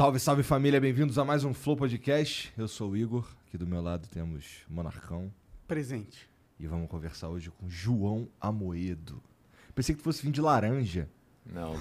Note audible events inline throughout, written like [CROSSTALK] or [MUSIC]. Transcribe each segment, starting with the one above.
Salve, salve família, bem-vindos a mais um Flow Podcast. Eu sou o Igor, aqui do meu lado temos Monarcão Presente. e vamos conversar hoje com João Amoedo. Pensei que tu fosse vir de laranja. Não.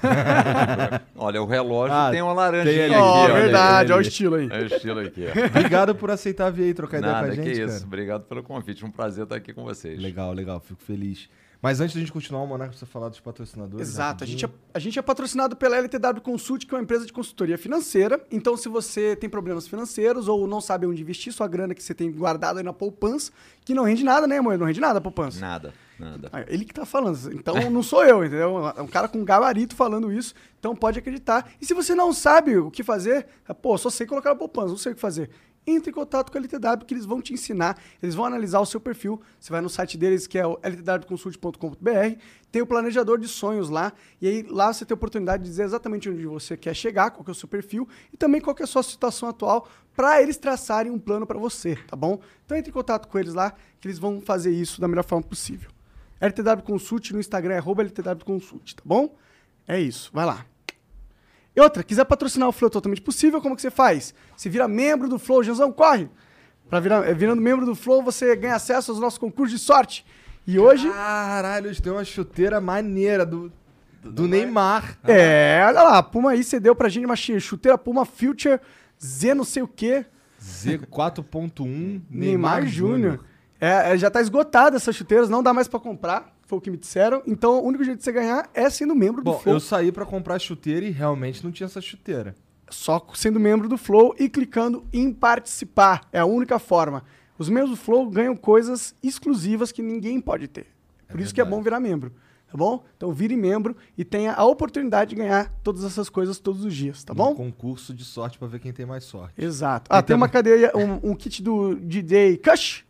[LAUGHS] olha, o relógio Ah, tem uma laranja tem ali. aqui. Ó, aí. verdade, olha o estilo aí. É o estilo aqui. ó. Obrigado por aceitar vir aí trocar ideia Nada, com a gente, que isso. cara. Obrigado pelo convite. Um prazer estar aqui com vocês. Legal, legal, fico feliz. Mas antes da gente continuar, o Monarca precisa falar dos patrocinadores. Exato. A gente, é, a gente é patrocinado pela LTW Consult, que é uma empresa de consultoria financeira. Então, se você tem problemas financeiros ou não sabe onde investir sua grana que você tem guardado aí na poupança, que não rende nada, né, amor? Não rende nada a poupança. Nada, nada. Ah, Ele que tá falando. Então, [LAUGHS] não sou eu, entendeu? É um cara com gabarito falando isso. Então, pode acreditar. E se você não sabe o que fazer, pô, só sei colocar na poupança, não sei o que fazer. Entre em contato com a LTW que eles vão te ensinar, eles vão analisar o seu perfil. Você vai no site deles, que é o ltwconsult.com.br, tem o planejador de sonhos lá, e aí lá você tem a oportunidade de dizer exatamente onde você quer chegar, qual que é o seu perfil, e também qual que é a sua situação atual, para eles traçarem um plano para você, tá bom? Então entre em contato com eles lá, que eles vão fazer isso da melhor forma possível. LTW Consult no Instagram é LTW Consult, tá bom? É isso, vai lá. E outra, quiser patrocinar o Flow totalmente possível, como que você faz? Você vira membro do Flow, Janzão, corre! Pra virar, é, virando membro do Flow, você ganha acesso aos nossos concursos de sorte. E hoje, Caralho, têm uma chuteira maneira do, do, Neymar. é, olha lá, a Puma aí cedeu pra gente uma chuteira Puma Future Z não sei o quê, Z4.1 [LAUGHS] Neymar, Neymar Júnior. É, é, já tá esgotada essas chuteiras, não dá mais pra comprar, foi o que me disseram. Então, o único jeito de você ganhar é sendo membro do Bom, Flow. eu saí pra comprar chuteira e realmente não tinha essa chuteira. Só sendo membro do Flow e clicando em participar. É a única forma. Os membros do Flow ganham coisas exclusivas que ninguém pode ter. Por isso que é bom virar membro. Tá bom? Então vire membro e tenha a oportunidade de ganhar todas essas coisas todos os dias, tá Um bom? concurso de sorte pra ver quem tem mais sorte. Exato. Ah, tem uma cadeia, um, um kit do DJ Kush,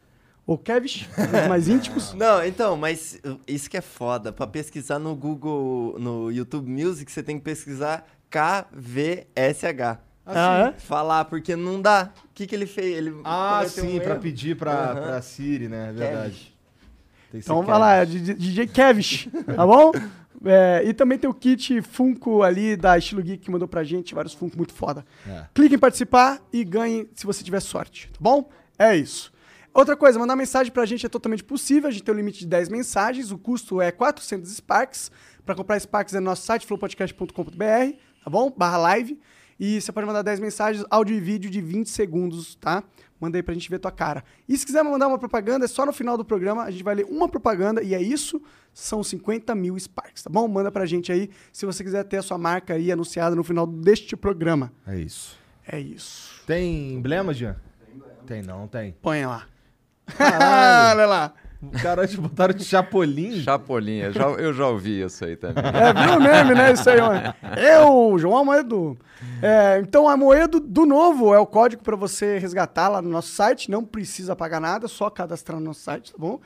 ou Kevish, os mais íntimos. [LAUGHS] Não, então, mas uh, isso que é foda. Pra pesquisar no Google, no YouTube Music, você tem que pesquisar KVSH. Ah, é? Falar, porque não dá. O que, que ele fez? Ele Ah, cometeu um sim, pra erro. pedir pra, Aham. pra Siri, né? É verdade. Então vai lá, é DJ Kevish, tá bom? [LAUGHS] É, e também tem o kit Funko ali da Estilo Geek que mandou pra gente, vários Funko muito foda. É. Clique em participar e ganhe se você tiver sorte, tá bom? É isso. Outra coisa, mandar mensagem pra gente é totalmente possível. A gente tem um limite de 10 mensagens, o custo é 400 Sparks. Pra comprar Sparks é no nosso site, flowpodcast.com.br, tá bom? Barra live. E você pode mandar 10 mensagens, áudio e vídeo de 20 segundos, tá? Manda aí pra gente ver tua cara. E se quiser mandar uma propaganda, é só no final do programa. A gente vai ler uma propaganda e é isso. São 50 mil Sparks, tá bom? Manda pra gente aí se você quiser ter a sua marca aí anunciada no final deste programa. É isso. É isso. Tem emblema, Jean? Tem não, tem. Põe lá. Caralho. Olha lá. Cara, te botaram de chapolim. Chapolinha, já, eu já ouvi isso aí também. É, viu o meme, né? Isso aí, ó. Eu, João Amoedo. É, então, Amoedo, do novo, é o código para você resgatar lá no nosso site. Não precisa pagar nada, só cadastrar no nosso site, tá bom?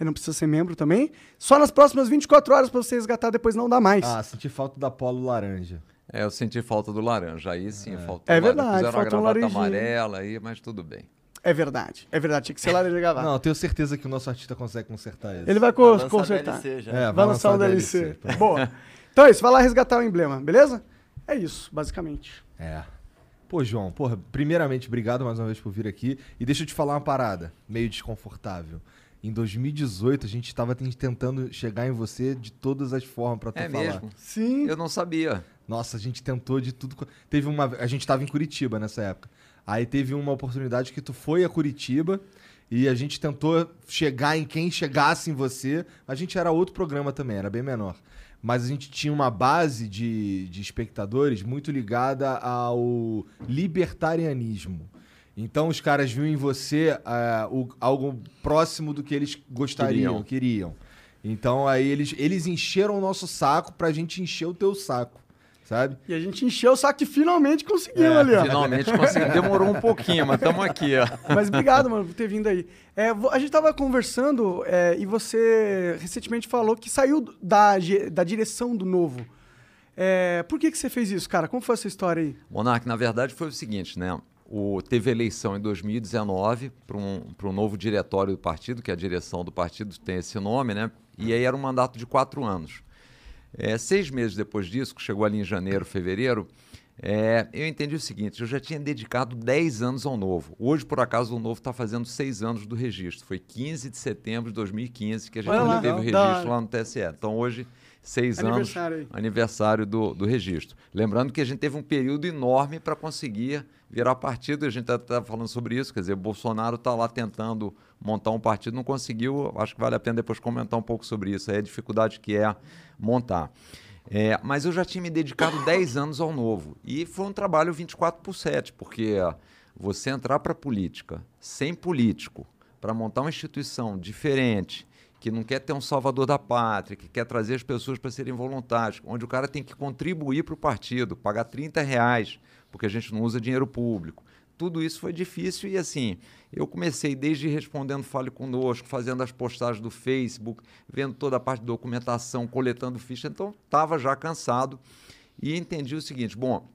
E não precisa ser membro também. Só nas próximas 24 horas para você resgatar, depois não dá mais. Ah, senti falta da polo laranja. É, eu senti falta do laranja. Aí sim, faltou. É verdade, Fizeram uma faltou um gravata laranjinha. amarela aí, mas tudo bem. É verdade, é verdade. Tinha que ser laranja gravar. Não, eu tenho certeza que o nosso artista consegue consertar isso. Ele vai Vai co- lançar consertar. DLC já. É, Vai lançar um DLC. DLC. Boa. Então é isso, vai lá resgatar o emblema, beleza? É isso, basicamente. É. Pô, João, porra, primeiramente, obrigado mais uma vez por vir aqui. E deixa eu te falar uma parada, meio desconfortável. Em 2018, a gente tava ten- tentando chegar em você de todas as formas pra tu É falar. mesmo? Sim. Eu não sabia. Nossa, a gente tentou de tudo. Teve uma. A gente tava em Curitiba nessa época. Aí teve uma oportunidade que tu foi a Curitiba e a gente tentou chegar em quem chegasse em você. A gente era outro programa também, era bem menor. Mas a gente tinha uma base de, de espectadores muito ligada ao libertarianismo. Então os caras viam em você ah, o- algo próximo do que eles gostariam, queriam. Então aí eles, eles encheram o nosso saco pra gente encher o teu saco, sabe? E a gente encheu o saco que finalmente conseguimos É, ali, ó. Finalmente consegui. Demorou um pouquinho, mas estamos aqui, ó. Mas obrigado, mano, por ter vindo aí. É, a gente tava conversando é, e você recentemente falou que saiu da, da direção do novo. É, por que, que você fez isso, cara? Como foi essa história aí? Monark, na verdade, foi o seguinte, né? O, teve eleição em 2019 para um, pra um novo diretório do partido, que é a direção do partido tem esse nome, né? E aí era um mandato de quatro anos. É, seis meses depois disso, que chegou ali em janeiro, fevereiro, é, eu entendi o seguinte: eu já tinha dedicado 10 anos ao novo. Hoje, por acaso, o novo está fazendo seis anos do registro. Foi 15 de setembro de 2015 que a gente lá, teve o registro lá no TSE. Então, hoje, seis anos Aniversário aí. aniversário do, do registro. Lembrando que a gente teve um período enorme para conseguir virar partido, a gente está falando sobre isso, quer dizer, o Bolsonaro está lá tentando montar um partido, não conseguiu, acho que vale a pena depois comentar um pouco sobre isso, aí a dificuldade que é montar. É, mas eu já tinha me dedicado 10 anos ao novo, e foi um trabalho 24 por 7, porque você entrar para a política sem político, para montar uma instituição diferente, que não quer ter um salvador da pátria, que quer trazer as pessoas para serem voluntários, onde o cara tem que contribuir para o partido, pagar 30 reais, porque a gente não usa dinheiro público. Tudo isso foi difícil e assim, eu comecei desde respondendo Fale Conosco, fazendo as postagens do Facebook, vendo toda a parte de documentação, coletando ficha, então estava já cansado e entendi o seguinte, bom,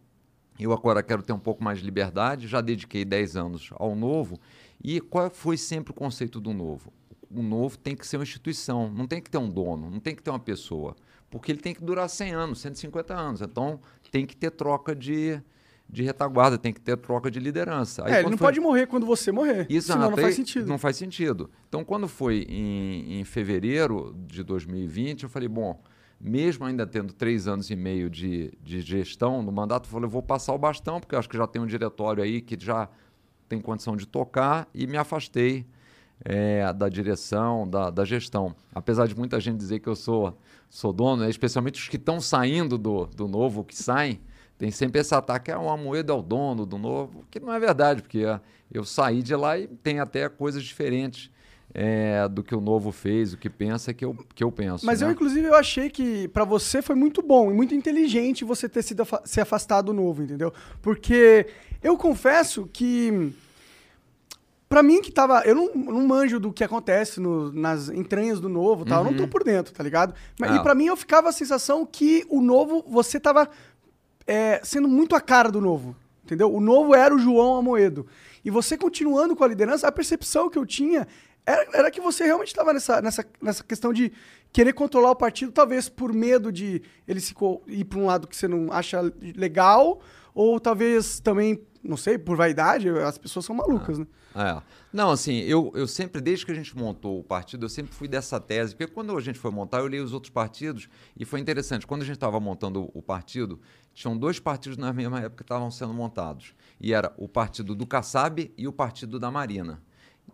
eu agora quero ter um pouco mais de liberdade, já dediquei 10 anos ao novo. E qual foi sempre o conceito do novo? O novo tem que ser uma instituição, não tem que ter um dono, não tem que ter uma pessoa. Porque ele tem que durar 100 anos, 150 anos. Então tem que ter troca de, de retaguarda, tem que ter troca de liderança. Aí, é, ele não foi- pode morrer quando você morrer. Senão não faz sentido. Não faz sentido. Então, quando foi em, em fevereiro de 2020, eu falei, bom, mesmo ainda tendo três anos e meio de, de gestão no mandato, eu falei, eu vou passar o bastão, porque eu acho que já tem um diretório aí que já tem condição de tocar, e me afastei é, da direção, da, da gestão. Apesar de muita gente dizer que eu sou, sou dono, né, especialmente os que estão saindo do, do novo, que saem, tem sempre esse ataque, ah, o Amoedo é o dono do novo, que não é verdade, porque ah, eu saí de lá e tem até coisas diferentes é, do que o novo fez, o que pensa que eu, que eu penso. Mas né? eu, inclusive, eu achei que pra você foi muito bom e muito inteligente você ter sido se afastado do novo, entendeu? Porque eu confesso que. Pra mim que tava. Eu não, não manjo do que acontece no- nas entranhas do novo tal. Eu não tô por dentro, tá ligado? Mas, Ah. E pra mim eu ficava a sensação que o novo, você tava é, sendo muito a cara do novo. Entendeu? O novo era o João Amoedo. E você continuando com a liderança, a percepção que eu tinha era, era que você realmente estava nessa, nessa, nessa questão de querer controlar o partido, talvez por medo de ele se ir para um lado que você não acha legal, ou talvez também, não sei, por vaidade, as pessoas são malucas, né? É. Não, assim, eu, eu sempre, desde que a gente montou o partido, eu sempre fui dessa tese, porque quando a gente foi montar, eu li os outros partidos e foi interessante. Quando a gente estava montando o partido, tinham dois partidos na mesma época que estavam sendo montados. E era o partido do Kassab e o partido da Marina.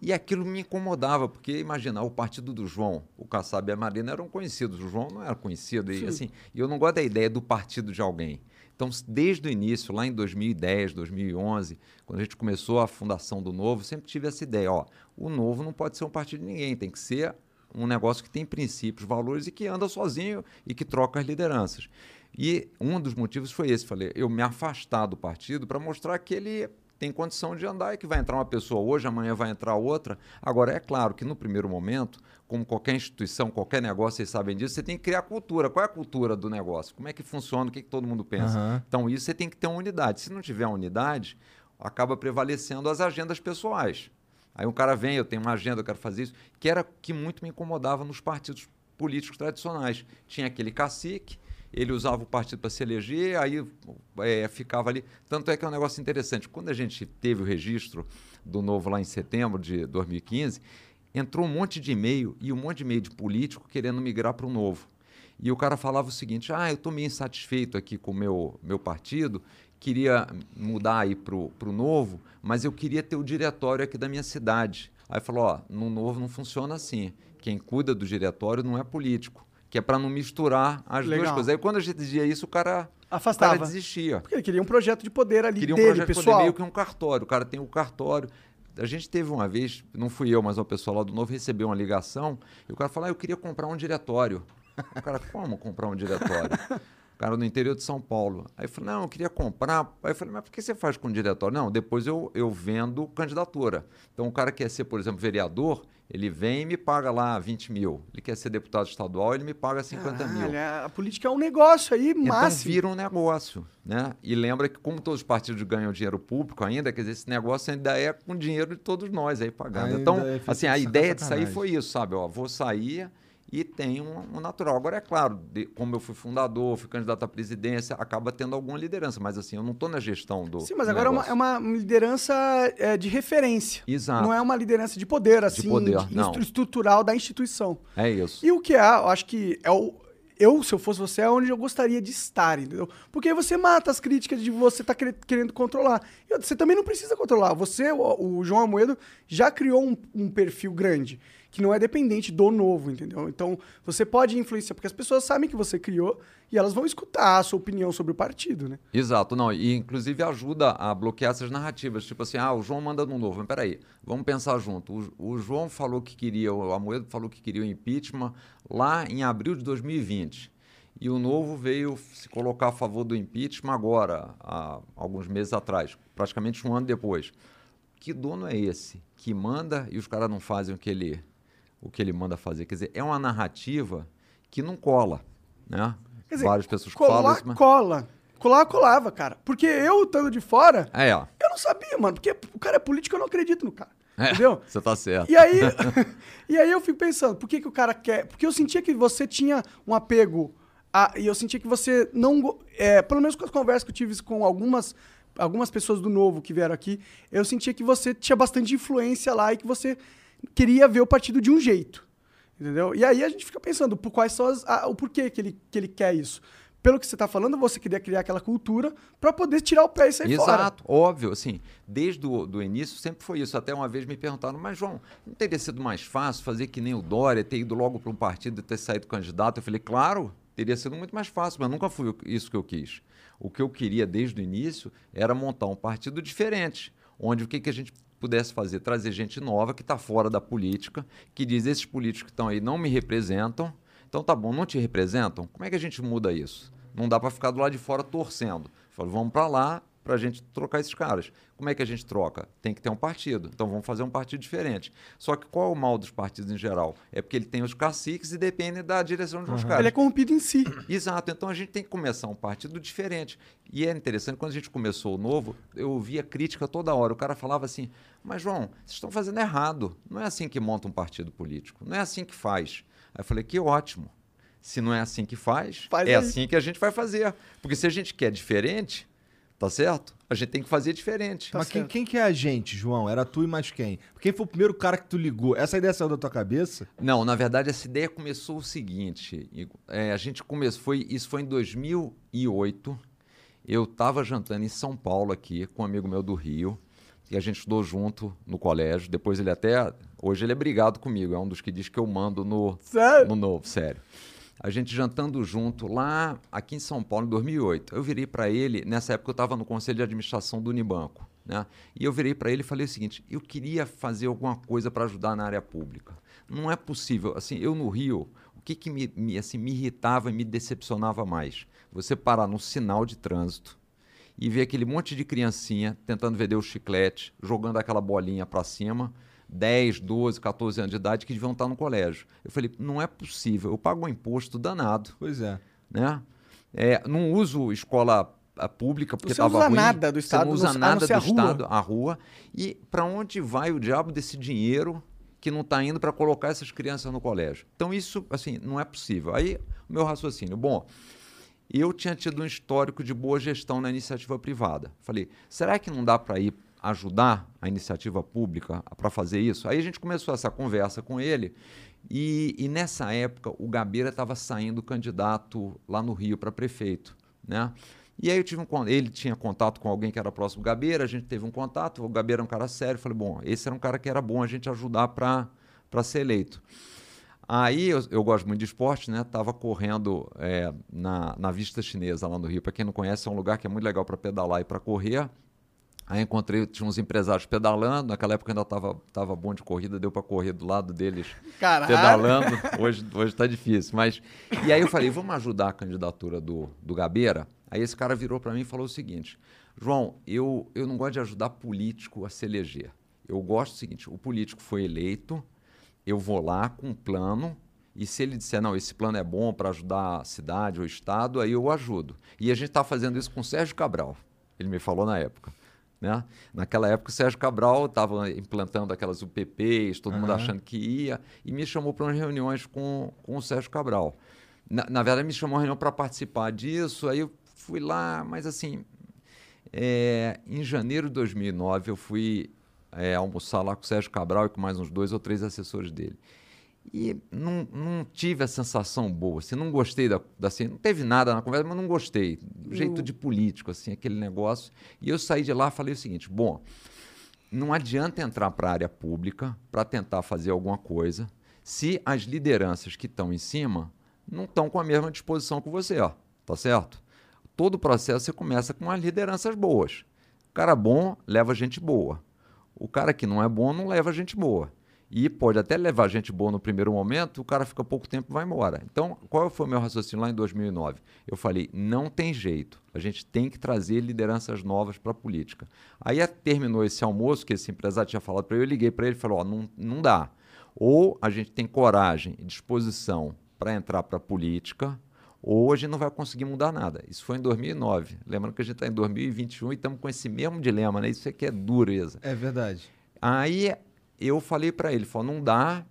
E aquilo me incomodava, porque imagina, o partido do João, o Kassab e a Marina eram conhecidos, o João não era conhecido. E assim, eu não gosto da ideia do partido de alguém. Então, desde o início, lá em 2010, 2011, quando a gente começou a fundação do Novo, sempre tive essa ideia, ó, o Novo não pode ser um partido de ninguém, tem que ser um negócio que tem princípios, valores e que anda sozinho e que troca as lideranças. E um dos motivos foi esse, falei, eu me afastar do partido para mostrar que ele tem condição de andar e que vai entrar uma pessoa hoje, amanhã vai entrar outra. Agora, é claro que no primeiro momento, como qualquer instituição, qualquer negócio, vocês sabem disso, você tem que criar cultura. Qual é a cultura do negócio? Como é que funciona? O que, que todo mundo pensa? Aham. Então, isso você tem que ter uma unidade. Se não tiver unidade, acaba prevalecendo as agendas pessoais. Aí um cara vem, eu tenho uma agenda, eu quero fazer isso, que era o que muito me incomodava nos partidos políticos tradicionais. Tinha aquele cacique, ele usava o partido para se eleger, aí é, ficava ali. Tanto é que é um negócio interessante. Quando a gente teve o registro do novo lá em setembro de 2015, entrou um monte de e-mail e um monte de e-mail de político querendo migrar para o novo. E o cara falava o seguinte: ah, eu estou meio insatisfeito aqui com o meu, meu partido, queria mudar aí para o novo, mas eu queria ter o diretório aqui da minha cidade. Aí falou: ó, no novo não funciona assim. Quem cuida do diretório não é político, que é para não misturar as Legal. duas coisas. Aí quando a gente dizia isso, o cara, o Afastava. cara desistia. Porque ele queria um projeto de poder ali Queria um dele, projeto de poder pessoal. meio que um cartório. O cara tem o cartório. A gente teve uma vez, não fui eu, mas uma pessoa lá do Novo recebeu uma ligação e o cara falou: ah, eu queria comprar um diretório. O cara, como comprar um diretório? O cara no interior de São Paulo. Aí eu falei, não, eu queria comprar. Aí eu falei, mas por que você faz com diretório? Não, depois eu, eu vendo candidatura. Então o cara quer ser, por exemplo, vereador, ele vem e me paga lá 20 mil. Ele quer ser deputado estadual, ele me paga 50 mil. Caralho, A política é um negócio aí, Então máximo. vira um negócio, né? E lembra que como todos os partidos ganham dinheiro público ainda, quer dizer, esse negócio ainda é com dinheiro de todos nós aí pagando. Ainda então, é assim, a de ideia de sair foi isso, sabe? Ó, vou sair e tem um, um natural. Agora, é claro, de- como eu fui fundador, fui candidato à presidência, acaba tendo alguma liderança, mas assim, eu não estou na gestão do Sim, mas agora é uma, é uma liderança é, de referência. Exato. Não é uma liderança de poder, assim, poder, de não. estru- estrutural da instituição. É isso. E o que é, eu acho que é o. Eu, se eu fosse você, é onde eu gostaria de estar, entendeu? Porque você mata as críticas de você estar querendo controlar. Você também não precisa controlar. Você, o, o João Amoedo, já criou um, um perfil grande, que não é dependente do novo, entendeu? Então, você pode influenciar, porque as pessoas sabem que você criou e elas vão escutar a sua opinião sobre o partido, né? Exato, não, e inclusive ajuda a bloquear essas narrativas, tipo assim, ah, o João manda no novo, mas peraí, vamos pensar junto, o, o João falou que queria, o Amoedo falou que queria o impeachment lá em abril de 2020, e o novo veio se colocar a favor do impeachment agora, há alguns meses atrás, praticamente um ano depois. Que dono é esse que manda e os caras não fazem o que ele, o que ele manda fazer? Quer dizer, é uma narrativa que não cola, né? Quer dizer, Várias pessoas colar, falam isso, mas... cola. Colar, colava, cara. Porque eu, estando de fora, É, eu não sabia, mano. Porque o cara é político, eu não acredito no cara. É, Entendeu? [LAUGHS] Você tá certo. E aí, [LAUGHS] [LAUGHS] e aí eu fico pensando, por que, que o cara quer. Porque eu sentia que você tinha um apego. A, e eu sentia que você não. É, pelo menos com as conversas que eu tive com algumas, algumas pessoas do novo que vieram aqui, eu sentia que você tinha bastante influência lá e que você queria ver o partido de um jeito. Entendeu? E aí a gente fica pensando por quais são as, a- o porquê que ele, que ele quer isso. Pelo que você está falando, você queria criar aquela cultura para poder tirar o pé e sair fora. Exato, óbvio, assim, desde o do início sempre foi isso. Até uma vez me perguntaram, mas João, não teria sido mais fácil fazer que nem o Dória, ter ido logo para um partido e ter saído candidato? Eu falei, claro, teria sido muito mais fácil, mas nunca foi isso que eu quis. O que eu queria desde o início era montar um partido diferente, onde o que, que a gente pudesse fazer? Trazer gente nova que está fora da política, que diz, esses políticos que estão aí não me representam, então tá bom, não te representam? Como é que a gente muda isso? Não dá para ficar do lado de fora torcendo. Falo, vamos para lá para a gente trocar esses caras. Como é que a gente troca? Tem que ter um partido. Então vamos fazer um partido diferente. Só que qual é o mal dos partidos em geral? É porque ele tem os caciques e depende da direção de uns caras. Ele é corrompido em si. Exato, então a gente tem que começar um partido diferente. E é interessante, quando a gente começou o novo, eu ouvia crítica toda hora. O cara falava assim: Mas João, vocês estão fazendo errado. Não é assim que monta um partido político. Não é assim que faz. Aí eu falei: Que ótimo. Se não é assim que faz, Faz é aí. assim que a gente vai fazer. Porque se a gente quer diferente, tá certo? A gente tem que fazer diferente. Tá Mas quem, quem que é a gente, João? Era tu e mais quem? Quem foi o primeiro cara que tu ligou? Essa ideia saiu da tua cabeça? Não, na verdade essa ideia começou o seguinte, Igor. É, a gente começou, foi, isso foi em 2008, eu estava jantando em São Paulo aqui com um amigo meu do Rio, e a gente estudou junto no colégio, depois ele até, hoje ele é brigado comigo, é um dos que diz que eu mando no, Sério? no novo, sério. A gente jantando junto lá aqui em São Paulo em 2008. Eu virei para ele, nessa época eu estava no conselho de administração do Unibanco, né? E eu virei para ele e falei o seguinte: eu queria fazer alguma coisa para ajudar na área pública. Não é possível, assim, eu no Rio, o que que me, me, assim, me irritava e me decepcionava mais? Você parar no sinal de trânsito e ver aquele monte de criancinha tentando vender o chiclete, jogando aquela bolinha para cima, 10, 12, 14 anos de idade que deviam estar no colégio. Eu falei, não é possível, eu pago um imposto danado, Pois é. né? É, não uso escola pública porque Você não estava usa ruim. nada do Estado, Você não usa não nada do a rua. Estado, a rua. E para onde vai o diabo desse dinheiro que não está indo para colocar essas crianças no colégio? Então isso, assim, não é possível. Aí, o meu raciocínio, bom, eu tinha tido um histórico de boa gestão na iniciativa privada. Falei, será que não dá para ir ajudar a iniciativa pública para fazer isso? Aí a gente começou essa conversa com ele e, e nessa época o Gabeira estava saindo candidato lá no Rio para prefeito, né? E aí eu tive um, ele tinha contato com alguém que era próximo do Gabeira, a gente teve um contato, o Gabeira é um cara sério, falei, bom, esse era um cara que era bom a gente ajudar para ser eleito. Aí eu, eu, gosto muito de esporte, né? Tava correndo é, na, na Vista Chinesa lá no Rio. Para quem não conhece, é um lugar que é muito legal para pedalar e para correr. Aí encontrei, tinha uns empresários pedalando, naquela época ainda estava tava bom de corrida, deu para correr do lado deles Caralho. pedalando. Hoje, hoje tá difícil, mas... E aí eu falei, vamos ajudar a candidatura do, do Gabeira? Aí esse cara virou para mim e falou o seguinte, João, eu, eu não gosto de ajudar político a se eleger. Eu gosto do seguinte, o político foi eleito, eu vou lá com um plano, e se ele disser, não, esse plano é bom para ajudar a cidade ou o estado, aí eu ajudo. E a gente está fazendo isso com o Sérgio Cabral, ele me falou na época. Né? Naquela época, o Sérgio Cabral estava implantando aquelas UPPs, todo uhum. mundo achando que ia, e me chamou para umas reuniões com, com o Sérgio Cabral. Na, na verdade, me chamou uma reunião para participar disso, aí eu fui lá, mas assim, é, em janeiro de 2009, eu fui é, almoçar lá com o Sérgio Cabral e com mais uns dois ou três assessores dele. E não, não tive a sensação boa, assim, não gostei da, da assim, não teve nada na conversa, mas não gostei. Do jeito de político, assim, aquele negócio. E eu saí de lá e falei o seguinte: bom, não adianta entrar para a área pública para tentar fazer alguma coisa se as lideranças que estão em cima não estão com a mesma disposição que você, ó, tá certo? Todo o processo você começa com as lideranças boas. O cara bom leva gente boa. O cara que não é bom não leva gente boa. E pode até levar gente boa no primeiro momento, o cara fica pouco tempo e vai embora. Então, qual foi o meu raciocínio lá em 2009? Eu falei, não tem jeito, a gente tem que trazer lideranças novas para a política. Aí terminou esse almoço, que esse empresário tinha falado para eu, eu liguei para ele e falei, ó, não, não dá. Ou a gente tem coragem e disposição para entrar para a política, ou a gente não vai conseguir mudar nada. Isso foi em 2009. Lembrando que a gente está em 2021 e estamos com esse mesmo dilema, né? Isso aqui é dureza. É verdade. Aí eu falei para ele, falou, não dá.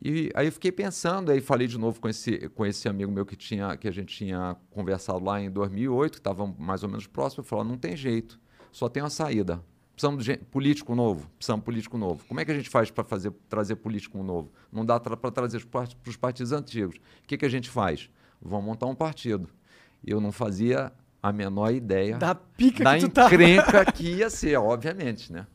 E aí eu fiquei pensando, aí falei de novo com esse, com esse amigo meu que, tinha, que a gente tinha conversado lá em 2008, que estava mais ou menos próximo, falou, não tem jeito, só tem uma saída. Precisamos de político novo, precisamos de político novo. Como é que a gente faz para fazer trazer político novo? Não dá para trazer para os partidos antigos. O que, que a gente faz? Vamos montar um partido. Eu não fazia a menor ideia da pica da que encrenca que ia ser, obviamente, né?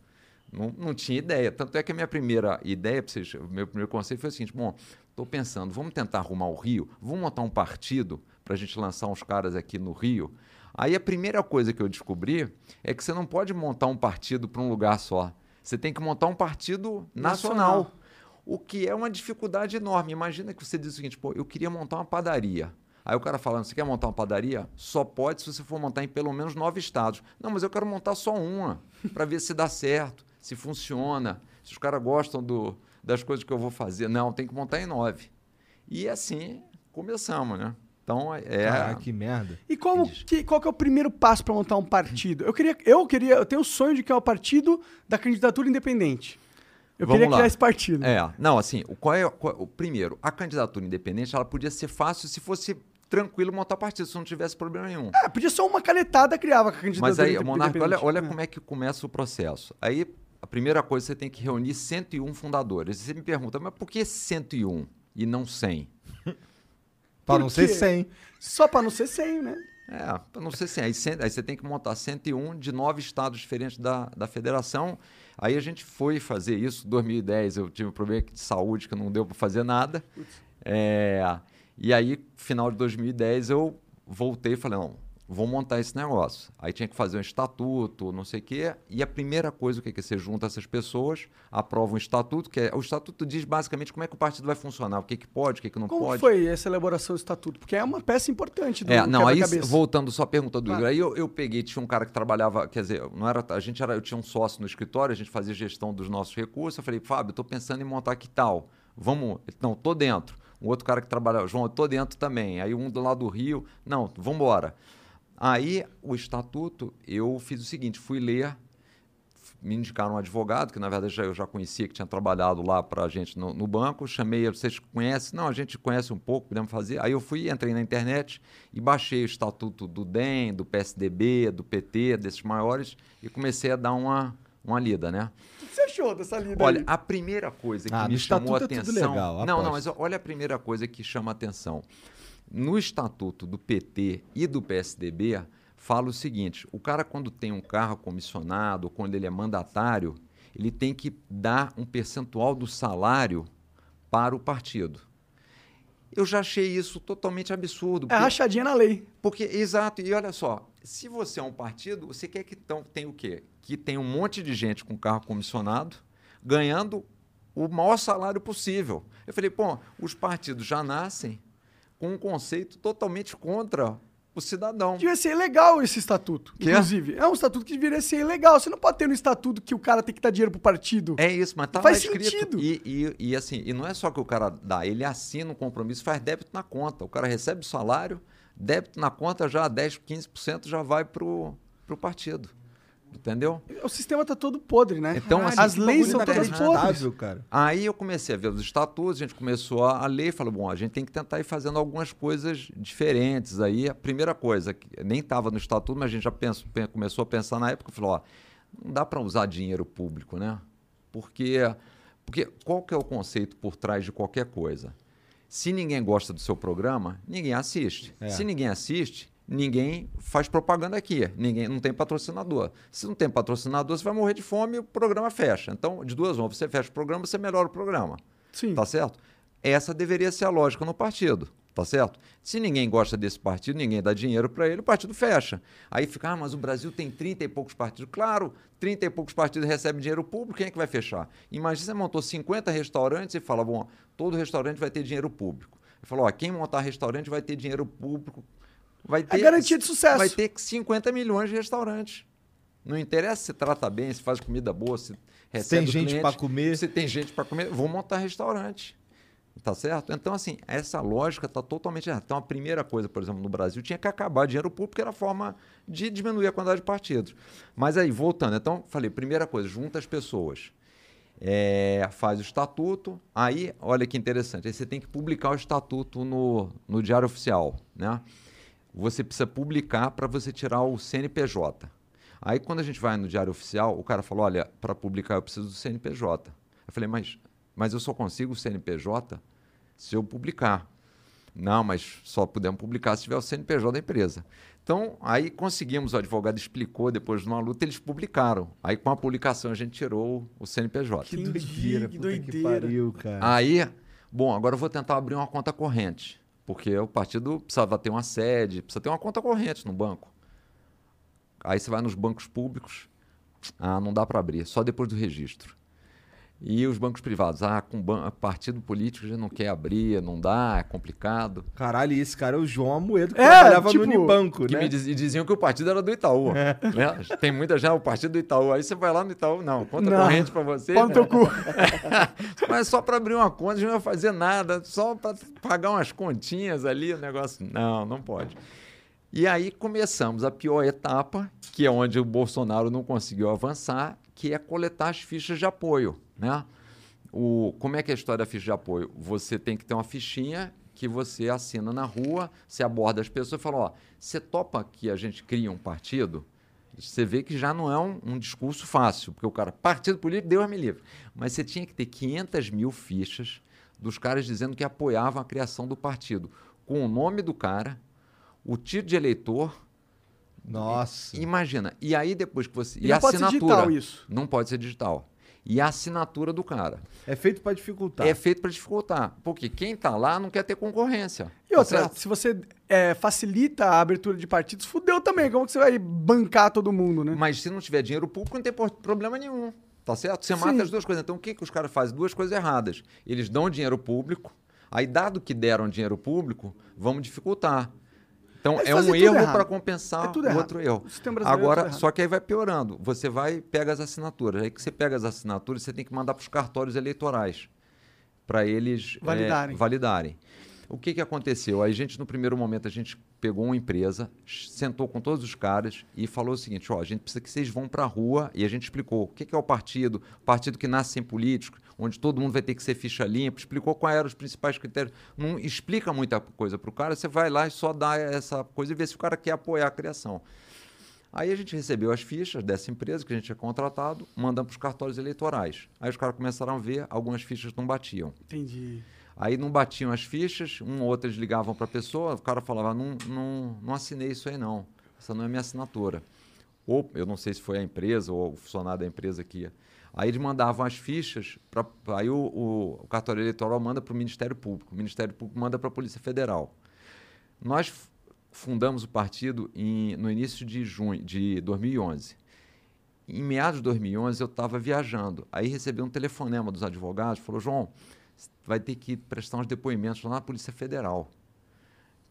Não, não tinha ideia. Tanto é que a minha primeira ideia, vocês, meu primeiro conceito foi o seguinte: bom, estou pensando, vamos tentar arrumar o Rio, vamos montar um partido para a gente lançar uns caras aqui no Rio. Aí a primeira coisa que eu descobri é que você não pode montar um partido para um lugar só. Você tem que montar um partido nacional, nacional. O que é uma dificuldade enorme. Imagina que você diz o seguinte: pô, eu queria montar uma padaria. Aí o cara falando, você quer montar uma padaria? Só pode se você for montar em pelo menos nove estados. Não, mas eu quero montar só uma, para ver se dá certo se funciona, se os caras gostam do, das coisas que eu vou fazer. Não, tem que montar em nove. E assim começamos, né? Então é. Ah, que merda. E como que, qual que é o primeiro passo para montar um partido? Eu queria, eu queria, eu tenho o sonho de criar o partido da candidatura independente. Eu Vamos queria lá. criar esse partido. É, não, assim, o, qual é, qual, o primeiro, a candidatura independente, ela podia ser fácil se fosse tranquilo montar partido, se não tivesse problema nenhum. É, podia ser uma canetada criava a candidatura Mas aí, Monarca, olha, olha é. como é que começa o processo. Aí a primeira coisa você tem que reunir 101 fundadores. E você me pergunta, mas por que 101 e não 100? [LAUGHS] para não ser 100. Só para não ser 100, né? É, para não ser 100. Aí, aí, você tem que montar 101 de nove estados diferentes da, da federação. Aí a gente foi fazer isso. Em 2010 eu tive um problema de saúde que não deu para fazer nada. É, e aí, final de 2010, eu voltei e falei, não, vou montar esse negócio. Aí tinha que fazer um estatuto, não sei o quê. E a primeira coisa o que é que você junta essas pessoas, aprova um estatuto, que é o estatuto diz basicamente como é que o partido vai funcionar, o que, que pode, o que, que não como pode. Como foi essa elaboração do estatuto? Porque é uma peça importante do É, não, aí voltando só à pergunta do Igor, aí eu, eu, peguei, tinha um cara que trabalhava, quer dizer, não era, a gente era, eu tinha um sócio no escritório, a gente fazia gestão dos nossos recursos, eu falei, Fábio, estou pensando em montar que tal? Vamos, não, tô dentro. Um outro cara que trabalha, João, eu tô dentro também. Aí um do lado do Rio, não, vamos embora. Aí, o estatuto, eu fiz o seguinte: fui ler, me indicaram um advogado, que na verdade eu já conhecia, que tinha trabalhado lá para a gente no, no, banco. Chamei, vocês conhecem? Não, a gente conhece um pouco, podemos fazer. Aí eu fui, entrei na internet e baixei o estatuto do DEM, do PSDB, do PT, desses maiores, e comecei a dar uma, uma lida, né? O que você achou dessa lida Olha, aí? a primeira coisa que Ah, me chamou a é tudo atenção. legal, não, não, mas olha a primeira coisa que chama a atenção. No estatuto do PT e do PSDB, fala o seguinte: o cara, quando tem um carro comissionado, quando ele é mandatário, ele tem que dar um percentual do salário para o partido. Eu já achei isso totalmente absurdo. É porque- rachadinha na lei. porque, exato, e olha só, se você é um partido, você quer que tão, tem o quê? Que tem um monte de gente com carro comissionado ganhando o maior salário possível. Eu falei, pô, os partidos já nascem com um conceito totalmente contra o cidadão. Devia ser legal esse estatuto, Que inclusive. É? um estatuto que deveria ser legal. Você não pode ter no estatuto que o cara tem que dar dinheiro pro partido. É isso, mas tá Faz sentido. E, e, e assim, e não é só que o cara dá, ele assina um compromisso, faz débito na conta. O cara recebe o salário, débito na conta já 10, 15% já vai pro, pro partido. Entendeu? O sistema tá todo podre, né? Então, assim, as leis são todas inacreditável, podres. cara. Aí eu comecei a ver os estatutos, a gente começou a, a ler e falou, bom, a gente tem que tentar ir fazendo algumas coisas diferentes. Aí a primeira coisa, que nem estava no estatuto, mas a gente já pensou, pe- começou a pensar na época, falou, ó, não dá para usar dinheiro público, né? Porque, porque qual que é o conceito por trás de qualquer coisa? Se ninguém gosta do seu programa, ninguém assiste. É. Se ninguém assiste, ninguém faz propaganda aqui. Ninguém não tem patrocinador. Se não tem patrocinador, você vai morrer de fome e o programa fecha. Então, de duas uma, você fecha o programa, você melhora o programa. Sim. Tá certo? Essa deveria ser a lógica no partido. Tá certo? Se ninguém gosta desse partido, ninguém dá dinheiro para ele, o partido fecha. Aí fica, ah, mas o Brasil tem 30 e poucos partidos. Claro, 30 e poucos partidos recebem dinheiro público, quem é que vai fechar? Imagina você montou 50 restaurantes e fala, bom, todo restaurante vai ter dinheiro público. Ele falou, ó, quem montar restaurante vai ter dinheiro público. Vai ter, garantia de sucesso. Vai ter 50 milhões de restaurantes. Não interessa se trata bem, se faz comida boa, se recebe tem o gente pra comer. Se tem gente para comer, vou montar restaurante. Tá certo? Então, assim, essa lógica está totalmente errada. Então, a primeira coisa, por exemplo, no Brasil, tinha que acabar dinheiro público, era a forma de diminuir a quantidade de partidos. Mas aí, voltando, então, falei, primeira coisa, junta as pessoas. É, faz o estatuto, aí, olha que interessante, aí você tem que publicar o estatuto no, no Diário Oficial, né? Você precisa publicar para você tirar o CNPJ. Aí, quando a gente vai no Diário Oficial, o cara falou, olha, para publicar eu preciso do CNPJ. Eu falei, mas, mas eu só consigo o CNPJ se eu publicar. Não, mas só podemos publicar se tiver o CNPJ da empresa. Então, aí conseguimos, o advogado explicou, depois de uma luta, eles publicaram. Aí, com a publicação, a gente tirou o CNPJ. Que doideira, que puta que doideira. pariu, cara. Aí, bom, agora eu vou tentar abrir uma conta corrente, porque o partido precisava ter uma sede, precisa ter uma conta corrente no banco. Aí você vai nos bancos públicos, ah, não dá para abrir, só depois do registro. E os bancos privados, ah, com ban partido político já não quer abrir, não dá, é complicado. Caralho, esse cara é o João Amoedo, que É, trabalhava tipo, no Unibanco, Que né? me diz- e diziam que o partido era do Itaú. Né? Tem muita já, o partido do Itaú. Aí você vai lá no Itaú, não, conta Não. corrente para você. No teu cu. [LAUGHS] Mas só para abrir uma conta, a gente não vai fazer nada, só para pagar umas continhas ali, o negócio. Não, não pode. E aí começamos a pior etapa, que é onde o Bolsonaro não conseguiu avançar, que é coletar as fichas de apoio. Né? O, como é que é a história da ficha de apoio? Você tem que ter uma fichinha que você assina na rua, você aborda as pessoas e fala, ó, você topa que a gente cria um partido? Você vê que já não é um, um discurso fácil, porque o cara, partido político, Deus me livre. Mas você tinha que ter 500 mil fichas dos caras dizendo que apoiavam a criação do partido, com o nome do cara, o título de eleitor, Nossa. imagina. E aí depois que você... E E, não a pode ser assinatura. digital isso. Não pode ser digital. E a assinatura do cara. É feito pra dificultar. É feito para dificultar. Porque quem está lá não quer ter concorrência. E tá outra, se você é, facilita a abertura de partidos, fudeu também. Como que você vai bancar todo mundo, né? Mas se não tiver dinheiro público, não tem problema nenhum. Tá certo? Você Sim. mata as duas coisas. Então, o que, que os caras fazem? Duas coisas erradas. Eles dão dinheiro público, aí, dado que deram dinheiro público, vamos dificultar. Então, Eles é um erro para compensar É o outro erro. É Agora, errado. só que aí vai piorando. Você vai pega as assinaturas. Aí que você pega as assinaturas, você tem que mandar para os cartórios eleitorais para eles eh, Validarem. validarem. O que, que aconteceu? Aí a gente, no primeiro momento, a gente pegou uma empresa, sentou com todos os caras e falou o seguinte, ó, a gente precisa que vocês vão para a rua e a gente explicou o que, que é o partido, partido que nasce sem políticos, onde todo mundo vai ter que ser ficha limpa, explicou quais eram os principais critérios. Não explica muita coisa para o cara, você vai lá e só dá essa coisa e vê se o cara quer apoiar a criação. Aí a gente recebeu as fichas dessa empresa que a gente tinha contratado, mandamos para os cartórios eleitorais. Aí os caras começaram a ver, algumas fichas não batiam. Entendi. Aí não batiam as fichas, um ou outro eles ligavam para a pessoa, o cara falava, não, não, não assinei isso aí não, essa não é minha assinatura. Ou, eu não sei se foi a empresa ou o funcionário da empresa que ia. Aí eles mandavam as fichas, pra, aí o, o, o cartório eleitoral manda para o Ministério Público, o Ministério Público manda para a Polícia Federal. Nós fundamos o partido em- no início de junho de 2011. Em meados de 2011 eu estava viajando, aí recebi um telefonema dos advogados, falou, João, vai ter que prestar uns depoimentos lá na Polícia Federal,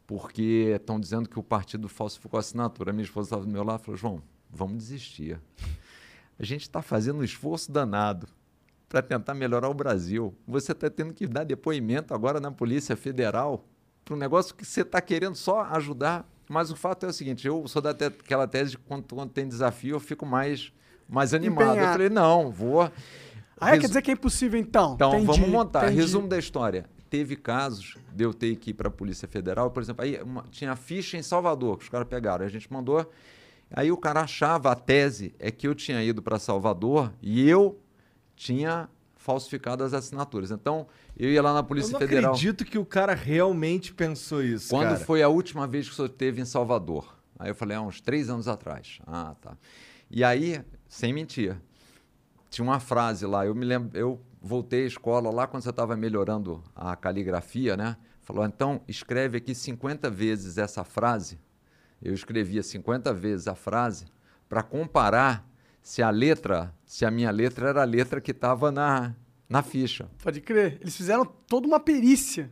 porque estão dizendo que o partido falsificou a assinatura. A minha esposa estava do meu lado e falou, João, vamos desistir. A gente está fazendo um esforço danado para tentar melhorar o Brasil. Você está tendo que dar depoimento agora na Polícia Federal para um negócio que você está querendo só ajudar. Mas o fato é o seguinte: eu sou daquela tese de que quando, quando tem desafio eu fico mais, mais animado. Eu Empenhado. falei, não, vou. Ah, Resu- quer dizer que é impossível então? então, Entendi, vamos montar. entendi. Resumo da história. Teve casos de eu ter que ir para a Polícia Federal, por exemplo, aí uma- tinha ficha em Salvador, que os caras pegaram. A gente mandou. Aí o cara achava, a tese é que eu tinha ido para Salvador e eu tinha falsificado as assinaturas. Então, eu ia lá na Eu Polícia não Federal. acredito que o cara realmente pensou isso, Quando cara. foi a última vez que o senhor esteve em Salvador? Aí eu falei, há uns três anos atrás. Ah, tá. E aí, sem mentir, tinha uma frase lá, eu me lembro, eu voltei à escola lá quando você estava melhorando a caligrafia, né? Falou, então escreve aqui 50 vezes essa frase. Eu escrevia 50 vezes a frase para comparar se a letra, se a minha letra era a letra que estava na, na ficha. Pode crer. Eles fizeram toda uma perícia.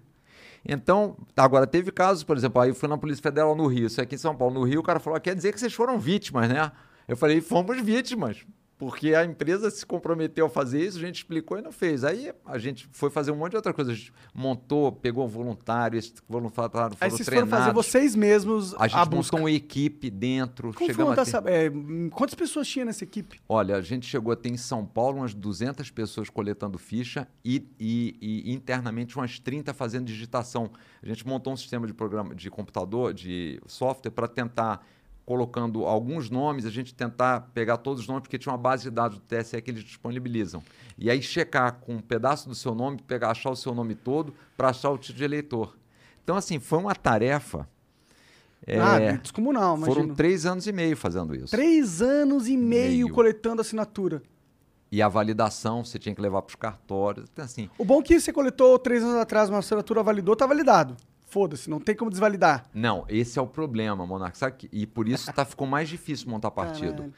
Então, agora teve casos, por exemplo, aí eu fui na Polícia Federal no Rio, isso aqui em São Paulo. No Rio, o cara falou: "Ah, quer dizer que vocês foram vítimas, né? Eu falei: fomos vítimas, porque a empresa se comprometeu a fazer isso, a gente explicou e não fez. Aí a gente foi fazer um monte de outra coisa. A gente montou, pegou um voluntário, esse voluntário foram Aí vocês foram treinados. fazer vocês mesmos a gente a busca. montou uma equipe dentro. Como foi chegamos a ter... essa... é, quantas pessoas tinha nessa equipe? Olha, a gente chegou a ter em São Paulo umas 200 pessoas coletando ficha e, e- e internamente umas 30 fazendo digitação. A gente montou um sistema de programa de computador, de software, para tentar, colocando alguns nomes, a gente tentar pegar todos os nomes, porque tinha uma base de dados do TSE que eles disponibilizam. E aí checar com um pedaço do seu nome, pegar, achar o seu nome todo, para achar o título de eleitor. Então, assim, foi uma tarefa. Ah, é, descomunal, imagino. foram três anos e meio fazendo isso. Três anos e meio, Meio. coletando assinatura. E a validação você tinha que levar para os cartórios. Então, assim, O bom é que você coletou três anos atrás uma assinatura validou, tá validado. Foda-se, não tem como desvalidar. não, esse é o problema, Monarca. Sabe E por isso tá, ficou mais difícil montar partido. Caralho.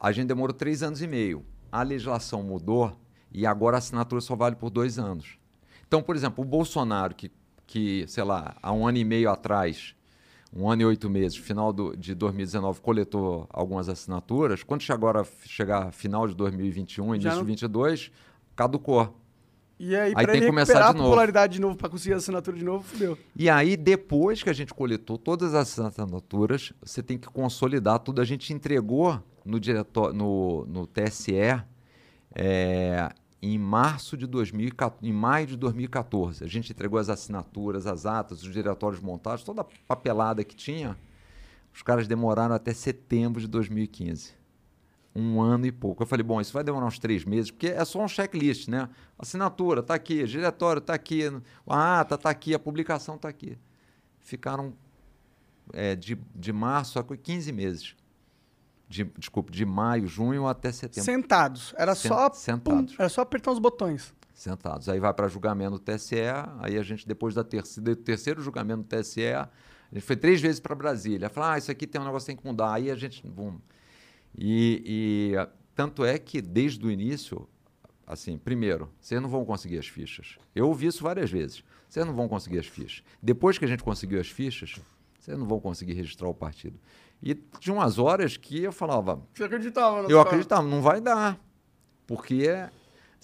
A gente demorou três anos e meio. A legislação mudou e agora a assinatura só vale por dois anos. Então, por exemplo, o Bolsonaro, que, que sei lá, há um ano e meio atrás, um ano e oito meses, final do, de 2019, coletou algumas assinaturas, quando che- agora chegar final de 2021, Já início de 2022, caducou. E aí, Aí pra tem ele que começar recuperar de a novo. popularidade de novo, pra conseguir a assinatura de novo, fudeu. E aí, depois que a gente coletou todas as assinaturas, você tem que consolidar tudo. A gente entregou no, diretor, no, no TSE é, em março de 2014, em maio de 2014. A gente entregou as assinaturas, as atas, os diretórios montados, toda a papelada que tinha. Os caras demoraram até setembro de 2015. Um ano e pouco. Eu falei, bom, isso vai demorar uns três meses, porque é só um checklist, né? Assinatura está aqui, diretório está aqui, a ata está aqui, a publicação está aqui. Ficaram é, de, de março a 15 meses. De, desculpe, de maio, junho até setembro. Sentados. Era Sen- só. sentados. Pum, era só apertar os botões. Sentados. Aí vai para julgamento do TSE, aí a gente, depois da do terceiro julgamento do TSE, a gente foi três vezes para Brasília. Falar, ah, isso aqui tem um negócio que tem que mudar. Aí a gente. E, e, tanto é que desde o início, assim, primeiro, vocês não vão conseguir as fichas. Eu ouvi isso várias vezes. Vocês não vão conseguir as fichas. Depois que a gente conseguiu as fichas, vocês não vão conseguir registrar o partido. E tinha umas horas que eu falava, Você acreditava? eu acreditava, não vai dar. Porque,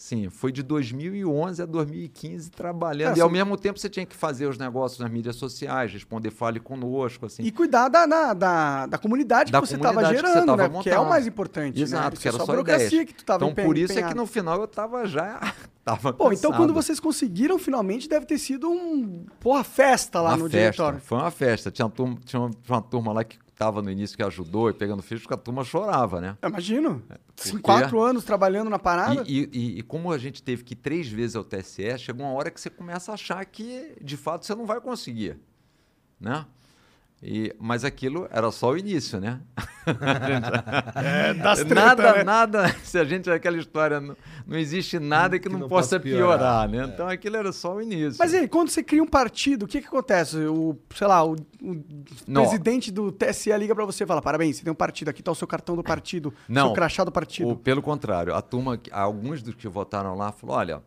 assim, foi de 2011 a 2015 trabalhando. É, e ao mesmo tempo você tinha que fazer os negócios nas mídias sociais, responder fale conosco, assim. E cuidar da, da, da, da comunidade Da que você estava comunidade que você gerando, tava né? Porque é o mais importante. né? Exato, Isso que é era só só burocracia ideias. que tu tava Então, por isso é que empenhado. no final eu tava já. [LAUGHS] tava Pô, então cansado. quando vocês conseguiram, finalmente, deve ter sido um. Porra, festa lá uma no festa, diretório. Foi uma festa. Tinha, uma turma, tinha uma, tinha uma turma lá que estava no início que ajudou e pegando ficha, que a turma chorava, né? Eu imagino. porque- Quatro anos trabalhando na parada. E, e- e- e como a gente teve que ir três vezes ao TSE, chegou uma hora que você começa a achar que, de fato, você não vai conseguir. Né? E, mas aquilo era só o início, né? [LAUGHS] É, [LAUGHS] das treta, nada, né? nada. [LAUGHS] Se a gente aquela história, não, não existe nada que, Que não, não possa piorar, piorar, né? Então aquilo era só o início. Mas e aí, quando você cria um partido, o que que acontece? O, sei lá, o, o presidente do TSE liga pra você e fala, parabéns, você tem um partido, aqui tá o seu cartão do partido, Não. seu crachá do partido. Ou, pelo contrário, a turma, que- alguns dos que votaram lá falaram, olha,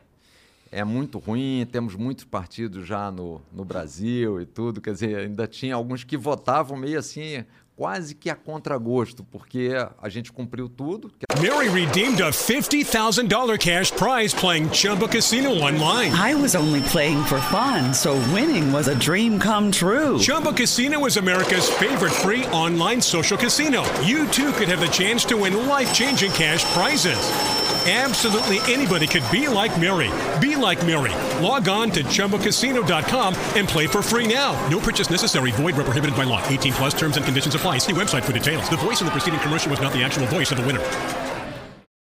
é muito ruim, temos muitos partidos já no, no Brasil e tudo, quer dizer, ainda tinha alguns que votavam meio assim, quase que a contragosto, porque a gente cumpriu tudo, que Mary redeemed a $50,000 cash prize playing Chumba Casino online. I was only playing for fun, so winning was a dream come true. Chumba Casino is America's favorite free online social casino. You too could have the chance to win life changing cash prizes. Absolutely anybody could be like Mary. Be like Mary. Log on to ChumbaCasino.com and play for free now. No purchase necessary. Void where prohibited by law. 18 plus terms and conditions apply. See website for details. The voice in the preceding commercial was not the actual voice of the winner.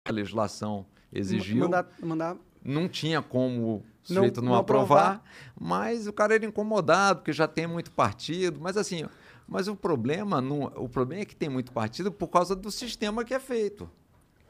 a legislação exigiu. Mandar, mandar... não tinha como o Não- sujeito não, não aprovar, aprovar. mas o cara era incomodado, porque já tem muito partido. Mas assim, mas o problema, não, o problema é que tem muito partido por causa do sistema que é feito.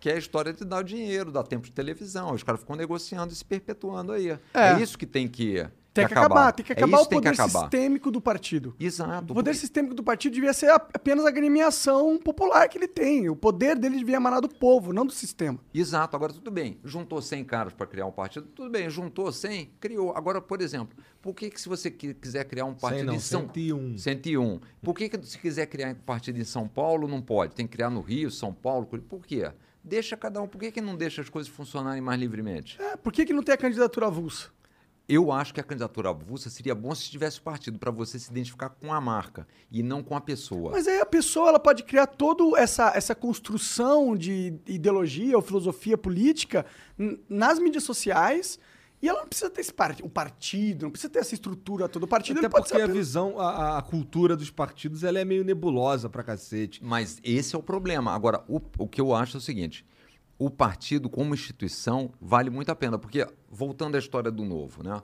Que é a história de dar o dinheiro, dar tempo de televisão. Os caras ficam negociando e se perpetuando aí. É, É. isso que tem que, Tem que acabar, tem que É acabar isso o poder acabar. sistêmico do partido. Exato. O poder porque- sistêmico do partido devia ser apenas a agremiação popular que ele tem. O poder dele devia emanar do povo, não do sistema. Exato, agora tudo bem. Juntou 100 caras para criar um partido, tudo bem. Juntou 100, criou. Agora, por exemplo, por que, que se você qui- quiser criar um partido não, em São 101. 101. Por que, que se quiser criar um partido em São Paulo, não pode? Tem que criar no Rio, São Paulo. Por quê? Deixa cada um. Por que, que não deixa as coisas funcionarem mais livremente? É, por que, que não tem a candidatura avulsa? Eu acho que a candidatura avulsa seria bom se tivesse o partido para você se identificar com a marca e não com a pessoa. Mas aí a pessoa ela pode criar toda essa, essa construção de ideologia ou filosofia política nas mídias sociais e ela não precisa ter esse par- o partido, não precisa ter essa estrutura toda. O partido Até ele pode porque ser a visão, a, a cultura dos partidos, ela é meio nebulosa pra cacete. Mas esse é o problema. Agora, o, o que eu acho é o seguinte: o partido, como instituição, vale muito a pena. Porque, voltando à história do novo, né?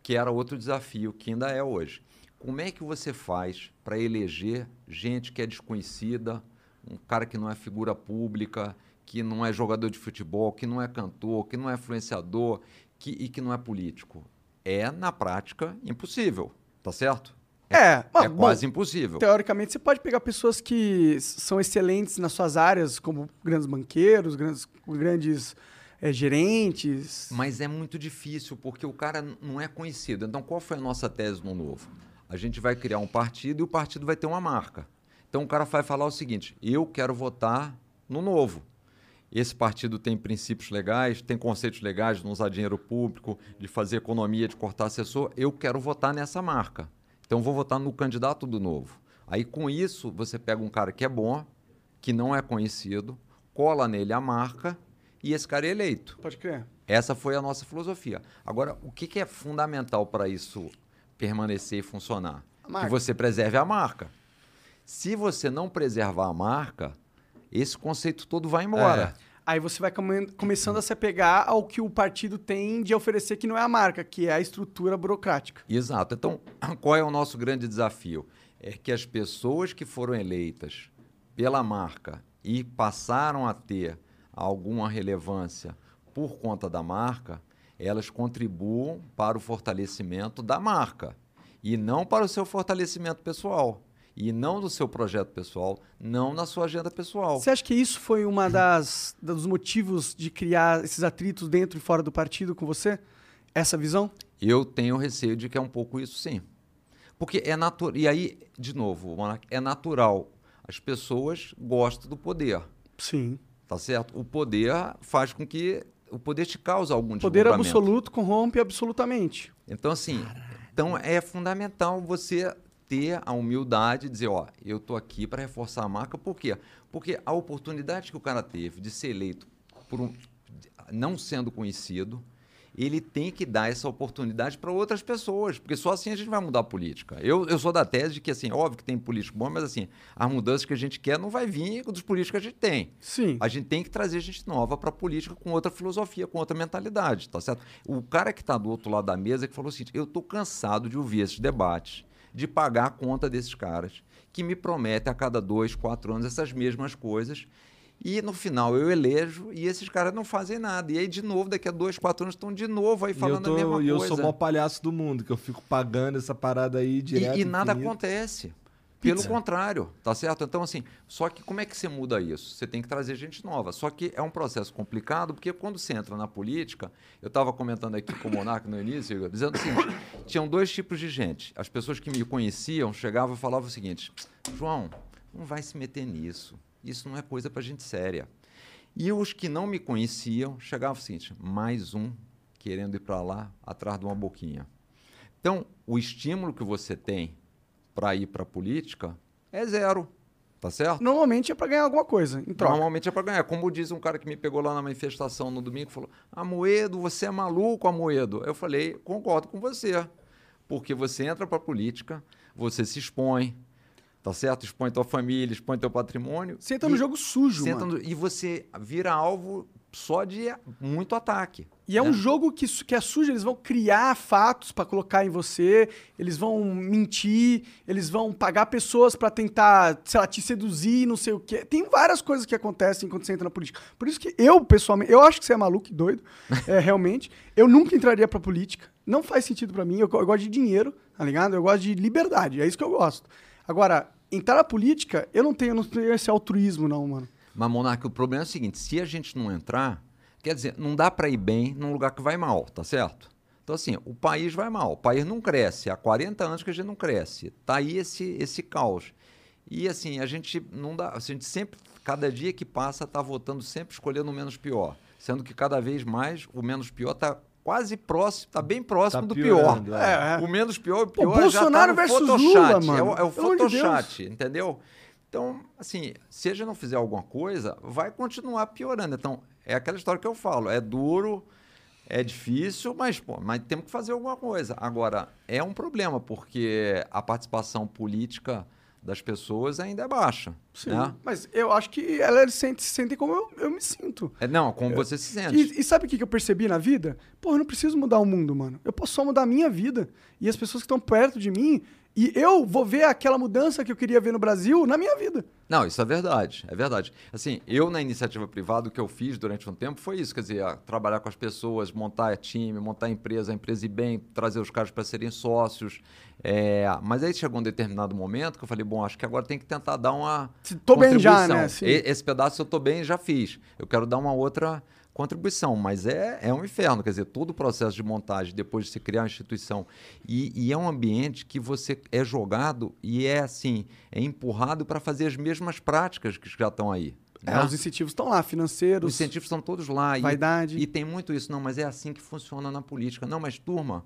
Que era outro desafio, que ainda é hoje. Como é que você faz para eleger gente que é desconhecida, um cara que não é figura pública, que não é jogador de futebol, que não é cantor, que não é influenciador que, e que não é político? É, na prática, impossível. Tá certo? É, mas, é bom, quase impossível. Teoricamente, você pode pegar pessoas que são excelentes nas suas áreas, como grandes banqueiros, grandes, grandes eh, gerentes. Mas é muito difícil, porque o cara não é conhecido. Então, qual foi a nossa tese no Novo? A gente vai criar um partido e o partido vai ter uma marca. Então, o cara vai falar o seguinte: eu quero votar no Novo. Esse partido tem princípios legais, tem conceitos legais de não usar dinheiro público, de fazer economia, de cortar assessor. Eu quero votar nessa marca. Então, vou votar no candidato do Novo. Aí, com isso, você pega um cara que é bom, que não é conhecido, cola nele a marca e esse cara é eleito. Pode crer. Essa foi a nossa filosofia. Agora, o que, que é fundamental para isso permanecer e funcionar? Que você preserve a marca. Se você não preservar a marca, esse conceito todo vai embora. Aí você vai come- começando a se apegar ao que o partido tem de oferecer, que não é a marca, que é a estrutura burocrática. Exato. Então, [CLEARS THROAT] qual é o nosso grande desafio? É que as pessoas que foram eleitas pela marca e passaram a ter alguma relevância por conta da marca, elas contribuam para o fortalecimento da marca e não para o seu fortalecimento pessoal. E não do seu projeto pessoal, não na sua agenda pessoal. Você acha que isso foi uma das dos motivos de criar esses atritos dentro e fora do partido com você? Essa visão? Eu tenho receio de que é um pouco isso, sim. Porque é natural. E aí, de novo, é natural. As pessoas gostam do poder, Sim. tá certo? O poder faz com que. O poder te causa algum Poder absoluto corrompe absolutamente. Então, assim, então é fundamental você ter a humildade de dizer, ó, eu tô aqui para reforçar a marca, por quê? Porque a oportunidade que o cara teve de ser eleito por um, não sendo conhecido, ele tem que dar essa oportunidade para outras pessoas, porque só assim a gente vai mudar a política. Eu, eu sou da tese de que, assim, óbvio que tem político bom, mas assim, as mudanças que a gente quer não vai vir dos políticos que a gente tem. Sim. A gente tem que trazer gente nova para a política com outra filosofia, com outra mentalidade, tá certo? O cara que está do outro lado da mesa que falou o seguinte: eu estou cansado de ouvir esses debates, de pagar a conta desses caras que me prometem a cada dois, quatro anos essas mesmas coisas. E no final eu elejo e esses caras não fazem nada. E aí, de novo, daqui a dois, quatro anos estão de novo aí falando tô- a mesma e eu coisa. sou o maior palhaço do mundo, que eu fico pagando essa parada aí direto. E, e nada infinito. Pelo contrário, tá certo? Então, assim, só que como é que você muda isso? Você tem que trazer gente nova. Só que é um processo complicado, porque quando você entra na política, eu estava comentando aqui com o Monarca no início, dizendo o seguinte: tinham dois tipos de gente. As pessoas que me conheciam chegavam e falavam o seguinte: João, não vai se meter nisso. Isso não é coisa para gente séria. E os que não me conheciam chegavam o seguinte: mais um querendo ir para lá atrás de uma boquinha. Então, o estímulo que você tem para ir para a política é zero, tá certo? Normalmente é pra ganhar alguma coisa, em troca. Normalmente é para ganhar. Como diz um cara que me pegou lá na manifestação no domingo, falou: Amoedo, você é maluco, Amoedo. Eu falei: concordo com você. Porque você entra para a política, você se expõe, tá certo? Expõe tua família, expõe teu patrimônio. Você entra no e- jogo sujo, mano. no- e você vira alvo só de muito ataque. E é um jogo que, que é sujo, eles vão criar fatos pra colocar em você, eles vão mentir, eles vão pagar pessoas pra tentar, sei lá, te seduzir, não sei o quê. Tem várias coisas que acontecem quando você entra na política. Por isso que eu, pessoalmente, eu acho que você é maluco e doido, [LAUGHS] é, realmente. Eu nunca entraria pra política. Não faz sentido pra mim. Eu, eu gosto de dinheiro, tá ligado? Eu gosto de liberdade, é isso que eu gosto. Agora, entrar na política, eu não tenho, eu não tenho esse altruísmo, não, mano. Mas, Monarca, o problema é o seguinte: se a gente não entrar, quer dizer, não dá para ir bem num lugar que vai mal, tá certo? Então, assim, o país vai mal. O país não cresce. Há 40 anos que a gente não cresce. Tá aí esse, esse caos. E, assim, a gente não dá. A gente sempre, cada dia que passa, tá votando sempre escolhendo o menos pior. Sendo que cada vez mais o menos pior tá quase próximo, tá bem próximo Tá do piorando, pior. é. É, é. O menos pior, o Pô, pior já Bolsonaro tá no versus Photoshop. Lula, É o, mano. é o de Deus. Photoshop, entendeu? Então, assim, se a gente não fizer alguma coisa, vai continuar piorando. Então, é aquela história que eu falo, é duro, é difícil, mas, pô, mas temos que fazer alguma coisa. Agora, é um problema, porque a participação política das pessoas ainda é baixa. Sim. Né? Mas eu acho que elas se sentem, se sentem como eu, eu me sinto. É, não, como você se sente. E, e sabe o que que eu percebi na vida? Pô, eu não preciso mudar o mundo, mano. Eu posso só mudar a minha vida. E as pessoas que estão perto de mim. E eu vou ver aquela mudança que eu queria ver no Brasil na minha vida. Não, isso é verdade, é verdade. Assim, eu na iniciativa privada, o que eu fiz durante um tempo foi isso, quer dizer, trabalhar com as pessoas, montar time, montar empresa, a empresa ir bem, trazer os caras para serem sócios. é, mas aí chegou um determinado momento que eu falei, bom, acho que agora tem que tentar dar uma Tô bem já, né? Sim. Esse pedaço eu tô bem, já fiz. Eu quero dar uma outra contribuição, mas é, é um inferno, quer dizer, todo o processo de montagem, depois de se criar a instituição, e, e é um ambiente que você é jogado e é assim, é empurrado para fazer as mesmas práticas que já estão aí. É, né? os incentivos estão lá, financeiros. Os incentivos estão todos lá. e- Vaidade. E, tem muito isso. Não, mas é assim que funciona na política. Não, mas turma,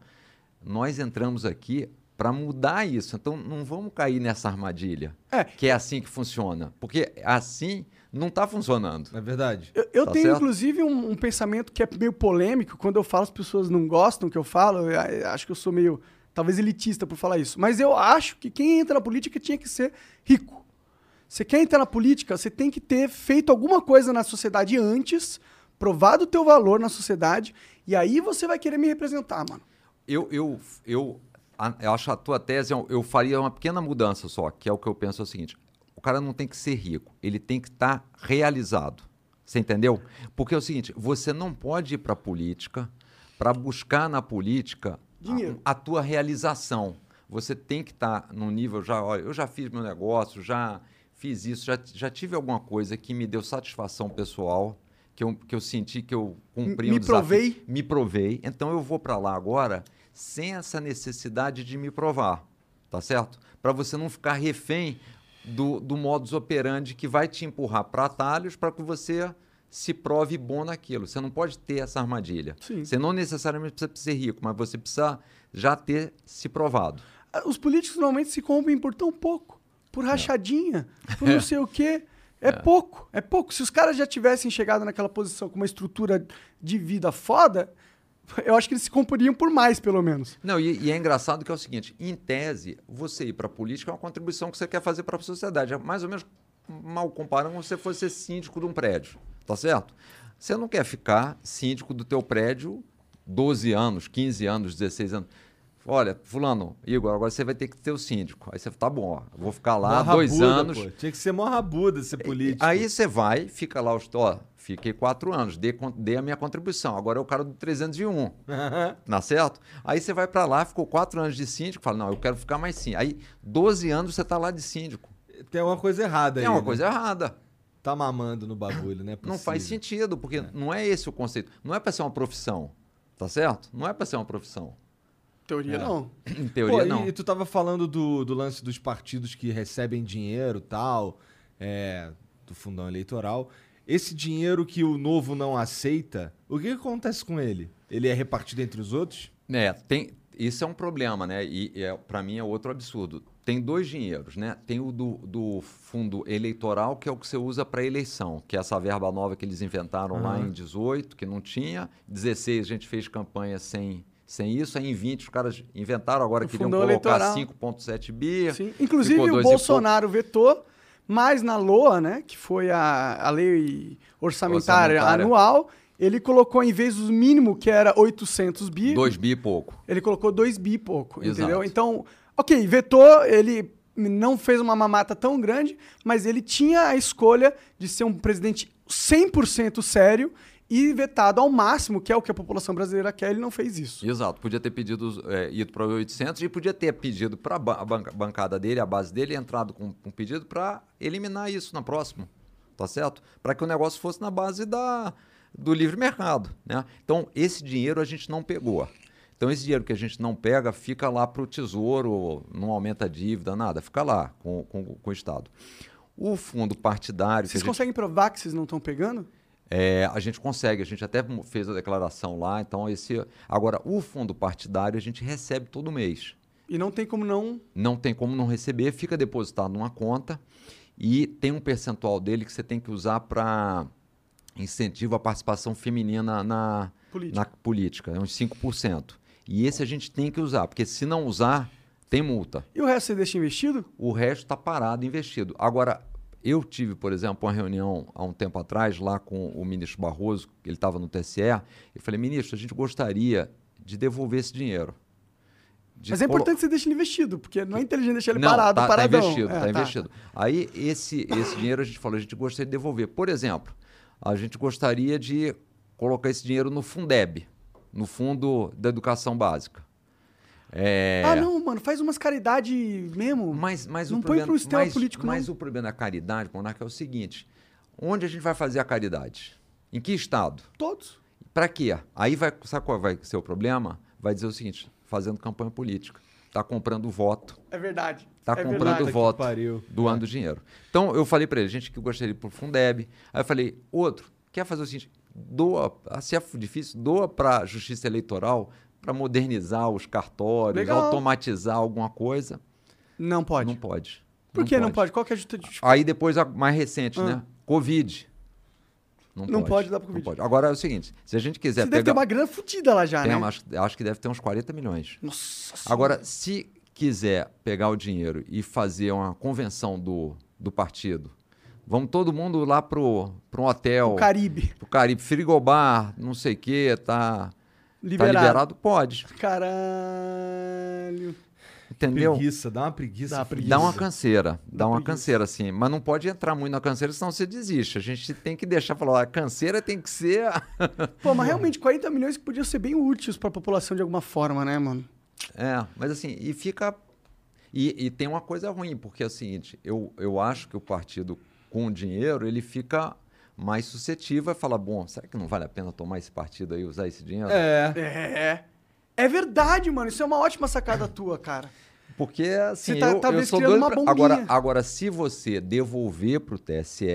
nós entramos aqui para mudar isso. Então não vamos cair nessa armadilha. É. Que é assim que funciona. Porque assim não está funcionando. É verdade. Eu, eu Tá tenho, certo? inclusive, um, um pensamento que é meio polêmico. Quando eu falo, as pessoas não gostam que eu falo. Eu, eu acho que eu sou meio, talvez, elitista por falar isso. Mas eu acho que quem entra na política tinha que ser rico. Você quer entrar na política, você tem que ter feito alguma coisa na sociedade antes, provado o teu valor na sociedade, e aí você vai querer me representar, mano. Eu, eu, eu, a- eu acho a tua tese, eu, eu faria uma pequena mudança só, que é o que eu penso é o seguinte: o cara não tem que ser rico, ele tem que estar realizado. Você entendeu? Porque é o seguinte: você não pode ir para a política para buscar na política a-. A, tua realização. Você tem que estar num nível já, olha, eu já fiz meu negócio, já fiz isso, já, já tive alguma coisa que me deu satisfação pessoal, que eu, que eu senti que eu cumpri Me um desafio provei. me provei, então eu vou para lá agora sem essa necessidade de me provar, tá certo? Para você não ficar refém do, do modus operandi que vai te empurrar para atalhos para que você se prove bom naquilo. Você não pode ter essa armadilha. Sim. Você não necessariamente precisa ser rico, mas você precisa já ter se provado. Ah, Os políticos normalmente se corrompem por tão pouco. Por rachadinha, por não sei o quê. É, pouco, é pouco. Se os caras já tivessem chegado naquela posição com uma estrutura de vida foda, [LAUGHS] Eu acho que eles se comporiam por mais, pelo menos. Não, e, e é engraçado que é o seguinte: em tese, você ir para a política é uma contribuição que você quer fazer para a sociedade. É mais ou menos mal comparando como se você fosse ser síndico de um prédio, tá certo? Você não quer ficar síndico do teu prédio 12 anos, 15 anos, 16 anos. Olha, fulano, Igor, agora você vai ter que ter o síndico. Aí você tá bom, ó, vou ficar lá Mó dois rabuda, anos. pô. Tinha que ser mó rabuda ser político. Aí você vai, fica lá, os, ó, fiquei quatro anos, dei, dei a minha contribuição. Agora é o cara do 301, tá certo? Aí você vai pra lá, ficou quatro anos de síndico, fala, não, eu quero ficar mais síndico. Aí 12 anos você tá lá de síndico. Tem uma coisa errada aí. É uma né? coisa errada. Tá mamando no bagulho, né? Não faz sentido, porque não é esse o conceito. Não é pra ser uma profissão, tá certo? Não é pra ser uma profissão. Teoria não. Em Pô, teoria, e- não. E, tu tava falando do, do lance dos partidos que recebem dinheiro e tal, é, do fundão eleitoral. Esse dinheiro que o novo não aceita, o que, acontece com ele? Ele é repartido entre os outros? É, tem, isso é um problema, né? E, e é, para mim é outro absurdo. Tem dois dinheiros, né? Tem o do, do fundo eleitoral, que é o que você usa para eleição, que é essa verba nova que eles inventaram lá em 18, que não tinha. 16 a gente fez campanha sem, sem isso. Aí em 20 os caras inventaram, agora O queriam colocar eleitoral. 5,7 bi. Sim. Inclusive, o e. Bolsonaro vetou, mas na LOA, né, que foi a, a lei orçamentária, Orçamentária. anual, ele colocou, em vez do mínimo, que era 800 bi, 2 bi e pouco. ele colocou 2 bi e pouco, Exato. entendeu? Então, ok, vetou, ele não fez uma mamata tão grande, mas ele tinha a escolha de ser um presidente 100% sério e vetado ao máximo, que é o que a população brasileira quer, ele não fez isso. Exato, podia ter pedido, é, ido para 800 e podia ter pedido para a bancada dele, a base dele, entrado com um pedido para eliminar isso na próxima, tá certo? Para que o negócio fosse na base da, do livre mercado, né? Então, esse dinheiro a gente não pegou. Então, esse dinheiro que a gente não pega fica lá para o tesouro, não aumenta a dívida, nada, fica lá com, com, com o Estado. O fundo partidário... Vocês gente- conseguem provar que vocês não estão pegando? É, a gente consegue, a gente até fez a declaração lá, então esse. Agora, o fundo partidário a gente recebe todo mês. E não tem como não Não tem como não receber, fica depositado numa conta e tem um percentual dele que você tem que usar para incentivo à participação feminina na Política. na política, é uns 5%. E esse a gente tem que usar, porque se não usar, tem multa. E o resto você deixa investido? O resto está parado, investido. Agora, eu tive, por exemplo, uma reunião há um tempo atrás lá com o ministro Barroso, que ele estava no TSE, e falei, ministro, a gente gostaria de devolver esse dinheiro. Mas é colo- importante que você deixe ele investido, porque não é inteligente deixar ele Não, parado, tá, tá paradão. investido, É, tá, tá. investido. Aí, esse, esse dinheiro a gente falou, a gente gostaria de devolver. Por exemplo, a gente gostaria de colocar esse dinheiro no Fundeb, no Fundo da Educação Básica. É, Ah, não, mano, faz umas caridade mesmo. Mas, mas não o põe problema, pro sistema mas, político, mas não. o problema da caridade, Monarca, é o seguinte: onde a gente vai fazer a caridade? Em que estado? Todos. Para quê? Aí vai, sabe qual vai ser o problema? Vai dizer o seguinte: fazendo campanha política. Está comprando voto. É verdade. Está é comprando verdade. voto, pariu. doando dinheiro. Então eu falei para ele, gente que gostaria de ir pro Fundeb. Aí eu falei, outro, quer fazer o seguinte, doa, se é difícil, doa para a Justiça Eleitoral para modernizar os cartórios, Legal. automatizar alguma coisa. Não pode. Não pode. Por que não pode? Qual que é a justa- Aí depois a mais recente, Ah. né? Covid. Não, Não pode dar pro Não Covid. pode. Agora é o seguinte, se a gente quiser Você deve ter pegar... uma grana fodida lá já, Tem, né? acho, acho que deve ter uns 40 milhões. Nossa Agora, se quiser pegar o dinheiro e fazer uma convenção do, do partido, vamos todo mundo lá pro, pro um hotel. O Caribe. Pro Caribe, frigobar, não sei o quê, tá, Liberado. tá liberado? Pode. Caralho. Entendeu? Preguiça, dá uma preguiça. Dá uma fodida. Dá uma canseira, dá, uma preguiça. canseira, assim. Mas não pode entrar muito na canseira, senão você desiste. A gente tem que deixar falar, a canseira tem que ser. Pô, mas realmente 40 milhões que podiam ser bem úteis pra população de alguma forma, né, mano? é, mas assim, e fica. E, e tem uma coisa ruim, porque é o seguinte, eu, eu acho que o partido com dinheiro, ele fica mais suscetível a falar, bom, será que não vale a pena tomar esse partido aí, usar esse dinheiro? É. É. É verdade, mano. Isso é uma ótima sacada [LAUGHS] tua, cara. Porque assim, Você tá, eu, talvez, eu sou criando doido uma pra- bombinha. agora, agora, se você devolver para o TSE,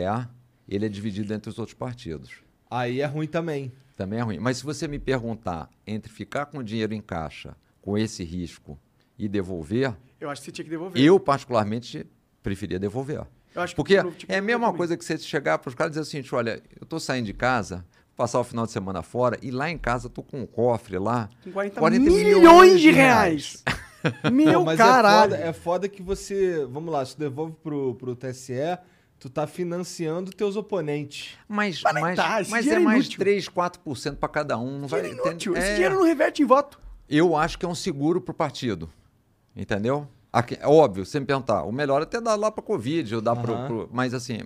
ele é dividido entre os outros partidos. Aí é ruim também. Também é ruim. Mas se você me perguntar entre ficar com o dinheiro em caixa, com esse risco, e devolver, Eu acho que você tinha que devolver. eu particularmente preferia devolver. Porque o povo tinha que é a mesma coisa que você chegar para os caras e dizer o seguinte, olha, eu estou saindo de casa, passar o final de semana fora e lá em casa tô com um cofre lá. Com 40, 40 milhões, de reais. [LAUGHS] Meu Não, mas caralho. É foda, é foda que você. Vamos lá, se devolve pro, pro TSE, tu tá financiando teus oponentes. Mas, Mas mas, tá, esse mas é é mais inútil. 3, 4% para cada um. Não vai, Dinheiro inútil. Esse É, dinheiro não reverte em voto. Eu acho que é um seguro pro partido. Entendeu? Aqui- é óbvio, você me perguntar, o melhor é até dar lá pra Covid, ou dar pro, Aham. pro- Mas assim.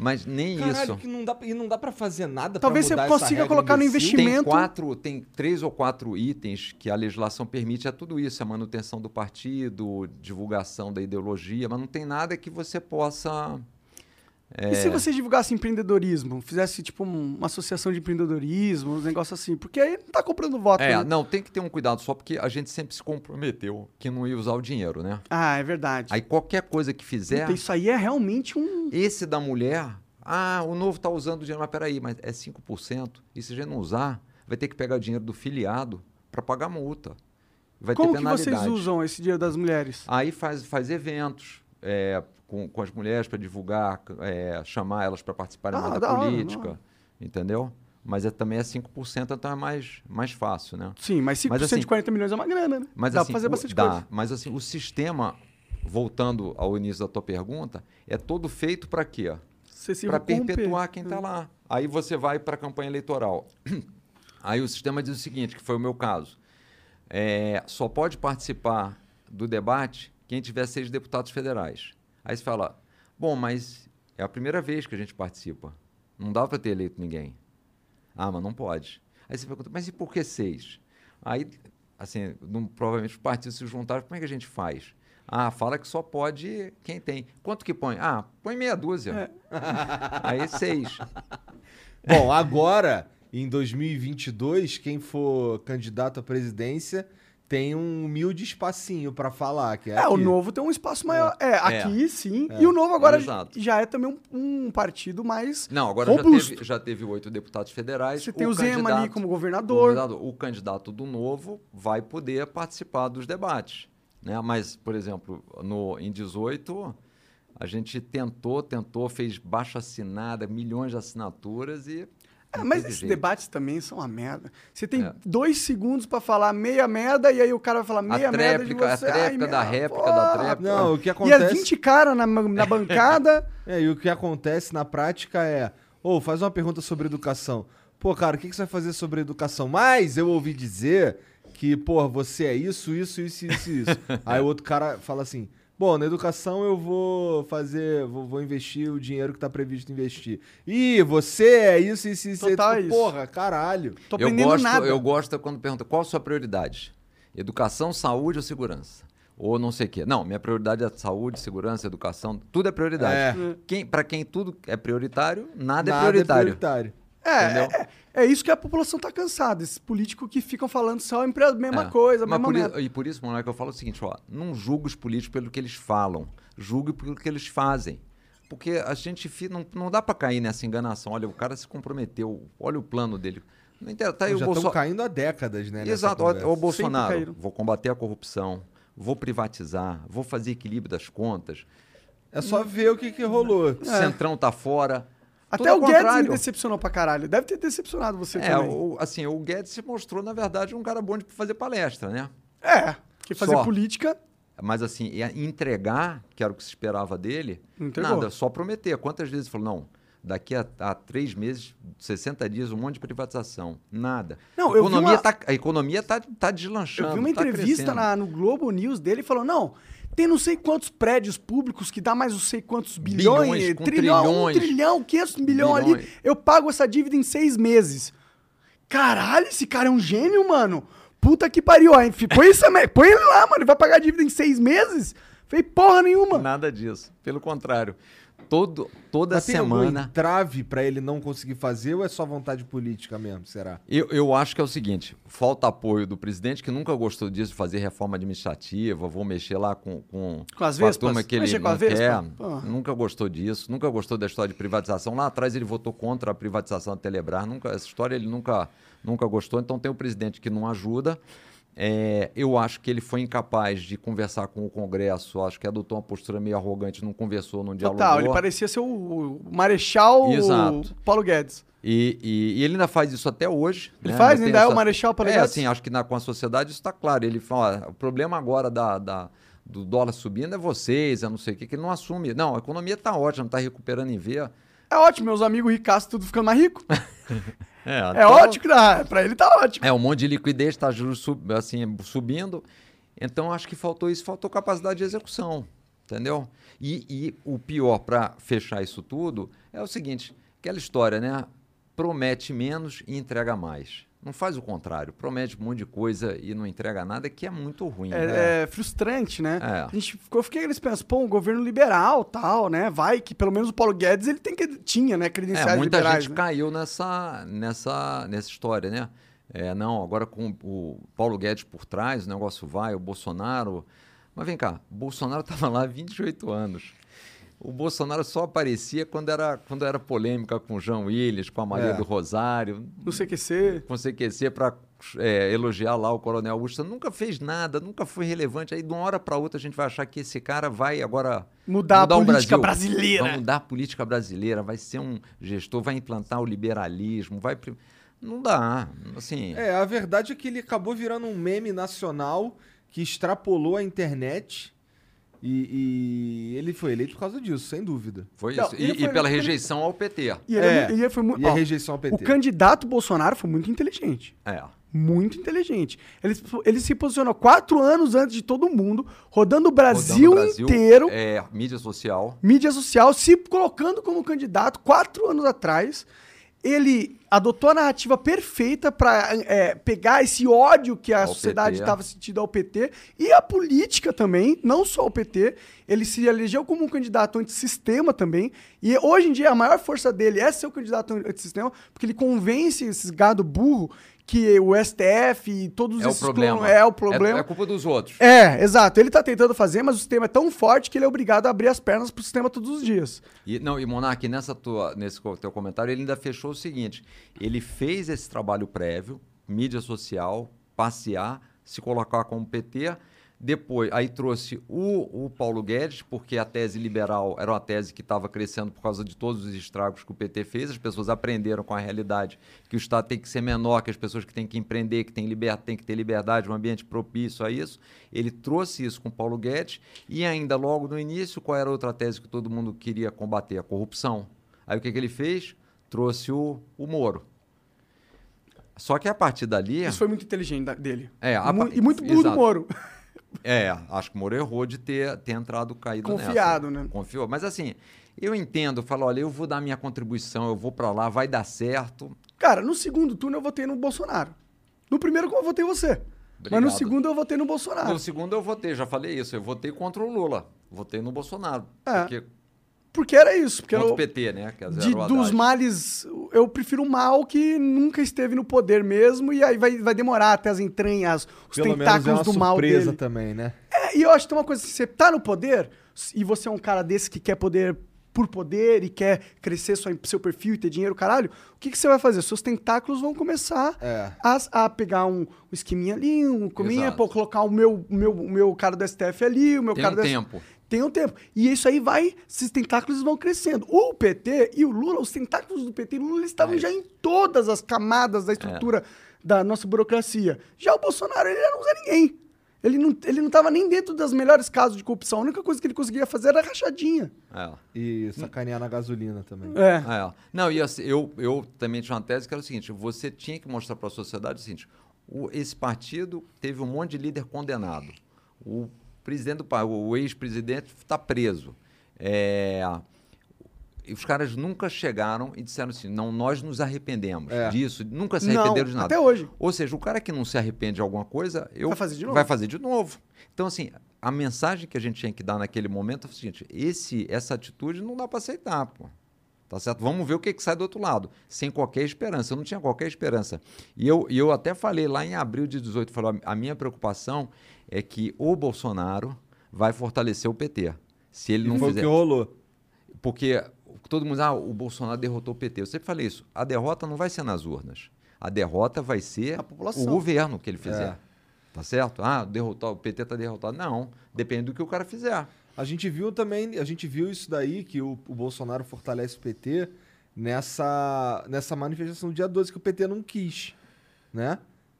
Mas nem Caralho, isso. que não dá, e não dá pra fazer nada Talvez pra você consiga colocar no investimento- Tem quatro, tem três ou quatro itens que a legislação permite, é tudo isso, a manutenção do partido, divulgação da ideologia, mas não tem nada que você possa. E se você divulgasse empreendedorismo? Fizesse, tipo, um- uma associação de empreendedorismo, uns negócios assim. Porque aí não tá comprando voto. É, né? não, tem que ter um cuidado só porque a gente sempre se comprometeu que não ia usar o dinheiro, né? Ah, é verdade. Aí qualquer coisa que fizer, Puta, isso aí é realmente um... esse da mulher, ah, o novo tá usando o dinheiro, mas peraí, mas é 5%, e se a gente não usar, vai ter que pegar dinheiro do filiado para pagar multa. Vai Como ter que penalidade. vocês usam esse dia das mulheres? Aí faz, faz eventos é, com, com as mulheres para divulgar, é, chamar elas para participarem Ah, da política, hora. entendeu? Mas é, também é 5%, então é mais, mais fácil, né? Sim, mas 5% Mas, assim, de 40 milhões é uma grana, né? Mas Dá assim, pra fazer o- bastante dá, coisa. Mas assim, o sistema, voltando ao início da tua pergunta, é todo feito para quê? Para perpetuar quem está lá. Aí você vai para a campanha eleitoral. [CLEARS THROAT] Aí o sistema diz o seguinte, que foi o meu caso. É, só pode participar do debate quem tiver seis deputados federais. Aí você fala, bom, mas é a primeira vez que a gente participa. Não dá para ter eleito ninguém. Ah, mas não pode. Aí você pergunta, mas e por que seis? Aí, assim, não- provavelmente os partidos se juntaram, como é que a gente faz? Ah, fala que só pode quem tem. Quanto que põe? Ah, põe meia dúzia. [LAUGHS] Aí seis. Bom, agora, em 2022, quem for candidato à presidência tem um humilde espacinho pra falar, que é, É, o aqui. novo tem um espaço maior. É, aqui sim. É. E o novo agora já é também um, um partido mais Não, agora já robusto. teve, já teve oito deputados federais. Você tem o Zema ali como o governador. candidato- O candidato do novo vai poder participar dos debates. Né? Mas, por exemplo, no, em 18, a gente tentou, tentou, fez baixo assinada, milhões de assinaturas e. É, mas esses jeito. debates também são uma merda. Você tem É. dois segundos pra falar meia merda e aí o cara vai falar meia merda de tréplica, a você. Ai, tréplica da réplica porra, da tréplica. Não, o que E é acontece... 20 caras na, na bancada. [LAUGHS] É, e o que acontece na prática é, ô, faz uma pergunta sobre educação. Pô, cara, o que, que você vai fazer sobre educação? Mas eu ouvi dizer que, pô, você é isso, isso, isso, isso, isso. [LAUGHS] Aí o outro cara fala assim, bom, na educação eu vou fazer, vou, vou investir o dinheiro que tá previsto investir. Ih, você é isso, isso, isso. Total tu, é isso. Porra, caralho. Tô eu aprendendo gosto, nada. Eu gosto quando pergunta qual a sua prioridade? Educação, saúde ou segurança? Ou não sei o quê. Não, minha prioridade é saúde, segurança, educação, tudo é prioridade. É. Quem, para quem tudo é prioritário, nada, Nada é prioritário. prioritário. É, Entendeu? é, é isso que a população tá cansada. Esses políticos que ficam falando sempre a mesma É. coisa, a Mas mesma por isso, e por isso, Monarca, eu falo o seguinte, ó, não julgue os políticos pelo que eles falam, julgue pelo que eles fazem. Porque a gente não, não dá para cair nessa enganação. Olha, o cara se comprometeu, olha o plano dele. Não interessa, tá aí Já o estão Bolso- caindo há décadas, né? Exato, conversa. o Bolsonaro, vou combater a corrupção, vou privatizar, vou fazer equilíbrio das contas. É só ver o que, que rolou. O Centrão tá fora. Até o Guedes me decepcionou pra caralho. Deve ter decepcionado você É, também. o, assim, o Guedes se mostrou, na verdade, um cara bom de fazer palestra, né? É, porque fazer Só. política... Mas assim, e entregar, que era o que se esperava dele, entregou. nada, só prometer. Quantas vezes ele falou, não, daqui a, a três meses, 60 dias, um monte de privatização. Nada. Não, a economia uma- tá, a economia tá, tá deslanchando. Eu vi uma tá entrevista na- no Globo News dele falou: não, tem não sei quantos prédios públicos que dá mais não sei quantos bilhões, Bilhões, trilhão, trilhões. um trilhão, 500 milhões ali. Bilhões. Eu pago essa dívida em seis meses. Caralho, esse cara é um gênio, mano. Puta que pariu. Aí, põe, me- põe ele lá, mano. Ele vai pagar a dívida em seis meses? Fez porra nenhuma. Nada disso. Pelo contrário. Todo, toda Mas tem algum semana. entrave pra ele não conseguir fazer ou é só vontade política mesmo, será? Eu, eu acho que é o seguinte: falta apoio do presidente, que nunca gostou disso, de fazer reforma administrativa, vou mexer lá com, com, Com as a vespas? turma que ele Mexer com não a vespa? quer. Pô. Nunca gostou disso, nunca gostou da história de privatização. Lá atrás ele votou contra a privatização da Telebrás, nunca, essa história ele nunca, nunca gostou. Então tem o presidente que não ajuda. É, eu acho que ele foi incapaz de conversar com o Congresso, acho que adotou uma postura meio arrogante, não conversou, não dialogou. Total, ele parecia ser o, o Marechal Exato. Paulo Guedes. E, e- e ele ainda faz isso até hoje. Ele né? faz? Ainda é o Marechal Paulo É, Guedes? assim, acho que na, com a sociedade isso está claro. Ele fala, "Ó, o problema agora da, da- do dólar subindo é vocês, é não sei o que, que ele não assume. Não, a economia está ótima, está recuperando em ver. É ótimo, meus amigos ricaços tudo ficando mais rico. [LAUGHS] É, É ótimo, ah, pra ele tá ótimo. É, um monte de liquidez, está juros sub- assim, subindo. Então, acho que faltou isso, faltou capacidade de execução, entendeu? E, e o pior para fechar isso tudo é o seguinte, aquela história, né? Promete menos e entrega mais. Não faz o contrário, promete um monte de coisa e não entrega nada, que é muito ruim. né? É, é frustrante, né? É. A gente ficou, eu fiquei eles pensam, pô, um governo liberal, tal, né? Vai que pelo menos o Paulo Guedes ele tem que tinha, né, credenciais É, muita liberais, gente né? caiu nessa, nessa, nessa história, né? É, não, agora com o Paulo Guedes por trás, o negócio vai, o Bolsonaro. Mas vem cá, Bolsonaro [LAUGHS] estava lá há 28 anos. O Bolsonaro só aparecia quando era, quando era polêmica com o João Willis, com a Maria É. do Rosário, No CQC. com o CQC para elogiar lá o Coronel Augusto. Nunca fez nada, nunca foi relevante. Aí de uma hora para outra a gente vai achar que esse cara vai agora Mudar a o política Brasil. brasileira. Vai mudar a política brasileira, vai ser um gestor, vai implantar o liberalismo, vai. Não dá. Assim. É, a verdade é que ele acabou virando um meme nacional que extrapolou a internet e, e ele foi eleito por causa disso, sem dúvida. Foi Não, isso. ele E, foi- e pela rejeição ao PT. E ele, É, ele foi muito. E a rejeição ao PT. o candidato Bolsonaro foi muito inteligente. É. Muito inteligente. Ele, ele se posicionou quatro anos antes de todo mundo, rodando o Brasil, Rodando o Brasil, inteiro, É, mídia social. mídia social, se colocando como candidato quatro anos atrás. Ele adotou a narrativa perfeita para pegar esse ódio que a Ao sociedade estava sentindo ao PT e a política também, não só o PT. Ele se elegeu como um candidato antissistema também. E hoje em dia a maior força dele é ser o candidato antissistema, porque ele convence esses gado burro que o STF e todos É o esses problema. é o problema. É, é culpa dos outros. É, exato. Ele tá tentando fazer, mas o sistema é tão forte que ele é obrigado a abrir as pernas pro sistema todos os dias. E, não, e Monark, nessa tua, nesse teu comentário, ele ainda fechou o seguinte: ele fez esse trabalho prévio, mídia social, passear, se colocar como PT. Depois, aí trouxe o, o Paulo Guedes, porque a tese liberal era uma tese que estava crescendo por causa de todos os estragos que o PT fez. As pessoas aprenderam com a realidade que o Estado tem que ser menor, que as pessoas que têm que empreender, que têm, liber, têm que ter liberdade, um ambiente propício a isso. Ele trouxe isso com o Paulo Guedes e ainda logo no início, qual era a outra tese que todo mundo queria combater? A corrupção. Aí o que, que ele fez? Trouxe o, o Moro. Só que a partir dali. Isso foi muito inteligente dele. É, a e muito burro do. Moro. É, acho que o Moro errou de ter, ter entrado caído Confiado, nessa. né? Confiou. Mas assim, eu entendo, falo, olha, eu vou dar minha contribuição, eu vou pra lá, vai dar certo. Cara, no segundo turno eu votei no Bolsonaro. No primeiro eu votei você. Mas no Obrigado. segundo eu votei no Bolsonaro. No segundo eu votei, já falei isso, eu votei contra o Lula. Votei no Bolsonaro. É. Porque, Porque era isso. Porque contra eu, o PT, né? Que é de- dos males, eu prefiro o mal que nunca esteve no poder mesmo. E aí vai, vai demorar até as entranhas, os Pelo menos tentáculos é do mal surpresa dele. também, né? É, e eu acho que tem uma coisa, se você tá no poder, e você é um cara desse que quer poder por poder e quer crescer sua, seu perfil e ter dinheiro, caralho, o que, que você vai fazer? Seus tentáculos vão começar É. a, a pegar um, um esqueminha ali, um cominha, pô, colocar o meu, meu, meu cara do STF ali, o meu Tem cara um do tempo. Tem um tempo. E isso aí vai, esses tentáculos vão crescendo. O PT e o Lula, os tentáculos do PT e Lula eles estavam É já em todas as camadas da estrutura da nossa burocracia. Já o Bolsonaro, ele não usa ninguém. Ele não, ele não tava nem dentro das melhores casos de corrupção. A única coisa que ele conseguia fazer era rachadinha. É. E sacanear na gasolina também. É. É. Não, e assim, eu, eu também tinha uma tese que era o seguinte: você tinha que mostrar para a sociedade o seguinte: o- esse partido teve um monte de líder condenado. O presidente do o ex-presidente está preso. É, e os caras nunca chegaram e disseram assim: não, nós nos arrependemos É. disso, nunca se Não, arrependeram de nada. até hoje. Ou seja, o cara que não se arrepende de alguma coisa, eu, Vai fazer de novo. vai fazer de novo. Então, assim, a mensagem que a gente tinha que dar naquele momento é o seguinte: esse, essa atitude não dá para aceitar, pô. Tá certo? Vamos ver o que, que sai do outro lado. Sem qualquer esperança. Eu não tinha qualquer esperança. E eu, eu até falei lá em abril de 18, falei, ó, a minha preocupação é que o Bolsonaro vai fortalecer o PT. Se ele E não foi fizer. o que rolou. Porque todo mundo diz, ah, o Bolsonaro derrotou o PT. Eu sempre falei isso. A derrota não vai ser nas urnas. A derrota vai ser o governo que ele fizer. É. Tá certo? Ah, derrotar, o PT tá derrotado. Não, depende do que o cara fizer. A gente viu também, a gente viu isso daí, que o, o Bolsonaro fortalece o PT nessa, nessa manifestação do dia 12, que o PT não quis, né?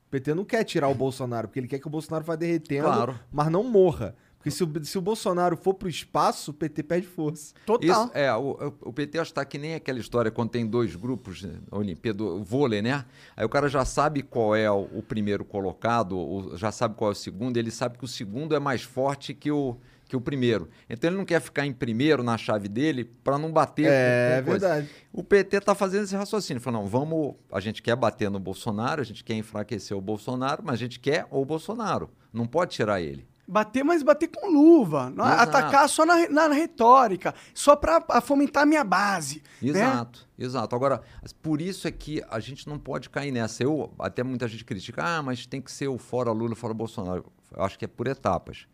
O PT não quer tirar o Bolsonaro, porque ele quer que o Bolsonaro vá derretendo, Claro. mas não morra. Porque se o, se o Bolsonaro for pro espaço, o PT perde força. Total. Isso, é, o, o PT acho que tá que nem aquela história quando tem dois grupos, né, Olimpíada, o vôlei, né? Aí o cara já sabe qual é o, o primeiro colocado, o- já sabe qual é o segundo, ele sabe que o segundo é mais forte que o, que o primeiro. Então ele não quer ficar em primeiro na chave dele para não bater. É, coisa. verdade. O PT tá fazendo esse raciocínio, falando, não, vamos, a gente quer bater no Bolsonaro, a gente quer enfraquecer o Bolsonaro, mas a gente quer o Bolsonaro, não pode tirar ele. Bater, mas bater com luva. Não é atacar só na, na retórica, só pra a fomentar a minha base. né? Exato, exato. Agora, por isso é que a gente não pode cair nessa. Eu, até muita gente critica, ah, mas tem que ser o fora Lula, fora Bolsonaro. Eu acho que é por etapas.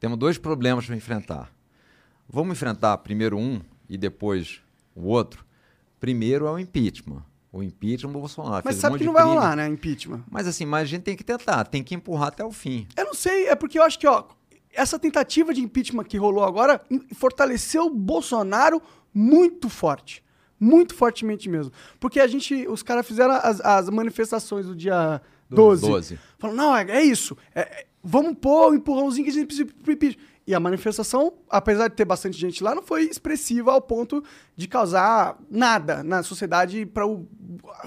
Temos dois problemas para enfrentar. Vamos enfrentar primeiro um e depois o outro. Primeiro é o impeachment. O impeachment do Bolsonaro. Mas Fez um sabe monte que não vai crime. rolar, né? Impeachment. Mas assim, mas a gente tem que tentar, tem que empurrar até o fim. Eu não sei, é porque eu acho que, ó, essa tentativa de impeachment que rolou agora fortaleceu o Bolsonaro muito forte. Muito fortemente mesmo. Porque a gente, os caras fizeram as, as manifestações do dia 12. 12. Falaram, não, é, é isso. é- é, vamos pôr o empurrãozinho que a gente precisa. E a manifestação, apesar de ter bastante gente lá, não foi expressiva ao ponto de causar nada na sociedade para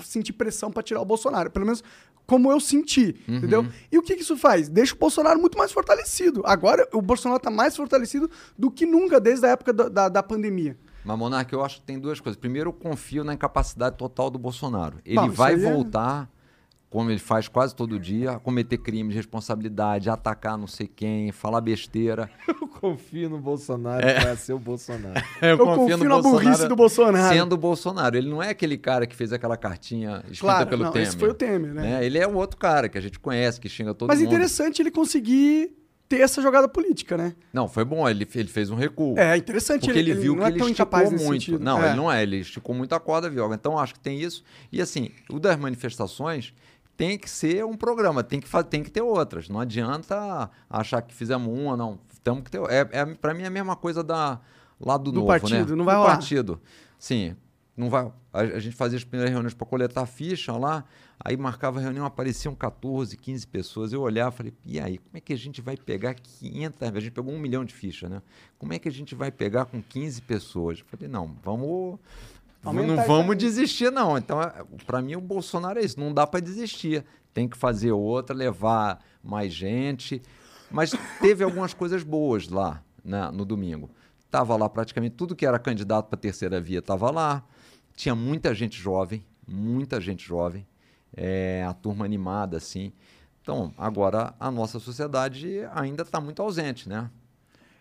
sentir pressão para tirar o Bolsonaro. Pelo menos como eu senti, entendeu? E o que, que isso faz? Deixa o Bolsonaro muito mais fortalecido. Agora, o Bolsonaro tá mais fortalecido do que nunca desde a época da, da, da pandemia. Mas, Monark, eu acho que tem duas coisas. Primeiro, eu confio na incapacidade total do Bolsonaro. Ele Bom, vai é- voltar, como ele faz quase todo dia, cometer crimes de responsabilidade, atacar não sei quem, falar besteira. [LAUGHS] Eu confio no Bolsonaro É. pra ser o Bolsonaro. [LAUGHS] Eu confio na burrice do Bolsonaro. Sendo o Bolsonaro. Ele não é aquele cara que fez aquela cartinha escrita Claro, pelo não, Temer. esse foi o Temer, né? Ele é o outro cara que a gente conhece, que xinga todo Mas mundo. interessante ele conseguir ter essa jogada política, né? Não, foi bom. Ele, ele fez um recuo. É interessante Porque ele, viu não que é ele esticou muito. Não, É. ele não é, ele esticou muito a corda, Vioga. Então acho que tem isso. E assim, o das manifestações tem que ser um programa, tem que, tem que ter outras. Não adianta achar que fizemos uma, não. Temos que ter. É, é, para mim é a mesma coisa da, lá do, Do novo, partido, né? não vai do rolar. partido. Sim. Não vai, a, a gente fazia as primeiras reuniões para coletar ficha lá, aí marcava a reunião, apareciam 14, 15 pessoas. Eu olhava e falei, e aí, como é que a gente vai pegar 500? A gente pegou um milhão de fichas, né? Como é que a gente vai pegar com 15 pessoas? Eu falei, não, vamos. Aumentar não vamos desistir, desistir, não. Então, para mim, o Bolsonaro é isso. Não dá para desistir. Tem que fazer outra, levar mais gente. Mas teve algumas coisas boas lá né, no domingo. Tava lá praticamente tudo que era candidato para terceira via estava lá. Tinha muita gente jovem, muita gente jovem. É, a turma animada, assim. Então, agora a nossa sociedade ainda está muito ausente, né?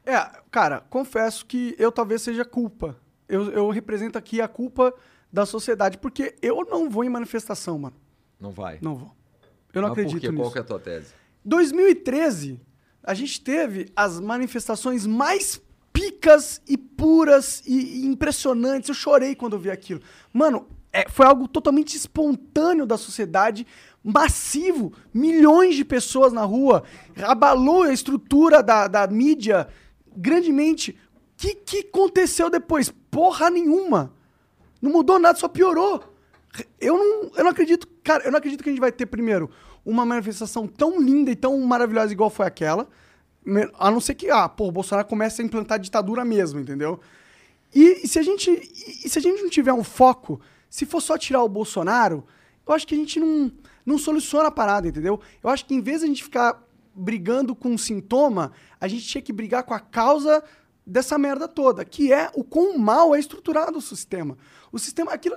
É, cara, confesso que eu talvez seja culpa. Eu, eu represento aqui a culpa da sociedade, porque eu não vou em manifestação, mano. Não vai. Não vou. Eu não Mas por acredito quê? nisso. Qual que é a tua tese? 2013, a gente teve as manifestações mais picas e puras e, e impressionantes. Eu chorei quando eu vi aquilo. Mano, é, foi algo totalmente espontâneo da sociedade, massivo, milhões de pessoas na rua, abalou a estrutura da, da mídia grandemente. Que, que aconteceu depois? Porra nenhuma. Não mudou nada, só piorou. Eu não, eu não acredito, cara, eu não acredito que a gente vai ter primeiro uma manifestação tão linda e tão maravilhosa igual foi aquela, a não ser que, ah, pô, o Bolsonaro comece a implantar ditadura mesmo, entendeu? E, e se a gente, e se a gente não tiver um foco, se for só tirar o Bolsonaro, eu acho que a gente não, não soluciona a parada, entendeu? Eu acho que em vez de a gente ficar brigando com um sintoma, a gente tinha que brigar com a causa dessa merda toda, que é o quão mal é estruturado o sistema. O sistema, aquilo,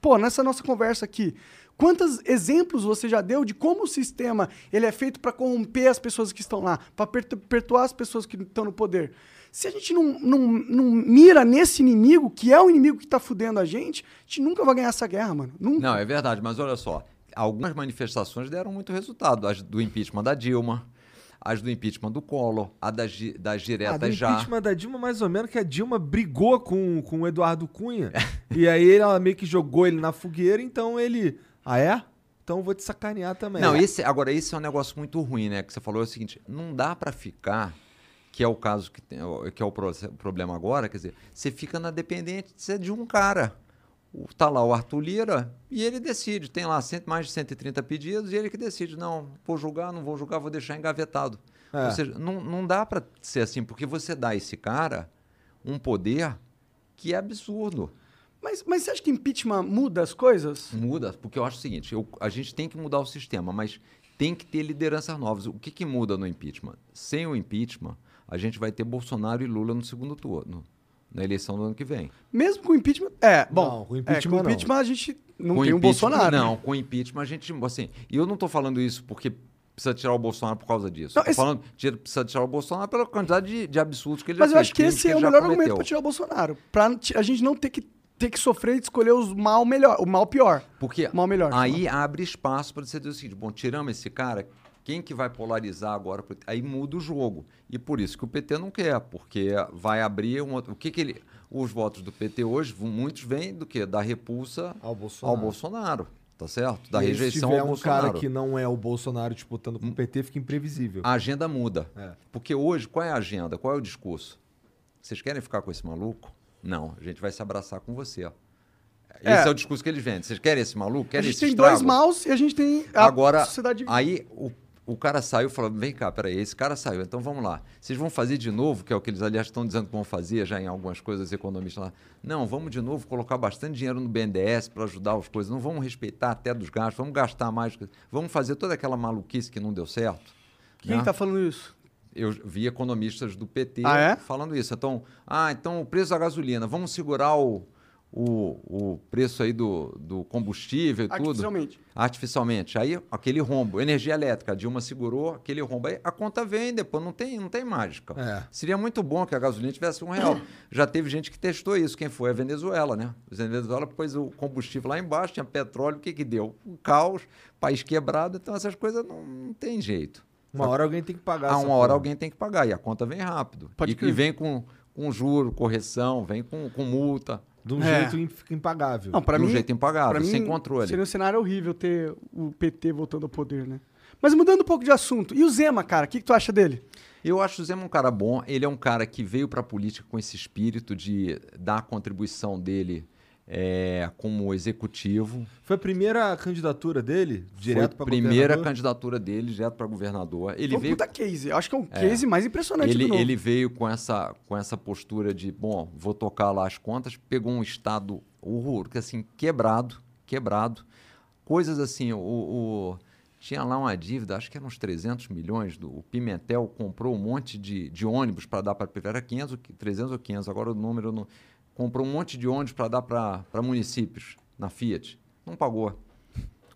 pô, nessa nossa conversa aqui, quantos exemplos você já deu de como o sistema ele é feito para corromper as pessoas que estão lá, para perpetuar as pessoas que estão no poder? Se a gente não, não, não mira nesse inimigo, que é o inimigo que tá fudendo a gente, a gente nunca vai ganhar essa guerra, mano. Nunca. Não, é verdade, mas olha só. Algumas manifestações deram muito resultado. As do impeachment da Dilma, as do impeachment do Collor, a das, das Ah, do diretas já. impeachment da Dilma, mais ou menos, que a Dilma brigou com, com o Eduardo Cunha. [LAUGHS] e aí ela meio que jogou ele na fogueira, então ele. Ah, é? então eu vou te sacanear também. Não, esse, agora esse é um negócio muito ruim, né? Que você falou é o seguinte, não dá para ficar, que é o caso que, tem, que é o pro- problema agora, quer dizer, você fica na dependência de um cara. O- Tá lá o Arthur Lira e ele decide. Tem lá cento- mais de 130 pedidos e ele que decide. Não, vou julgar, não vou julgar, vou deixar engavetado. É. Ou seja, não, não dá para ser assim, porque você dá a esse cara um poder que é absurdo. Mas, mas você acha que impeachment muda as coisas? Muda, porque eu acho o seguinte: eu- a gente tem que mudar o sistema, mas tem que ter lideranças novas. O que, que muda no impeachment? Sem o impeachment, a gente vai ter Bolsonaro e Lula no segundo turno, na eleição do ano que vem. Mesmo com impeachment. É, bom. Não, com é, impeachment com não. impeachment a gente não Com tem um Bolsonaro. Não, com impeachment a gente. Assim, e eu não estou falando isso porque precisa tirar o Bolsonaro por causa disso. Não, Estou esse- falando que precisa tirar o Bolsonaro pela quantidade de, de absurdos que ele Mas já eu fez, acho que esse é o melhor argumento pra tirar o Bolsonaro. Pra ti- a gente não ter que, ter que sofrer de escolher os mal melhor, o mal pior. Porque Mal melhor. aí abre espaço para você dizer o seguinte: bom, tiramos esse cara, quem que vai polarizar agora? Aí muda o jogo. E por isso que o PT não quer, porque vai abrir um outro. O que, que ele. Os votos do PT hoje, muitos vêm do quê? Da repulsa Ao Bolsonaro. ao Bolsonaro, tá certo? Da E rejeição se tiver ao um Bolsonaro. cara que não é o Bolsonaro disputando com o PT, fica imprevisível. A agenda muda. É. Porque hoje, qual é a agenda? Qual é o discurso? Vocês querem ficar com esse maluco? Não, a gente vai se abraçar com você. ó. Esse É. é, o discurso que eles vendem. Vocês querem esse maluco? A Querem gente esse tem dois estrago? maus e a gente tem a Agora, sociedade. aí o, o cara saiu e falou: vem cá, peraí, esse cara saiu, então vamos lá. Vocês vão fazer de novo, que é o que eles, aliás, estão dizendo que vão fazer já em algumas coisas economistas lá. Não, vamos de novo colocar bastante dinheiro no BNDES para ajudar as coisas. Não vamos respeitar até dos gastos, vamos gastar mais. Vamos fazer toda aquela maluquice que não deu certo. Quem né? tá falando isso? Eu vi economistas do PT Ah, é? falando isso. Então, ah, então o preço da gasolina, vamos segurar o, o, o preço aí do, do combustível e tudo. Artificialmente. Artificialmente. Aí, aquele rombo. Energia elétrica, a Dilma segurou aquele rombo. Aí a conta vem, depois não tem, não tem mágica. É. Seria muito bom que a gasolina tivesse um real. Já teve gente que testou isso. Quem foi? A Venezuela, né? A Venezuela pôs o combustível lá embaixo, tinha petróleo, o que que deu? Um caos, país quebrado. Então, essas coisas não, não tem jeito. Uma hora alguém tem que pagar A essa uma hora alguém tem que pagar e a conta vem rápido. Pode e, e vem com, com juro, correção, vem com, com multa. De um É. jeito impagável. Não, pra de um mim, jeito impagável, mim, sem controle. Seria um cenário horrível ter o PT voltando ao poder, né? Mas mudando um pouco de assunto. E o Zema, cara, o que, que tu acha dele? Eu acho o Zema um cara bom. Ele é um cara que veio para a política com esse espírito de dar a contribuição dele é, como executivo. Foi a primeira candidatura dele, direto Foi para a primeira candidatura dele direto para governador. Ele Foi veio puta case. Eu acho que é um case mais impressionante ele, do novo. ele veio com essa, com essa postura de, bom, vou tocar lá as contas, pegou um estado horror, que assim, quebrado, quebrado. Coisas assim, o, o- tinha lá uma dívida, acho que eram uns 300 milhões, do, o Pimentel comprou um monte de, de ônibus para dar para... Era 500, ou 300 ou 500, agora o número... Não, comprou um monte de ônibus para dar para municípios, na Fiat. Não pagou.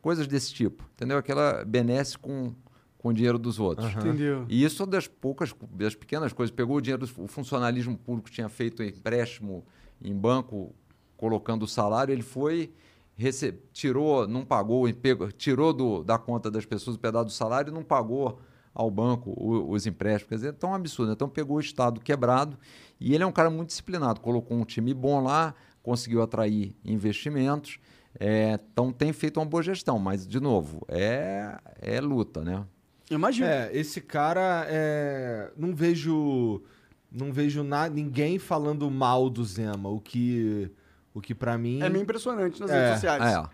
Coisas desse tipo, entendeu? Aquela benesse com, com o dinheiro dos outros. Entendeu? E isso é das poucas, das pequenas coisas. Pegou o dinheiro, do- o funcionalismo público tinha feito empréstimo em banco, colocando o salário, ele foi, rece- tirou, não pagou, pegou- tirou do- da conta das pessoas o pedaço do salário e não pagou ao banco os empréstimos. Quer dizer, é tão absurdo. Então pegou o Estado quebrado e ele é um cara muito disciplinado. Colocou um time bom lá, conseguiu atrair investimentos. é, então tem feito uma boa gestão, mas, de novo, é, é luta, né? Eu imagino. É, esse cara é. Não vejo. Não vejo na, ninguém falando mal do Zema. O que. O que para mim. É meio impressionante nas É, redes sociais.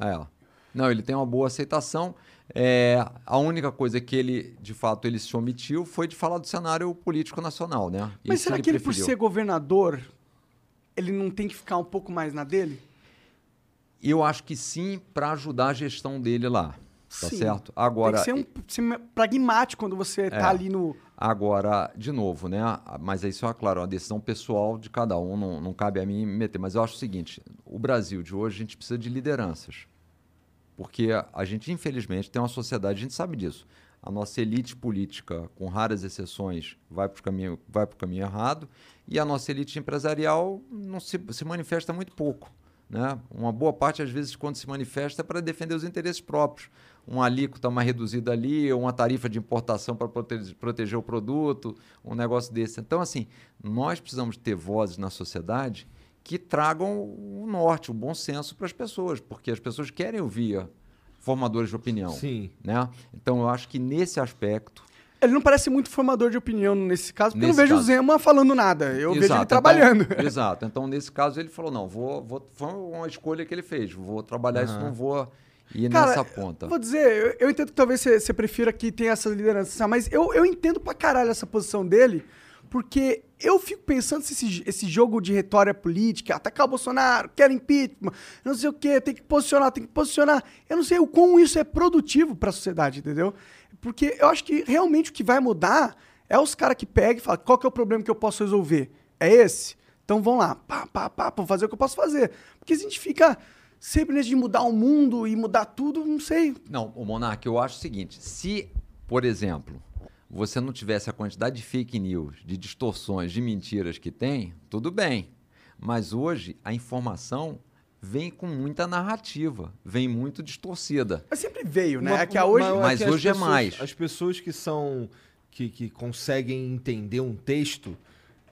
É, é. Não, ele tem uma boa aceitação. É, a única coisa que ele, de fato, ele se omitiu foi de falar do cenário político nacional, né? Mas Isso será que ele, por preferiu. ser governador, ele não tem que ficar um pouco mais na dele? Eu acho que sim, para ajudar a gestão dele lá. Tá Sim. certo? Agora, tem que ser, um, ser pragmático quando você É. tá ali no. Agora, de novo, né? Mas isso é claro, é uma decisão pessoal de cada um, não, não cabe a mim me meter. Mas eu acho o seguinte: o Brasil de hoje a gente precisa de lideranças. Porque a- gente, infelizmente, tem uma sociedade, a gente sabe disso. A nossa elite política, com raras exceções, vai para o caminho, vai caminho errado, e a nossa elite empresarial não se, se manifesta muito pouco. Né? Uma boa parte, às vezes, quando se manifesta, é para defender os interesses próprios. Uma alíquota mais reduzida ali, uma tarifa de importação para prote- proteger o produto, um negócio desse. Então, assim, nós precisamos ter vozes na sociedade que tragam o norte, o bom senso para as pessoas, porque as pessoas querem ouvir formadores de opinião. Sim. Né? Então eu acho que nesse aspecto. Ele não parece muito formador de opinião nesse caso, porque eu Nesse não vejo caso. o Zema falando nada. Eu vejo ele Exato, trabalhando. Então, [LAUGHS] exato. Então, nesse caso, ele falou: não, vou, vou. Foi uma escolha que ele fez. Vou trabalhar isso, não vou ir Cara, nessa ponta. Vou dizer, eu, eu entendo que talvez você, você prefira que tenha essa liderança, mas eu, eu entendo pra caralho essa posição dele, porque eu fico pensando se esse, esse jogo de retória política, atacar o Bolsonaro, quer impeachment, não sei o quê, tem que posicionar, tem que posicionar. Eu não sei o quão isso é produtivo pra sociedade, entendeu? Porque eu acho que realmente o que vai mudar é os caras que pegam e falam, qual que é o problema que eu posso resolver? É esse? Então vão lá, pá, pá, pá, vou fazer o que eu posso fazer. Porque a gente fica sempre nesse de mudar o mundo e mudar tudo, não sei. Não, o Monark, eu acho o seguinte: se, por exemplo, você não tivesse a quantidade de fake news, de distorções, de mentiras que tem, tudo bem. Mas hoje a informação vem com muita narrativa, vem muito distorcida. Mas sempre veio, né? Uma- é que a hoje. uma- Mas que as hoje é pessoas- mais. As pessoas que são. Que, que conseguem entender um texto,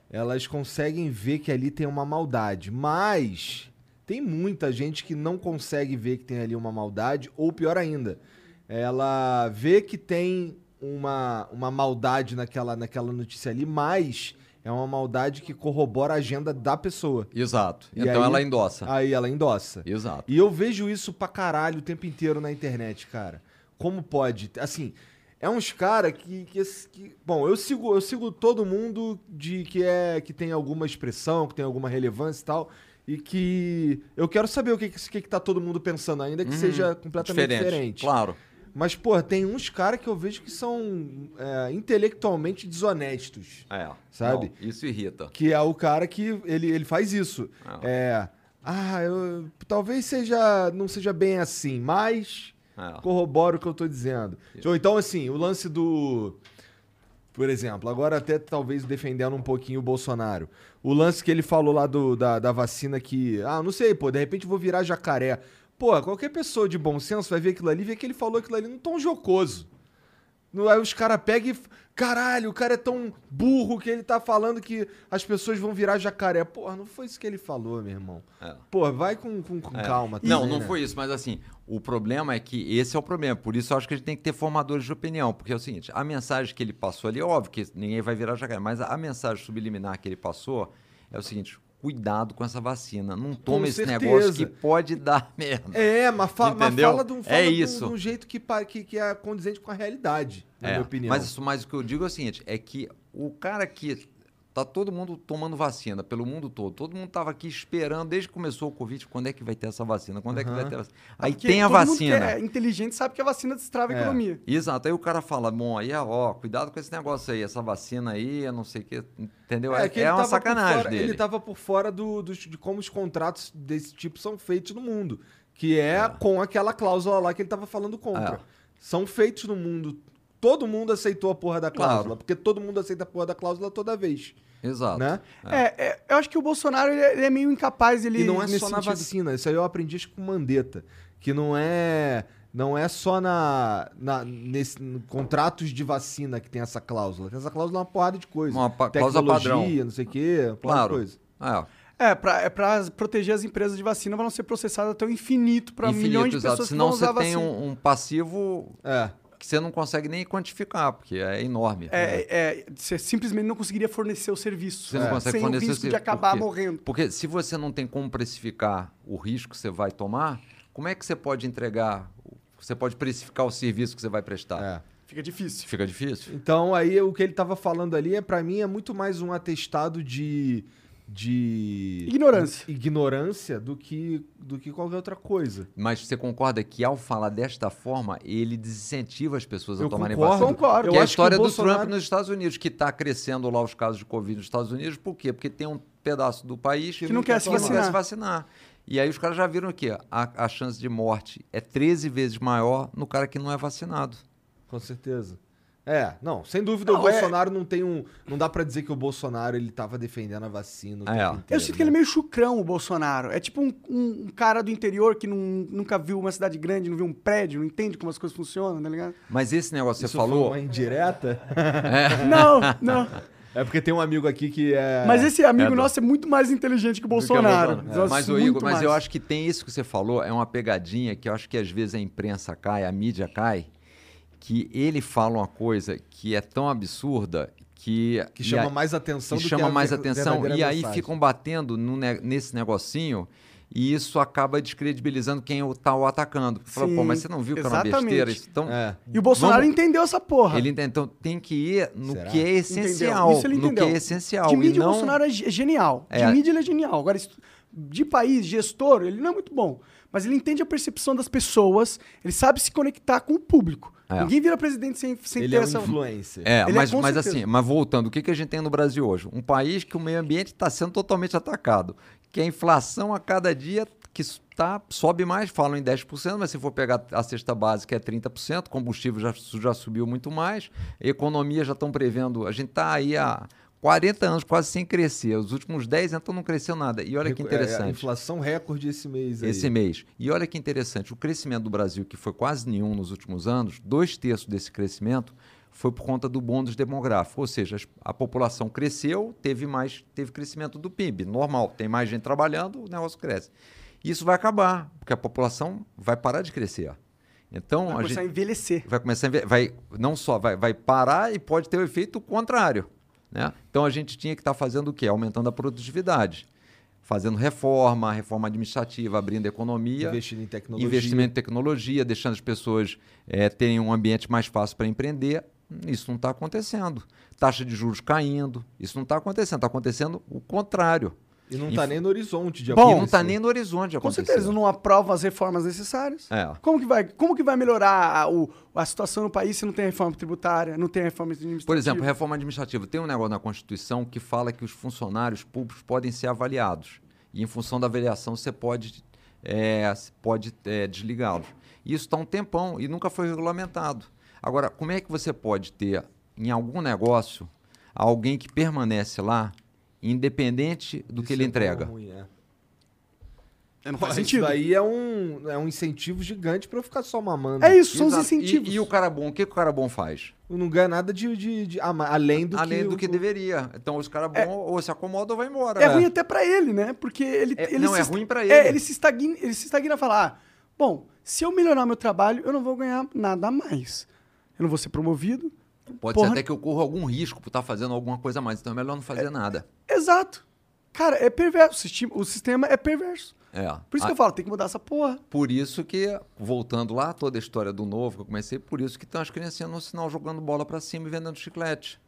elas conseguem ver que ali tem uma maldade. Mas tem muita gente que não consegue ver que tem ali uma maldade, ou pior ainda, ela vê que tem uma, uma maldade naquela, naquela notícia ali, mas é uma maldade que corrobora a agenda da pessoa. Exato. E então aí- ela endossa. Aí ela endossa. Exato. E eu vejo isso pra caralho o tempo inteiro na internet, cara. Como pode? Assim, é uns cara que, que, que- bom, eu sigo, eu sigo todo mundo de que é que tem alguma expressão, que tem alguma relevância e tal, e que eu quero saber o que que, que, que tá todo mundo pensando, ainda que seja completamente diferente. Claro. Mas pô, tem uns cara que eu vejo que são é, intelectualmente desonestos. É. Sabe? Não, isso irrita. Que é o cara que ele, ele faz isso. Ah. É. Ah, eu, talvez seja não seja bem assim, mas É. corrobora o que eu tô dizendo. Ou então, assim, o lance do. Por exemplo, agora até talvez defendendo um pouquinho o Bolsonaro. O lance que ele falou lá do, da, da vacina que. Ah, não sei, pô, de repente vou virar jacaré. Pô, qualquer pessoa de bom senso vai ver aquilo ali e ver que ele falou aquilo ali num tom jocoso. Aí os caras pegam e. Caralho, o cara é tão burro que ele tá falando que as pessoas vão virar jacaré. Porra, não foi isso que ele falou, meu irmão. É. Pô, vai com, com- com É. calma. Não, também, não né? foi isso, mas assim, o problema é que esse é o problema. Por isso eu acho que a gente tem que ter formadores de opinião. Porque é o seguinte, a mensagem que ele passou ali, é óbvio que ninguém vai virar jacaré, mas a mensagem subliminar que ele passou é o seguinte: cuidado com essa vacina. Não toma esse negócio que pode dar [LAUGHS] merda. É, mas, fa mas fala de um, fala É de um- de um jeito que, que, que é condizente com a realidade, na É, minha opinião. Mas, isso- mas o que eu digo é o seguinte: é que o cara que. Tá todo mundo tomando vacina pelo mundo todo. Todo mundo tava aqui esperando desde que começou o Covid. Quando é que vai ter essa vacina? Quando é que vai ter a vacina? Aí Porque tem a todo mundo vacina. que é inteligente sabe que a vacina destrava a É. economia. Exato. Aí o cara fala, bom, aí, ó, cuidado com esse negócio aí, essa vacina aí, eu não sei o que, entendeu? É, que é uma sacanagem fora- dele. Ele tava por fora do, dos- de como os contratos desse tipo são feitos no mundo. Que é, com aquela cláusula lá que ele tava falando contra. É. São feitos no mundo. Todo mundo aceitou a porra da Claro. cláusula. Porque todo mundo aceita a porra da cláusula toda vez. Exato. Né? É, é, eu acho que o Bolsonaro ele é, ele é meio incapaz. Ele, E não é só na sentido. vacina, isso aí eu aprendi acho que com Mandetta, que não é não é só na, na nesse, no contratos de vacina que tem essa cláusula, tem essa cláusula é uma porrada de coisa. Uma pa- Tecnologia, padrão. não sei o quê, uma porrada Claro. de coisa. É, É, pra, é pra proteger as empresas de vacina pra não ser processadas até o infinito pra infinito, milhões de exato. pessoas que Senão vão você usar tem vacina. um, um passivo É. que você não consegue nem quantificar, porque é enorme. É, é, você simplesmente não conseguiria fornecer o serviço. Você não É. consegue sem fornecer o risco esse- de acabar por quê? morrendo. Porque se você não tem como precificar o risco que você vai tomar, como é que você pode entregar, você pode precificar o serviço que você vai prestar? É. Fica difícil. Fica difícil. Então aí o que ele tava falando ali é para mim é muito mais um atestado de de Ignorância. ignorância do que do que qualquer outra coisa. Mas você concorda que ao falar desta forma, ele desincentiva as pessoas a Eu tomarem concordo. vacina? Concordo. Que Eu é a que história do Bolsonaro- Trump nos Estados Unidos, que está crescendo lá os casos de Covid nos Estados Unidos. Por quê? Porque tem um pedaço do país Que não quer se que não quer vacinar. se vacinar. E aí os caras já viram aqui, a, a chance de morte é 13 vezes maior no cara que não é vacinado. Com certeza. É, não, sem dúvida Não, o é- Bolsonaro não tem um. Não dá pra dizer que o Bolsonaro ele tava defendendo a vacina. o É. tempo Eu inteiro, sinto que né? ele é meio chucrão, o Bolsonaro. É tipo um, um- um cara do interior que não- nunca viu uma cidade grande, não viu um prédio, não entende como as coisas funcionam, tá ligado? Mas esse negócio que Isso você falou, Foi uma indireta? [LAUGHS] Não, não. É porque tem um amigo aqui que é. Mas esse amigo É, nosso é muito mais inteligente que o Bolsonaro. É, Nossa, Mas, ô, muito Igor, mas mais. eu acho que tem isso que você falou, é uma pegadinha que eu acho que às vezes a imprensa cai, a mídia cai, que ele fala uma coisa que é tão absurda que. Que chama a- mais atenção que do chama que a mais atenção. E aí mensagem. ficam batendo no ne- nesse negocinho e isso acaba descredibilizando quem está o atacando. Fala, pô, Sim, mas você não viu que era uma besteira? Então, É. E o Bolsonaro Vamos- entendeu essa porra. ele ent- então tem que ir no Será? que é essencial. Isso ele no que entendeu. é essencial. De e mídia, não... o Bolsonaro é é genial. De É. mídia, ele é genial. Agora, de país, gestor, ele não é muito bom. Mas ele entende a percepção das pessoas, ele sabe se conectar com o público. É. Ninguém vira presidente sem, sem Ele ter é um essa... influencer. É, Ele é mas, com mas certeza. assim, mas voltando, o que, que a gente tem no Brasil hoje? Um país que o meio ambiente está sendo totalmente atacado. Que a inflação a cada dia que tá, sobe mais, falam em 10%, mas se for pegar a cesta básica é 30%, combustível já, já subiu muito mais, economia já estão prevendo, a gente está aí há 40 anos quase sem crescer, os últimos 10 então não cresceu nada. E olha que É, interessante. inflação recorde esse mês aí. Esse mês. E olha que interessante, o crescimento do Brasil, que foi quase nenhum nos últimos anos, dois terços desse crescimento foi por conta do bônus demográfico. Ou seja, a população cresceu, teve mais, teve crescimento do PIB. Normal, tem mais gente trabalhando, o negócio cresce. Isso vai acabar, porque a população vai parar de crescer. Então, Vai a começar a gente envelhecer. vai começar a enve- vai não só vai, vai parar e pode ter o efeito contrário, né? Então a gente tinha que estar fazendo o quê? Aumentando a produtividade, fazendo reforma, reforma administrativa, abrindo economia, Investindo em tecnologia. investimento em tecnologia, deixando as pessoas eh, terem um ambiente mais fácil para empreender. Isso não está acontecendo. Taxa de juros caindo, isso não está acontecendo. Está acontecendo o contrário. E não tá nem no horizonte de Bom, e não está nem no horizonte de Com acontecer. certeza, não aprovam as reformas necessárias. É. Como que vai, como que vai melhorar a, o- a situação no país se não tem reforma tributária, não tem reforma administrativa? Por exemplo, reforma administrativa. Tem um negócio na Constituição que fala que os funcionários públicos podem ser avaliados. E em função da avaliação você pode, é, pode é, desligá-los. Isso está um tempão e nunca foi regulamentado. Agora, como é que você pode ter em algum negócio alguém que permanece lá, independente do que Isso ele é entrega? bom, ruim, é. É, não Pô, faz Isso sentido. daí é um, é um incentivo gigante pra eu ficar só mamando. É isso, são os incentivos. E, e o cara bom, o que, que o cara bom faz? Eu não ganha nada de, de, de- além do Além que... do que o- deveria. Então, os caras bons ou se acomodam ou vai embora. É, ruim até pra ele, né? Porque ele, É, ele não, se é ruim pra É, ele. ele se estagna, ele se estagna a falar: ah, bom, se eu melhorar meu trabalho, eu não vou ganhar nada a mais. Eu não vou ser promovido. Pode Porra. ser até que eu corra algum risco por estar fazendo alguma coisa a mais. Então é melhor não fazer nada. Exato. Cara, é perverso. O sistema, o sistema é perverso. É. Por isso Ah, que eu falo, tem que mudar essa porra. Por isso que, voltando lá, toda a história do novo que eu comecei, por isso que estão as criancinhas no sinal jogando bola pra cima e vendendo chiclete.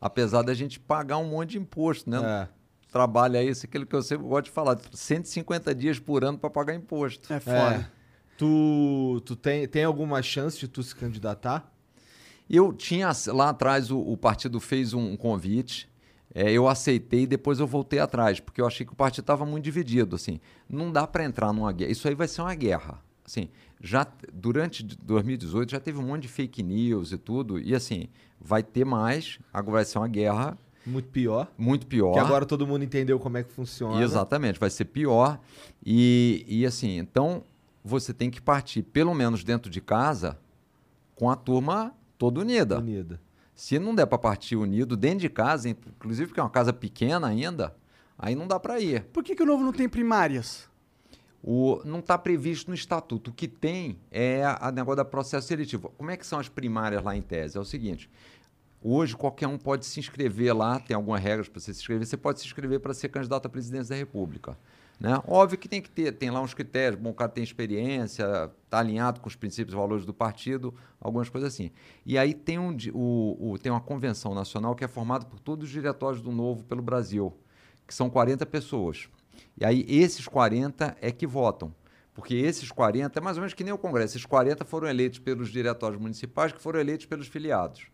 Apesar da gente pagar um monte de imposto, né? É. Trabalha isso, aquilo que eu sempre gosto de falar. 150 dias por ano para pagar imposto. É É. foda. Tu, tu tem, tem alguma chance de tu se candidatar? Eu tinha, lá atrás, o, o partido fez um convite, é, eu aceitei depois eu voltei atrás, porque eu achei que o partido estava muito dividido, assim. Não dá para entrar numa guerra. Isso aí vai ser uma guerra. Assim, já durante de- 2018 já teve um monte de fake news e tudo, e assim, vai ter mais, agora vai ser uma guerra Muito pior. muito pior. Que agora todo mundo entendeu como é que funciona. Exatamente, vai ser pior. E, e assim, então você tem que partir, pelo menos dentro de casa, com a turma toda unida. Unida. Se não der para partir unido dentro de casa, inclusive porque é uma casa pequena ainda, aí não dá para ir. Por que, que o novo não tem primárias? O, não está previsto no estatuto. O que tem é a, a negócio da processo seletivo. Como é que são as primárias lá em tese? É o seguinte: hoje qualquer um pode se inscrever lá, tem algumas regras para você se inscrever. Você pode se inscrever para ser candidato à presidência da República. Né? Óbvio que tem que ter, tem lá uns critérios. Bom, o cara tem experiência, está alinhado com os princípios e valores do partido, algumas coisas assim. E aí tem, um, o, o- tem uma convenção nacional que é formada por todos os diretórios do Novo pelo Brasil, que são 40 pessoas. E aí esses 40 é que votam. Porque esses 40, é mais ou menos que nem o Congresso, esses 40 foram eleitos pelos diretórios municipais, que foram eleitos pelos filiados.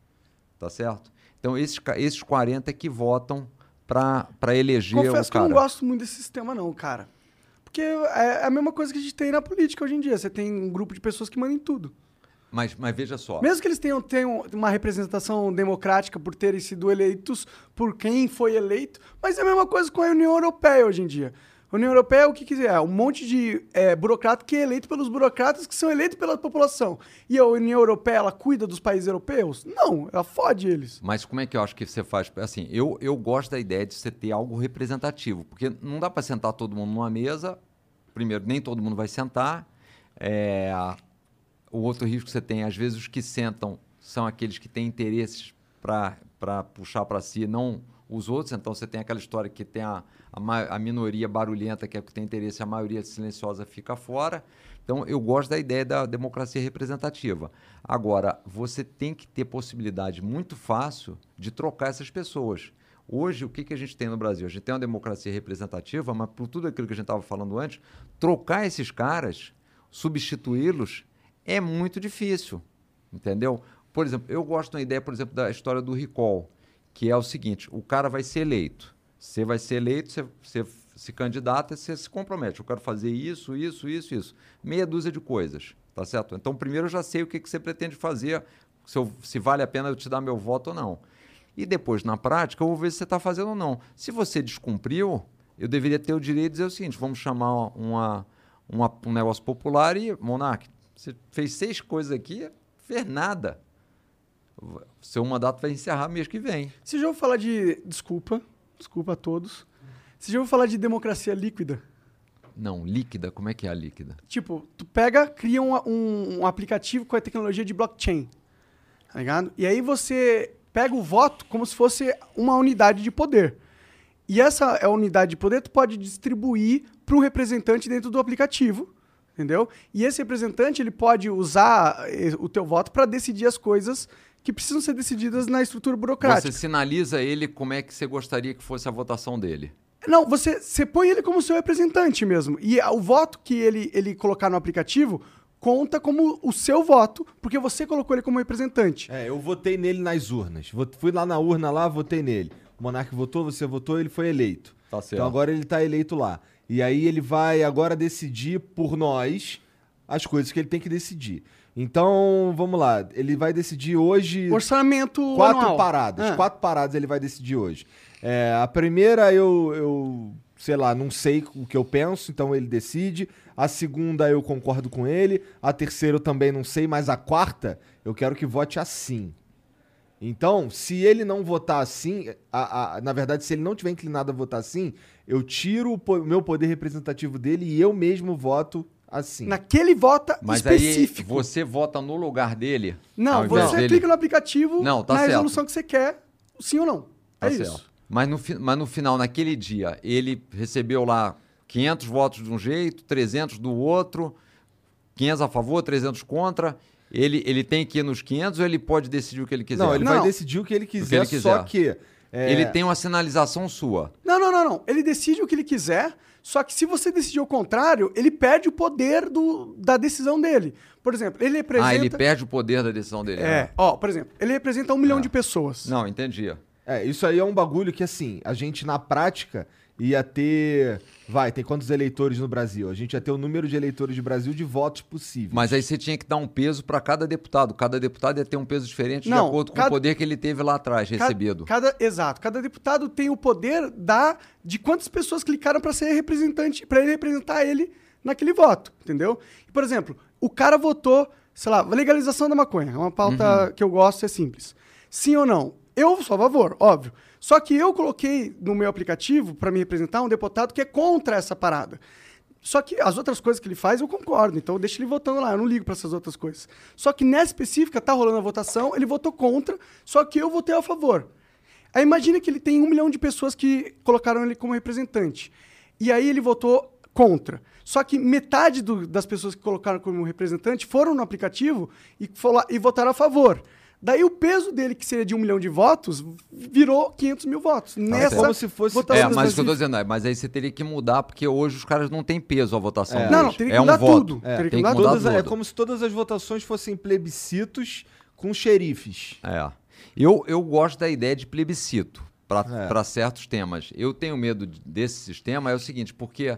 Tá certo? Então, esses, esses 40 é que votam para eleger Confesso o que eu cara. não gosto muito desse sistema, não, cara. Porque é a mesma coisa que a gente tem na política hoje em dia. Você tem um grupo de pessoas que mandam em tudo. Mas, mas veja só. Mesmo que eles tenham, tenham uma representação democrática por terem sido eleitos por quem foi eleito, mas é a mesma coisa com a União Europeia hoje em dia. União Europeia é o que quiser, um monte de é, burocrata que é eleito pelos burocratas que são eleitos pela população. E a União Europeia, ela cuida dos países europeus? Não, ela fode eles. Mas como é que eu acho que você faz? Assim, eu, eu gosto da ideia de você ter algo representativo, porque não dá para sentar todo mundo numa mesa. Primeiro, nem todo mundo vai sentar. É, o outro risco que você tem, às vezes, os que sentam são aqueles que têm interesses para puxar para si, não os outros. Então, você tem aquela história que tem a, a, a minoria barulhenta, que é o que tem interesse, a maioria silenciosa fica fora. Então, eu gosto da ideia da democracia representativa. Agora, você tem que ter possibilidade muito fácil de trocar essas pessoas. Hoje, o que, que a gente tem no Brasil? A gente tem uma democracia representativa, mas por tudo aquilo que a gente estava falando antes, trocar esses caras, substituí-los, é muito difícil. Entendeu? Por exemplo, eu gosto da ideia, por exemplo, da história do recall, que é o seguinte: o cara vai ser eleito. Você vai ser eleito, você, se candidata, você se compromete. Eu quero fazer isso, isso, isso, isso. Meia dúzia de coisas, tá certo? Então, primeiro eu já sei o que, que você pretende fazer, se, eu- se vale a pena eu te dar meu voto ou não. E depois, na prática, eu vou ver se você está fazendo ou não. Se você descumpriu, eu deveria ter o direito de dizer o seguinte: vamos chamar uma, uma- um negócio popular e, Monark, você fez seis coisas aqui, fez nada. Seu mandato vai encerrar mês que vem. Você já ouviu falar de. Desculpa, desculpa a todos. Você já ouviu falar de democracia líquida? Não, líquida, como é que é a líquida? Tipo, tu pega, cria um, um- um aplicativo com a tecnologia de blockchain. Tá ligado? E aí você pega o voto como se fosse uma unidade de poder. E essa é a unidade de poder, tu pode distribuir para um representante dentro do aplicativo, entendeu? E esse representante, ele pode usar eh, o teu voto para decidir as coisas que precisam ser decididas na estrutura burocrática. Você sinaliza ele como é que você gostaria que fosse a votação dele. Não, você, você põe ele como seu representante mesmo. E o voto que ele, ele colocar no aplicativo conta como o seu voto, porque você colocou ele como representante. É, eu votei nele nas urnas. Fui lá na urna lá, votei nele. O Monark votou, você votou, ele foi eleito. Tá certo. Então agora ele tá eleito lá. E aí ele vai agora decidir por nós as coisas que ele tem que decidir. Então, vamos lá. Ele vai decidir hoje Orçamento quatro anual. paradas. Ah. Quatro paradas ele vai decidir hoje. É, a primeira eu, eu, sei lá, não sei o que eu penso, então ele decide. A segunda eu concordo com ele. A terceira eu também não sei, mas a quarta eu quero que vote assim. Então, se ele não votar assim, a- a- na verdade, se ele não tiver inclinado a votar assim, eu tiro o po- meu poder representativo dele e eu mesmo voto assim. Naquele vota Mas específico. aí você vota no lugar dele. Não, você dele. clica no aplicativo Não, tá na certo. resolução que você quer, sim ou não. Tá é certo. isso. Mas no, mas no final, naquele dia, ele recebeu lá 500 votos de um jeito, 300 do outro, 500 a favor, 300 contra. Ele, ele tem que ir nos 500 ou ele pode decidir o que ele quiser? Não, ele Não. vai decidir o que ele quiser, ele só quiser. que. é, Ele tem uma sinalização sua. Não, não, não, não. Ele decide o que ele quiser, só que se você decidir o contrário, ele perde o poder do, da decisão dele. Por exemplo, ele representa... Ah, ele perde o poder da decisão dele. É, ó, por exemplo, ele representa um milhão É. de pessoas. Não, entendi. É, isso aí é um bagulho que, assim, a gente na prática ia ter. Vai, tem quantos eleitores no Brasil? A gente ia ter o número de eleitores do Brasil de votos possíveis. Mas aí você tinha que dar um peso para cada deputado. Cada deputado ia ter um peso diferente Não, de acordo com cada- o poder que ele teve lá atrás, Ca- recebido. Cada, exato. Cada deputado tem o poder da, de quantas pessoas clicaram para ser representante, para ele representar ele naquele voto, entendeu? E, por exemplo, o cara votou, sei lá, legalização da maconha. É uma pauta Uhum. que eu gosto, é simples. Sim ou não? Eu sou a favor, óbvio. Só que eu coloquei no meu aplicativo para me representar um deputado que é contra essa parada. Só que as outras coisas que ele faz eu concordo, então eu deixo ele votando lá, eu não ligo para essas outras coisas. Só que nessa específica tá rolando a votação, ele votou contra, só que eu votei a favor. Aí imagina que ele tem um milhão de pessoas que colocaram ele como representante. E aí ele votou contra. Só que metade do- das pessoas que colocaram como representante foram no aplicativo e, e votaram a favor. Daí o peso dele, que seria de um milhão de votos, virou 500 mil votos. Nessa como se fosse- votação É, mas o que eu tô dizendo é, mas aí você teria que mudar, porque hoje os caras não têm peso a votação. É. Não, não, teria que é um mudar voto. tudo. É, Teria que tem que mudar mudar tudo. É como se todas as votações fossem plebiscitos com xerifes. É. Eu, eu gosto da ideia de plebiscito É. para certos temas. Eu tenho medo de- desse sistema, é o seguinte, porque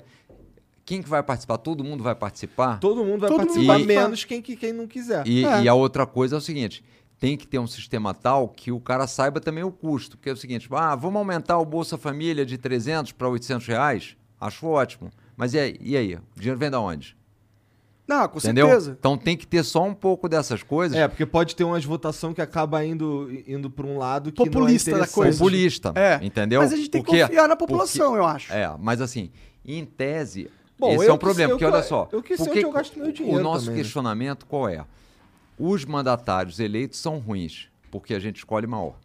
quem que vai participar? Todo mundo vai participar? Todo mundo vai Todo mundo participar, vai participar. menos quem, que- quem não quiser. E, É. e a outra coisa é o seguinte: tem que ter um sistema tal que o cara saiba também o custo. Porque é o seguinte: ah, vamos aumentar o Bolsa Família de 300 para 800 reais? Acho ótimo. Mas e aí? E aí? O dinheiro vem da onde? Não, com Entendeu? certeza. Então tem que ter só um pouco dessas coisas. É, porque pode ter umas votação que acaba indo, indo pra um lado que Populista não é da coisa. populista. É. Entendeu? Mas a gente tem que Porque- confiar na porque- população, eu acho. É, mas assim, em tese, Bom, esse é um que problema, porque que eu- olha só. eu que sei porque onde eu gasto meu dinheiro O nosso também, né? questionamento qual é? Os mandatários eleitos são ruins, porque a gente escolhe mal.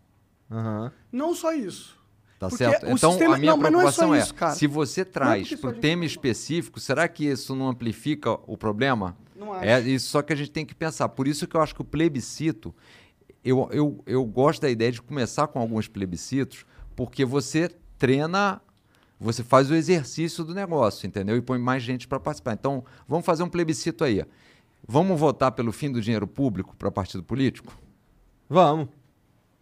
Aham. Não só isso. Tá Porque certo? Então, sistema- a minha não, é preocupação é, isso, cara. se você traz porque para o tema específico, será que isso não amplifica o problema? Não acho. É isso só que a gente tem que pensar. Por isso que eu acho que o plebiscito, eu, eu, eu gosto da ideia de começar com alguns plebiscitos, porque você treina, você faz o exercício do negócio, entendeu? E põe mais gente para participar. Então, vamos fazer um plebiscito aí. Vamos votar pelo fim do dinheiro público para partido político? Vamos.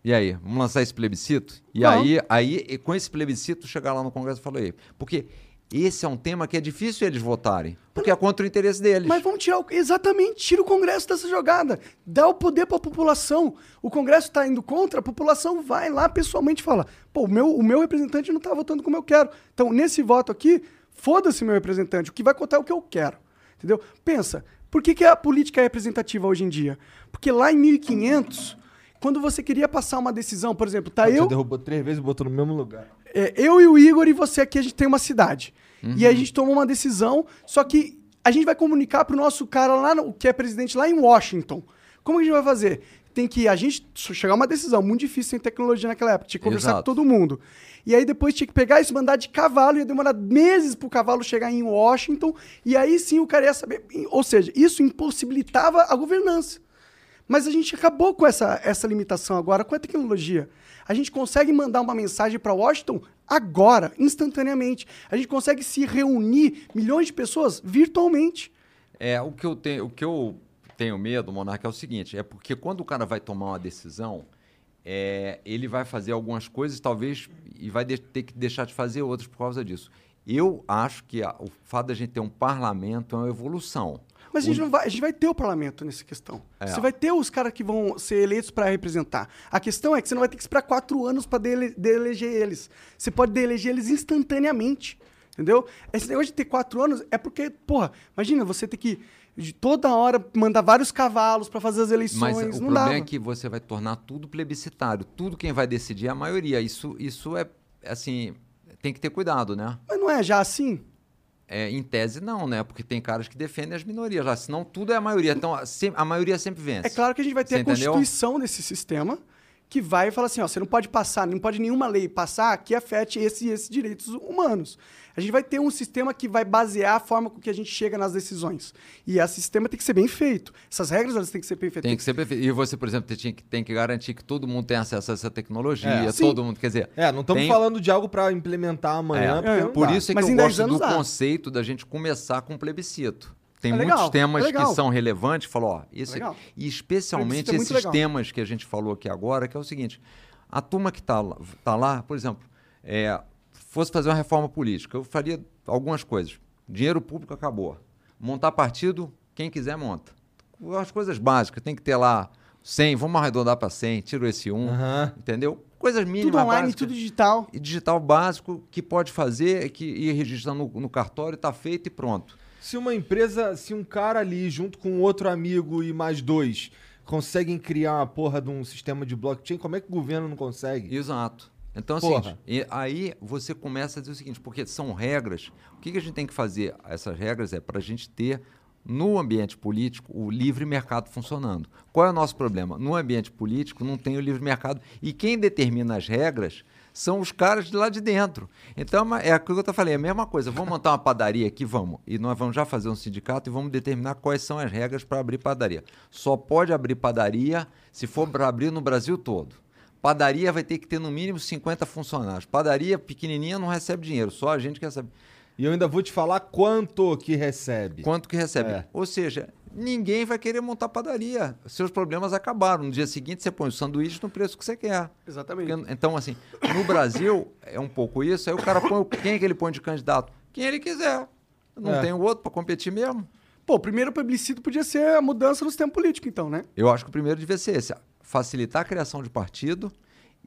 E aí, vamos lançar esse plebiscito? E Vamos. aí, aí, e com esse plebiscito, chegar lá no Congresso e falar aí. Porque esse é um tema que é difícil eles votarem. Porque é contra o interesse deles. Mas vamos tirar o, exatamente, tira o Congresso dessa jogada. Dá o poder para a população. O Congresso está indo contra, a população vai lá pessoalmente e fala: pô, o meu, o meu representante não está votando como eu quero. Então, nesse voto aqui, foda-se meu representante. O que vai contar é o que eu quero. Entendeu? Pensa, por que, que a política é representativa hoje em dia? Porque lá em 1500, quando você queria passar uma decisão, por exemplo, tá Você eu. derrubou três vezes e botou no mesmo lugar. É, eu e o Igor e você aqui, a gente tem uma cidade. E Uhum. a gente tomou uma decisão, só que a gente vai comunicar pro nosso cara lá, no- que é presidente lá em Washington. Como que a gente vai fazer? Tem que a gente chegar a uma decisão muito difícil sem tecnologia naquela época, tinha que conversar Exato. com todo mundo. E aí depois tinha que pegar isso, mandar de cavalo, ia demorar meses pro cavalo chegar em Washington, e aí sim o cara ia saber. Ou seja, isso impossibilitava a governança. Mas a gente acabou com essa, essa limitação agora com a tecnologia. A gente consegue mandar uma mensagem para Washington agora, instantaneamente. A gente consegue se reunir milhões de pessoas virtualmente. É, o que eu tenho, o que eu tenho medo, Monarca, é o seguinte, é porque quando o cara vai tomar uma decisão, é, ele vai fazer algumas coisas, talvez, e vai de- ter que deixar de fazer outras por causa disso. Eu acho que a- o fato da gente ter um parlamento é uma evolução. Mas a gente, não vai, a gente vai ter o parlamento nessa questão. É. Você vai ter os caras que vão ser eleitos para representar. A questão é que você não vai ter que esperar quatro anos para eleger eles. Você pode eleger eles instantaneamente. Entendeu? Esse negócio de ter quatro anos é porque, porra, imagina você ter que de toda hora mandar vários cavalos para fazer as eleições. Mas o problema dava. é que você vai tornar tudo plebiscitário. Tudo quem vai decidir é a maioria. Isso, isso é, assim, tem que ter cuidado, né? Mas não é já assim? É, em tese, não, né? Porque tem caras que defendem as minorias lá. Senão tudo é a maioria. Então, a, a maioria sempre vence. É claro que a gente vai ter Você a entendeu? constituição desse sistema que vai falar assim, ó, você não pode passar, não pode nenhuma lei passar que afete esses e esses direitos humanos. A gente vai ter um sistema que vai basear a forma com que a gente chega nas decisões. E esse sistema tem que ser bem feito. Essas regras elas têm que ser bem feitas. Tem que ser perfeito. E você, por exemplo, tem que, tem que garantir que todo mundo tem acesso a essa tecnologia. É. Sim. todo mundo, quer dizer... É, não estamos tem- falando de algo pra implementar amanhã. É, porque não Por isso é que Mas eu em 10 gosto do dá. conceito da gente começar com plebiscito. Tem É muitos legal, temas é que são relevantes, falou, ó, esse, legal. e especialmente é esses legal. temas que a gente falou aqui agora, que é o seguinte, a turma que está lá, tá lá, por exemplo, é, fosse fazer uma reforma política, eu faria algumas coisas. Dinheiro público acabou. Montar partido, quem quiser monta. As coisas básicas, tem que ter lá 100, vamos arredondar para 100, tiro esse 1, Aham. entendeu? Coisas mínimas Tudo online, básicas tudo digital. e digital básico que pode fazer, que ir registrando no, no cartório, está feito e pronto. Se uma empresa, se um cara ali, junto com outro amigo e mais dois, conseguem criar uma porra de um sistema de blockchain, como é que o governo não consegue? Exato. Então, assim, e aí você começa a dizer o seguinte, porque são regras. O que, que a gente tem que fazer? Essas regras é para a gente ter no ambiente político o livre mercado funcionando. Qual é o nosso problema? No ambiente político não tem o livre mercado e quem determina as regras são os caras de lá de dentro. Então é é aquilo que eu falei, é a mesma coisa. Vamos montar uma padaria aqui, vamos. E nós vamos já fazer um sindicato e vamos determinar quais são as regras para abrir padaria. Só pode abrir padaria se for para abrir no Brasil todo. Padaria vai ter que ter no mínimo 50 funcionários. Padaria pequenininha não recebe dinheiro, só a gente que recebe. E eu ainda vou te falar quanto que recebe. Quanto que recebe? É. Ou seja, ninguém vai querer montar padaria. Seus problemas acabaram. No dia seguinte você põe o sanduíche no preço que você quer. Exatamente. Porque, então, assim, no Brasil é um pouco isso. Aí o cara põe. o- Quem é que ele põe de candidato? Quem ele quiser. Não É. tem o outro para competir mesmo. Pô, o primeiro plebiscito podia ser a mudança no sistema político, então, né? Eu acho que o primeiro devia ser esse: facilitar a criação de partido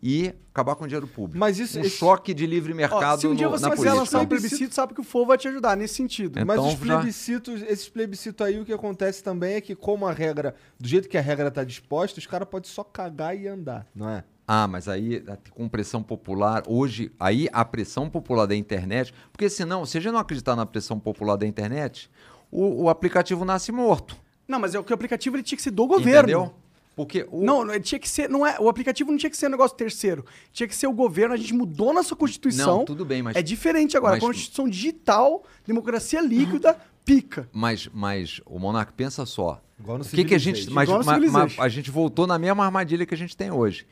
e acabar com o dinheiro público. Mas isso- um esse- choque de livre Ó, mercado se um dia no- você quiser lançar um Plebiscito- sabe que o FOO vai te ajudar nesse sentido. É. Mas Então, os já- plebiscitos, esses plebiscitos aí, o que acontece também é que, como a regra, do jeito que a regra tá disposta, os caras podem só cagar e andar, não é? Ah, mas aí com pressão popular, hoje, aí a pressão popular da internet, porque senão, se a gente não acreditar na pressão popular da internet, o, o aplicativo nasce morto. Não, mas é o que o aplicativo ele tinha que ser do governo. Entendeu? Porque o, Não, não, tinha que ser, não é, o aplicativo não tinha que ser um negócio terceiro. Tinha que ser o governo, a gente mudou nossa Constituição. Não, tudo bem, mas- É diferente agora. mas- Constituição digital, democracia líquida, pica. Mas, mas o Monark pensa só. Igual no o que, que a gente. Mas, Igual no mas- mas a gente voltou na mesma armadilha que a gente tem hoje.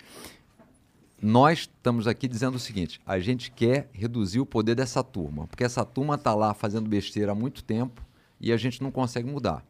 Nós estamos aqui dizendo o seguinte: a gente quer reduzir o poder dessa turma, porque essa turma está lá fazendo besteira há muito tempo e a gente não consegue mudar.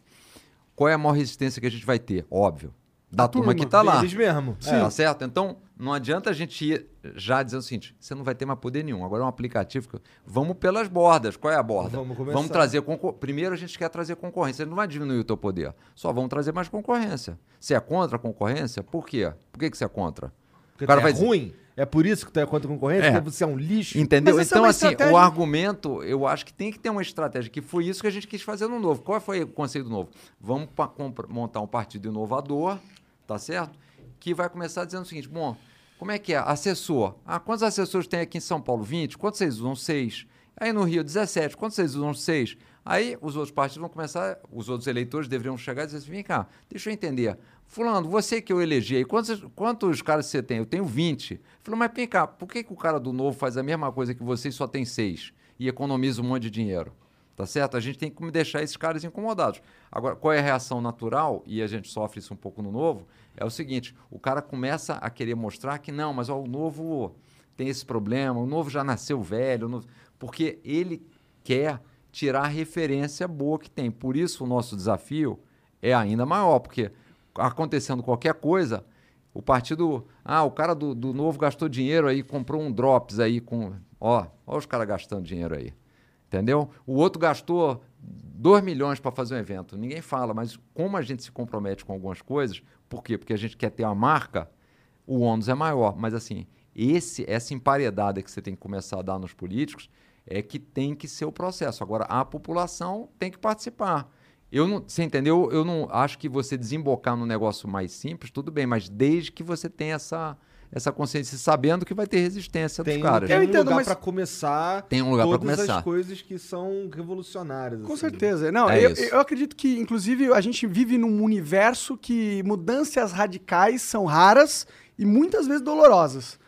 Qual é a maior resistência que a gente vai ter? Óbvio. Da A turma, turma, que está lá. Eles mesmo. É, Tá certo? Então, não adianta a gente ir já dizendo o seguinte: você não vai ter mais poder nenhum. Agora é um aplicativo. que- Vamos pelas bordas. Qual é a borda? Vamos começar. trazer concor... Primeiro a gente quer trazer concorrência. Ele não vai diminuir o teu poder. Só vamos trazer mais concorrência. Você é contra a concorrência? Por quê? Por que, que você é contra? Porque O cara tu vai é dizer- ruim? É por isso que tu é contra a concorrência? É. Porque você é um lixo? Entendeu? Mas é Então, uma assim, estratégia- o argumento, eu acho que tem que ter uma estratégia, que foi isso que a gente quis fazer no novo. Qual foi o conceito do novo? Vamos compra- montar um partido inovador, tá certo? Que vai começar dizendo o seguinte: bom, como é que é? Assessor. Ah, quantos assessores tem aqui em São Paulo? 20? Quantos vocês usam? 6. Aí no Rio, 17. Quantos vocês usam? 6. Aí os outros partidos vão começar, os outros eleitores deveriam chegar e dizer assim: vem cá, deixa eu entender. Fulano, você que eu elegi aí, quantos, quantos caras você tem? Eu tenho 20. Falou, mas vem cá, por que, que o cara do novo faz a mesma coisa que você e só tem 6 e economiza um monte de dinheiro? Tá certo? A gente tem que deixar esses caras incomodados. Agora, qual é a reação natural, e a gente sofre isso um pouco no novo, é o seguinte: o cara começa a querer mostrar que não, mas ó, o novo tem esse problema, o novo já nasceu velho, novo- porque ele quer tirar a referência boa que tem. Por isso, o nosso desafio é ainda maior, porque acontecendo qualquer coisa, o partido. Ah, o cara do, do novo gastou dinheiro aí, comprou um drops aí com. Ó, ó os caras gastando dinheiro aí. Entendeu? O outro gastou 2 milhões para fazer um evento. Ninguém fala, mas como a gente se compromete com algumas coisas, por quê? Porque a gente quer ter uma marca, o ônus é maior. Mas assim, esse, essa emparedada que você tem que começar a dar nos políticos é que tem que ser o processo. Agora, a população tem que participar. Eu não, você entendeu? Eu não acho que você desembocar num negócio mais simples, tudo bem, mas desde que você tenha essa, essa consciência, sabendo que vai ter resistência Tem, dos caras. tem Eu um entendo, lugar mas- pra começar Tem um lugar todas começar. as coisas que são revolucionárias. Com assim. certeza. Não, É eu, eu acredito que, inclusive, a gente vive num universo que mudanças radicais são raras e muitas vezes dolorosas.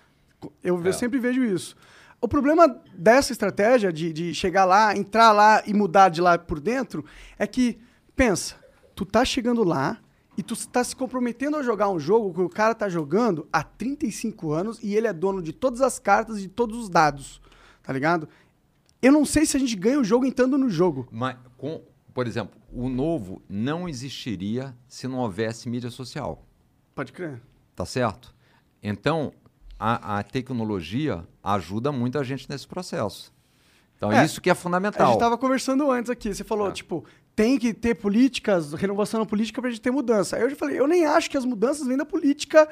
Eu, eu É. sempre vejo isso. O problema dessa estratégia de, de chegar lá, entrar lá e mudar de lá por dentro é que, pensa, tu tá chegando lá e tu tá se comprometendo a jogar um jogo que o cara tá jogando há 35 anos e ele é dono de todas as cartas e de todos os dados, tá ligado? Eu não sei se a gente ganha o jogo entrando no jogo. Mas, com, por exemplo, o novo não existiria se não houvesse mídia social. Pode crer. Tá certo? Então, a, a tecnologia ajuda muito a gente nesse processo. Então, É, isso que é A fundamental. gente tava conversando antes aqui. Você falou, É. tipo, tem que ter políticas, renovação na política pra gente ter mudança. Aí eu já falei, eu nem acho que as mudanças vêm da política,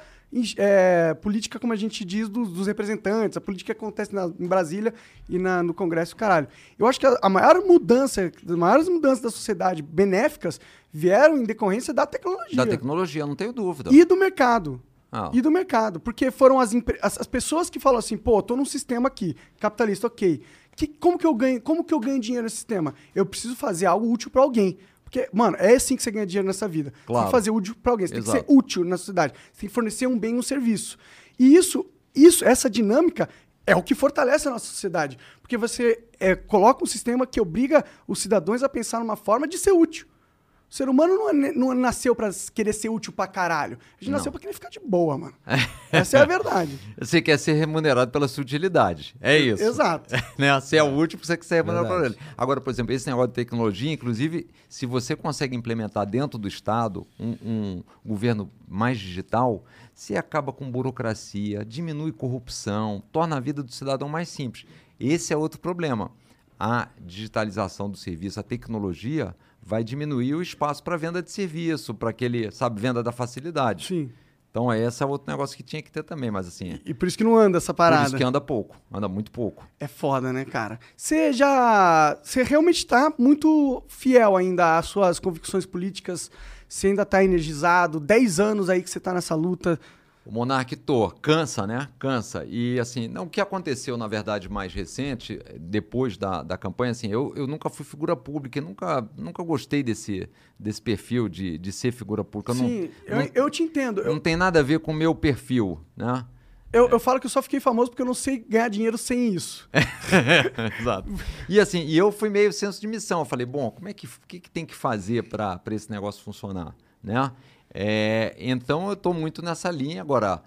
é, política como a gente diz, dos, dos representantes, a política que acontece na- em Brasília e na- no Congresso, caralho. Eu acho que a, a maior mudança, as maiores mudanças da sociedade benéficas vieram em decorrência da tecnologia. Da tecnologia, não tenho dúvida. E do mercado. Ah. E do mercado. Porque foram as, as, as pessoas que falam assim, pô, tô num sistema aqui, capitalista, ok. Que, como, que eu ganho, como que eu ganho dinheiro nesse sistema? Eu preciso fazer algo útil pra alguém. Porque, mano, é assim que você ganha dinheiro nessa vida. Você tem Claro. que fazer útil pra alguém. Você tem Exato. que ser útil na sociedade. Você tem que fornecer um bem, um serviço. E isso, isso essa dinâmica é o que fortalece a nossa sociedade. Porque você é, coloca um sistema que obriga os cidadãos a pensar numa forma de ser útil. O ser humano não, é- não nasceu pra querer ser útil pra caralho. A gente Não. nasceu pra querer ficar de boa, mano. [LAUGHS] Essa é a verdade. Você quer ser remunerado pela sua utilidade. É isso. Exato. [LAUGHS] né? Você é útil, você quer ser remunerado por ele. Agora, por exemplo, esse negócio de tecnologia, inclusive, se você consegue implementar dentro do Estado um, um governo mais digital, você acaba com burocracia, diminui corrupção, torna a vida do cidadão mais simples. Esse é outro problema. A digitalização do serviço, a tecnologia, vai diminuir o espaço para venda de serviço, para aquele, sabe, venda da facilidade. Sim. Então, esse é outro negócio que tinha que ter também, mas assim, E por isso que não anda essa por parada. isso que anda pouco, anda muito pouco. É foda, né, cara? Você já. Você realmente tá muito fiel ainda às suas convicções políticas. Você ainda tá energizado. 10 anos aí que você tá nessa luta. O Monark tô, cansa, né? Cansa. E assim, não, o que aconteceu, na verdade, mais recente, depois da, da campanha, assim, eu, eu nunca fui figura pública, e nunca, nunca gostei desse, desse perfil de, de ser figura pública. Eu não- Sim, eu, não, eu te entendo. Eu, não tem nada a ver com o meu perfil, né? eu, eu falo que eu só fiquei famoso porque eu não sei ganhar dinheiro sem isso. [LAUGHS] Exato. E assim, e eu fui meio senso de missão. Eu falei, bom, como é que, o que, que tem que fazer para esse negócio funcionar, né? É, então eu estou muito nessa linha agora.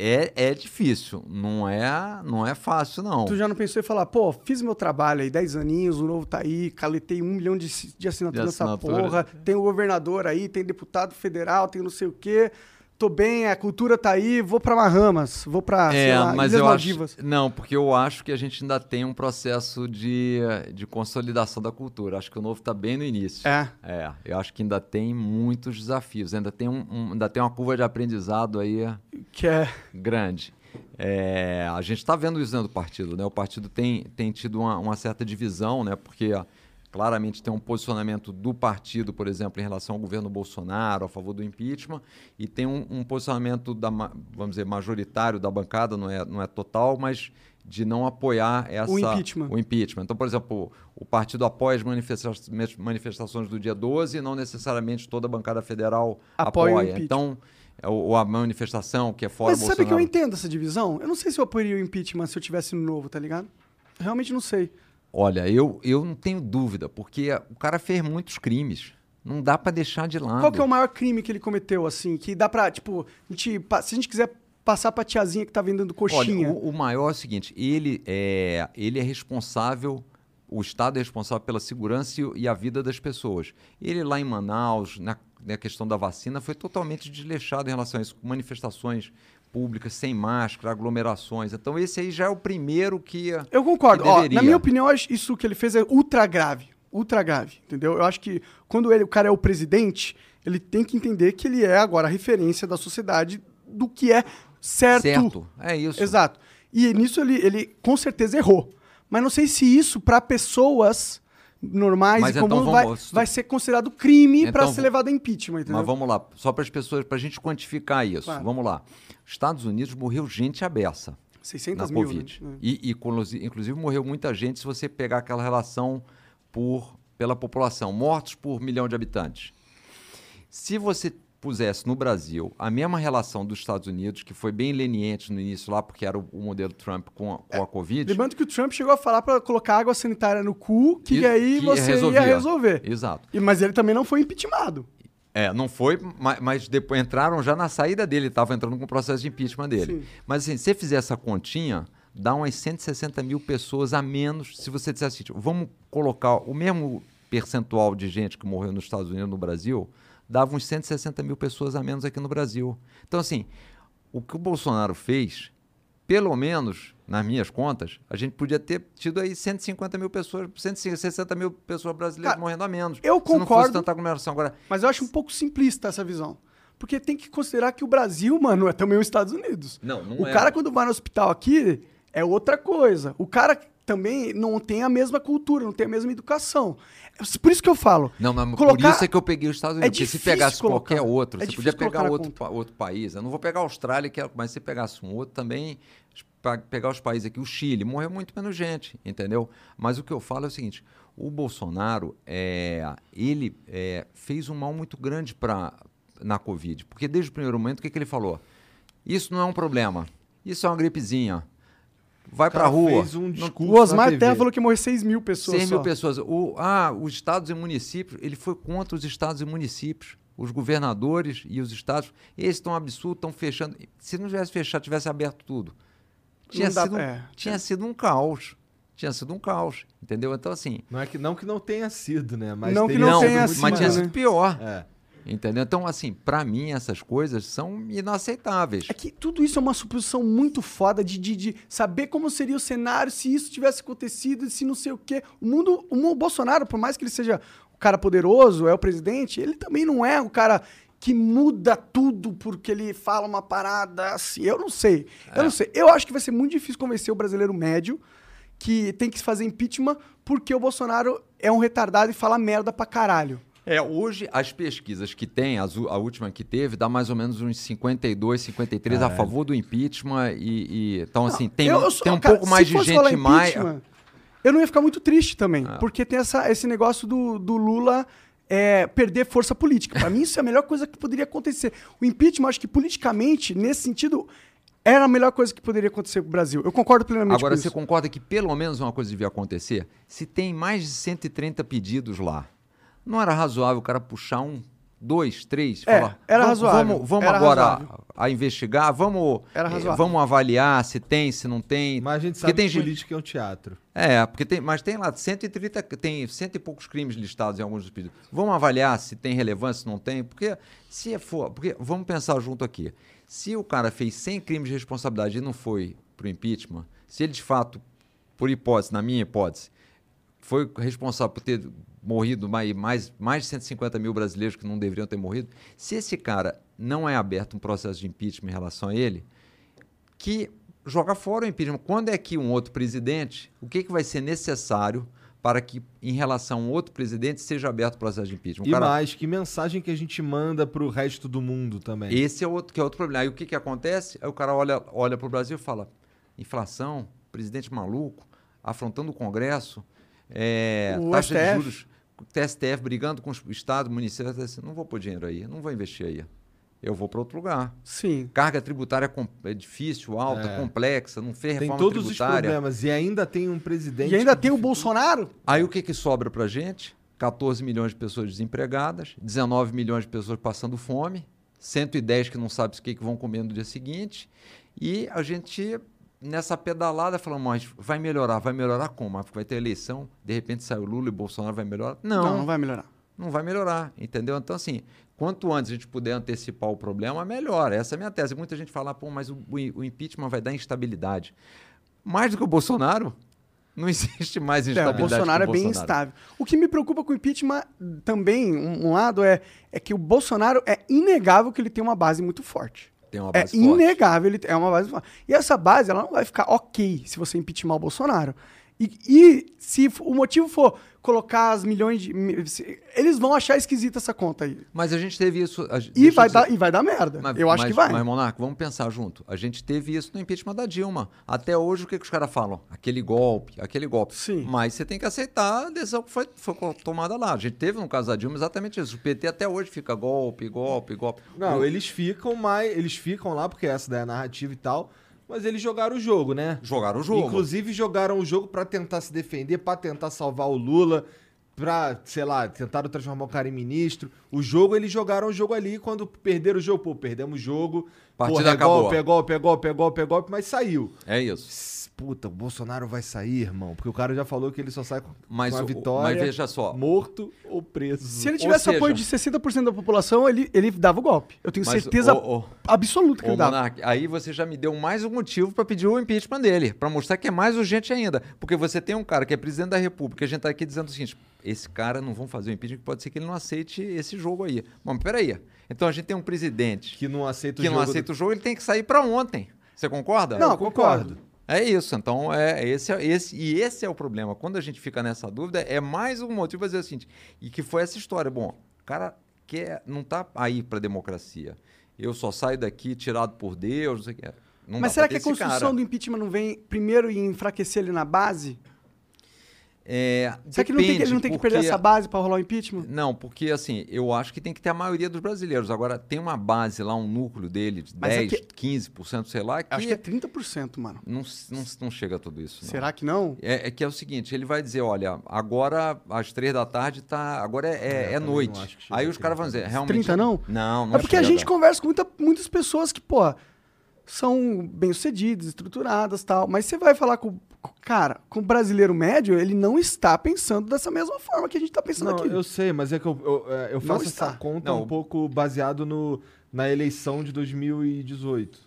É, é difícil, não é, não é fácil não. Tu já não pensou em falar, pô, fiz meu trabalho aí, 10 aninhos, o novo tá aí, caletei um milhão de, de assinaturas De nessa assinatura. porra, tem o governador aí, tem deputado federal, tem não sei o quê. Tô bem, a cultura tá aí, vou pra Bahamas, vou sei É, lá, mas Ilhas eu Maldivas. acho. Não, porque eu acho que a gente ainda tem um processo de, de consolidação da cultura. Acho que o novo está bem no início. É. É, eu acho que ainda tem muitos desafios. Ainda tem, um, um- ainda tem uma curva de aprendizado aí Que é. grande. É, a gente está vendo isso dentro do partido, né? O partido tem, tem tido uma, uma certa divisão, né? Porque claramente tem um posicionamento do partido, por exemplo, em relação ao governo Bolsonaro, a favor do impeachment, e tem um, um posicionamento da, vamos dizer, majoritário da bancada, não é, não é total, mas de não apoiar essa, O impeachment. o impeachment. Então, por exemplo, o partido apoia as manifesta- manifestações do dia 12 e não necessariamente toda a bancada federal Apoia o apoia. impeachment. Então, é ou a manifestação que é fora Mas sabe que eu Bolsonaro. entendo essa divisão? Eu não sei se eu apoiaria o impeachment se eu tivesse no novo, tá ligado? Realmente não sei. Olha, eu, eu não tenho dúvida, porque o cara fez muitos crimes. Não dá pra deixar de lado. Qual que é o maior crime que ele cometeu, assim? Que dá pra, tipo, a gente, se a gente quiser passar pra tiazinha que tá vendendo coxinha. Olha, o, o maior é o seguinte, ele é, ele é responsável, o Estado é responsável pela segurança e, e a vida das pessoas. Ele lá em Manaus, na, na questão da vacina, foi totalmente desleixado em relação a isso, com manifestações públicas, sem máscara, aglomerações. Então esse aí já é o primeiro que... Eu concordo. que Ó, na minha opinião, isso que ele fez é ultra grave. Ultra grave, entendeu? Eu acho que quando ele, o cara é o presidente, ele tem que entender que ele é agora a referência da sociedade do que é certo. Certo, é isso. Exato. E nisso ele, ele com certeza errou. Mas não sei se isso, pra pessoas normais Mas e então comuns, vai, vamos- vai ser considerado crime Então ser v- levado a impeachment, entendeu? Mas vamos lá, só para as pessoas, para a gente quantificar isso. Claro. Vamos lá. Estados Unidos morreu gente à beça 600 na mil, Covid. né? E, e inclusi- inclusive morreu muita gente se você pegar aquela relação por, pela população. Mortos por milhão de habitantes. Se você pusesse no Brasil a mesma relação dos Estados Unidos, que foi bem leniente no início lá, porque era o, o modelo Trump com a, com a Covid. Lembrando que o Trump chegou a falar pra colocar água sanitária no cu, que e- aí que você resolvia. ia resolver. Exato. E- Mas ele também não foi impeachmentado. É, não foi, ma- mas depois entraram já na saída dele, estava entrando com o processo de impeachment dele. Sim. Mas assim, se você fizer essa continha, dá umas 160 mil pessoas a menos se você disser assim, vamos colocar o mesmo percentual de gente que morreu nos Estados Unidos e no Brasil, dava uns 160 mil pessoas a menos aqui no Brasil. Então, assim, o que o Bolsonaro fez, pelo menos, nas minhas contas, a gente podia ter tido aí 150 mil pessoas, 160 mil pessoas brasileiras Cara, morrendo a menos. eu Se não fosse concordo. tanta aglomeração. Agora, Mas eu acho um pouco simplista essa visão. Porque tem que considerar que o Brasil, mano, é também os Estados Unidos. Não, não O é. cara, quando vai no hospital aqui, é outra coisa. O cara também não tem a mesma cultura, não tem a mesma educação. É Por isso que eu falo. Não, mas por colocar- isso é que eu peguei os Estados É Unidos. porque se pegasse colocar. qualquer outro, É você podia pegar outro, pa- outro país. Eu não vou pegar a Austrália, que é- mas se pegasse um outro também, pegar os países aqui, o Chile, morreu muito menos gente, entendeu? Mas o que eu falo é o seguinte: o Bolsonaro, é, ele é, fez um mal muito grande pra, na Covid. Porque desde o primeiro momento, o que, que ele falou? Isso não é um problema. Isso é uma gripezinha. Vai pra cara rua. fez um O Osmar. Terra falou que morreu 6 mil pessoas 100 mil só. pessoas. O, ah, os estados e municípios, ele foi contra os estados e municípios. Os governadores e os estados, eles estão absurdos, estão fechando. Se não tivesse fechado, tivesse aberto tudo. Tinha, dá- sido, um- é. tinha sido um caos. Tinha sido um caos. Entendeu? Então, assim. Não é que não que não tenha sido, né? Mas Não que não sido tenha sido, mas mais. tinha né? sido pior. É. Entendeu? Então, assim, pra mim, essas coisas são inaceitáveis. É que tudo isso é uma suposição muito foda de, de, de saber como seria o cenário se isso tivesse acontecido, se não sei o quê. O mundo, o o Bolsonaro, por mais que ele seja o cara poderoso, é o presidente, ele também não é o cara que muda tudo porque ele fala uma parada assim. Eu não sei. Eu não sei. Eu acho que vai ser muito difícil convencer o brasileiro médio que tem que se fazer impeachment porque o Bolsonaro é um retardado e fala merda pra caralho. É, hoje as pesquisas que tem, as a última que teve, dá mais ou menos uns 52, 53 a favor do impeachment e, e- então assim, tem, Eu- um- eu sou- tem um cara, pouco mais de gente mais impeachment, Eu não ia ficar muito triste também, Ah. porque tem essa, esse negócio do, do Lula é, perder força política. Pra mim, isso é a melhor coisa que poderia acontecer. O impeachment, acho que politicamente, nesse sentido, era a melhor coisa que poderia acontecer pro Brasil. Eu concordo plenamente Agora, com você isso. concorda que pelo menos uma coisa devia acontecer? Se tem mais de 130 pedidos lá, não era razoável o cara puxar um, dois, três, É, falar, era vamos, razoável, Vamos, vamos era agora razoável. a, a investigar, vamos, Era eh, razoável. vamos avaliar se tem, se não tem. Mas a gente Porque sabe tem que gente- política é um teatro. É, porque tem, mas tem lá 130, tem cento e poucos crimes listados em alguns dos pedidos. Vamos avaliar se tem relevância, se não tem, porque se é for, porque vamos pensar junto aqui. Se o cara fez 100 crimes de responsabilidade e não foi pro impeachment, se ele de fato, por hipótese, na minha hipótese, foi responsável por ter morrido mais, mais, mais de 150 mil brasileiros que não deveriam ter morrido, se esse cara não é aberto um processo de impeachment em relação a ele, que joga fora o impeachment. Quando é que um outro presidente, o que, que vai ser necessário para que, em relação a um outro presidente, seja aberto o processo de impeachment? O E cara- mais, que mensagem que a gente manda pro resto do mundo também. esse é outro, que é outro problema. Aí o que, que acontece? Aí o cara olha, olha para o Brasil e fala: inflação, presidente maluco, afrontando o Congresso, é, O taxa STF. de juros, TSTF brigando com o Estado, município. assim, Não vou pôr dinheiro aí, não vou investir aí. Eu vou para outro lugar. Sim. Carga tributária com- é difícil, alta, É. complexa, não fez Tem reforma todos os tributária. problemas. E ainda tem um presidente. E ainda tem o Bolsonaro? Aí o que, que sobra pra gente? 14 milhões de pessoas desempregadas, 19 milhões de pessoas passando fome, 110 que não sabem o que, que vão comer no dia seguinte. E a gente, nessa pedalada, falando, mas vai melhorar, vai melhorar como? Vai ter eleição, de repente sai o Lula e o Bolsonaro vai melhorar? Não, não, não vai melhorar. não vai melhorar, entendeu? Então, assim, quanto antes a gente puder antecipar o problema, melhor. Essa é a minha tese. Muita gente fala, pô, mas o, o impeachment vai dar instabilidade. Mais do que o Bolsonaro, não [LAUGHS] existe mais É, o instabilidade Bolsonaro é o bem Bolsonaro. instável. O que me preocupa com o impeachment também, um, um lado, é, é que o Bolsonaro é inegável que ele tem uma base muito forte. Tem uma É base forte. inegável, ele é uma base forte. E essa base, ela não vai ficar ok se você impeachment o Bolsonaro. E, e se o motivo for colocar as milhões de. Eles vão achar esquisita essa conta aí. Mas a gente teve isso. a- E vai, eu dizer- dar, e vai dar merda. Mas- eu acho mas- que vai. Mas, Monarco, vamos pensar junto. A gente teve isso no impeachment da Dilma. Até hoje, o que, que os caras falam? Aquele golpe, aquele golpe. Sim. Mas você tem que aceitar a decisão que foi, foi tomada lá. A gente teve no caso da Dilma exatamente isso. O PT até hoje fica golpe, golpe, golpe. Não, O- eles ficam mais. Eles ficam lá, porque essa daí é a narrativa e tal. Mas eles jogaram o jogo, né? Jogaram o jogo. Inclusive jogaram o jogo pra tentar se defender, pra tentar salvar o Lula, pra, sei lá, tentaram transformar o cara em ministro. O jogo, eles jogaram o jogo ali quando perderam o jogo. Pô, perdemos o jogo. Partida Porra, é acabou. golpe, é golpe, é golpe, é golpe, é golpe, mas saiu. É isso. Puta, o Bolsonaro vai sair, irmão. Porque o cara já falou que ele só sai com, Mas, com a o- vitória. mas veja só. Morto ou preso. Se ele tivesse seja- apoio de 60% da população, ele, ele dava o golpe. Eu tenho Mas, certeza ô, ô, absoluta que Ô, ele dava. Monark, aí você já me deu mais um motivo para pedir o impeachment dele, para mostrar que é mais urgente ainda. Porque você tem um cara que é presidente da República, a gente tá aqui dizendo o seguinte: esse cara não vão fazer o impeachment, pode ser que ele não aceite esse jogo aí. Mas peraí. Então a gente tem um presidente Que não aceita o que jogo. não aceita o jogo, ele tem que sair para ontem. Você concorda? Não, Eu concordo. É isso, então é esse, é- esse e esse é o problema. Quando a gente fica nessa dúvida, é mais um motivo para dizer o seguinte, e que foi essa história. Bom, o cara quer, não tá aí para democracia. Eu só saio daqui tirado por Deus, não sei o que. Não Mas será que a construção cara. do impeachment não vem primeiro em enfraquecer ele na base? É, Será que ele não tem, que- ele não tem que perder porque- essa base para rolar o impeachment? Não, porque assim, eu acho que tem que ter a maioria dos brasileiros. Agora, tem uma base lá, um núcleo dele de Mas é 10, que- 15%, sei lá, que, Acho que é 30%, mano. não, não, não chega a tudo isso. não. Será que não? É, é que é o seguinte, ele vai dizer, olha, agora às três da tarde tá, agora é, é- é também noite. Aí os caras vão dizer, 30, realmente 30 não? Não, não é porque a gente conversa com muita- muitas pessoas que, pô, são bem-sucedidas, estruturadas tal. Mas você vai falar com. Cara, com o brasileiro médio, ele não está pensando dessa mesma forma que a gente está pensando Não, aqui. eu sei, mas é que eu, eu, é, eu faço essa está. conta Não. um pouco baseado no, na eleição de 2018.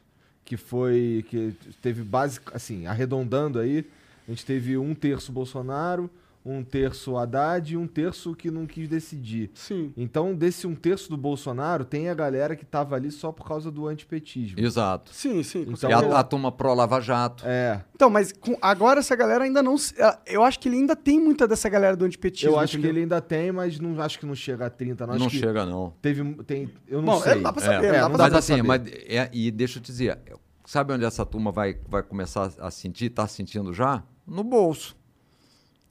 Que foi. Que teve base. Assim, arredondando aí, a gente teve um terço Bolsonaro, um terço Haddad e um terço que não quis decidir. Sim. Então, desse um terço do Bolsonaro, tem a galera que tava ali só por causa do antipetismo. Exato. Sim, sim. Então, E a, a turma pró-Lava Jato. É, Então, mas com- agora essa galera ainda não. ah, Eu acho que ele ainda tem muita dessa galera do antipetismo. eu acho que entendeu? ele ainda tem, mas não acho que não chega a 30, não. Não, que chega, não. Teve, um- tem, eu não Bom, sei. é, dá pra saber, É, dá não pra Mas pra assim, saber. mas é- e deixa eu te dizer, sabe onde essa turma vai, vai começar a sentir, tá sentindo já? No bolso.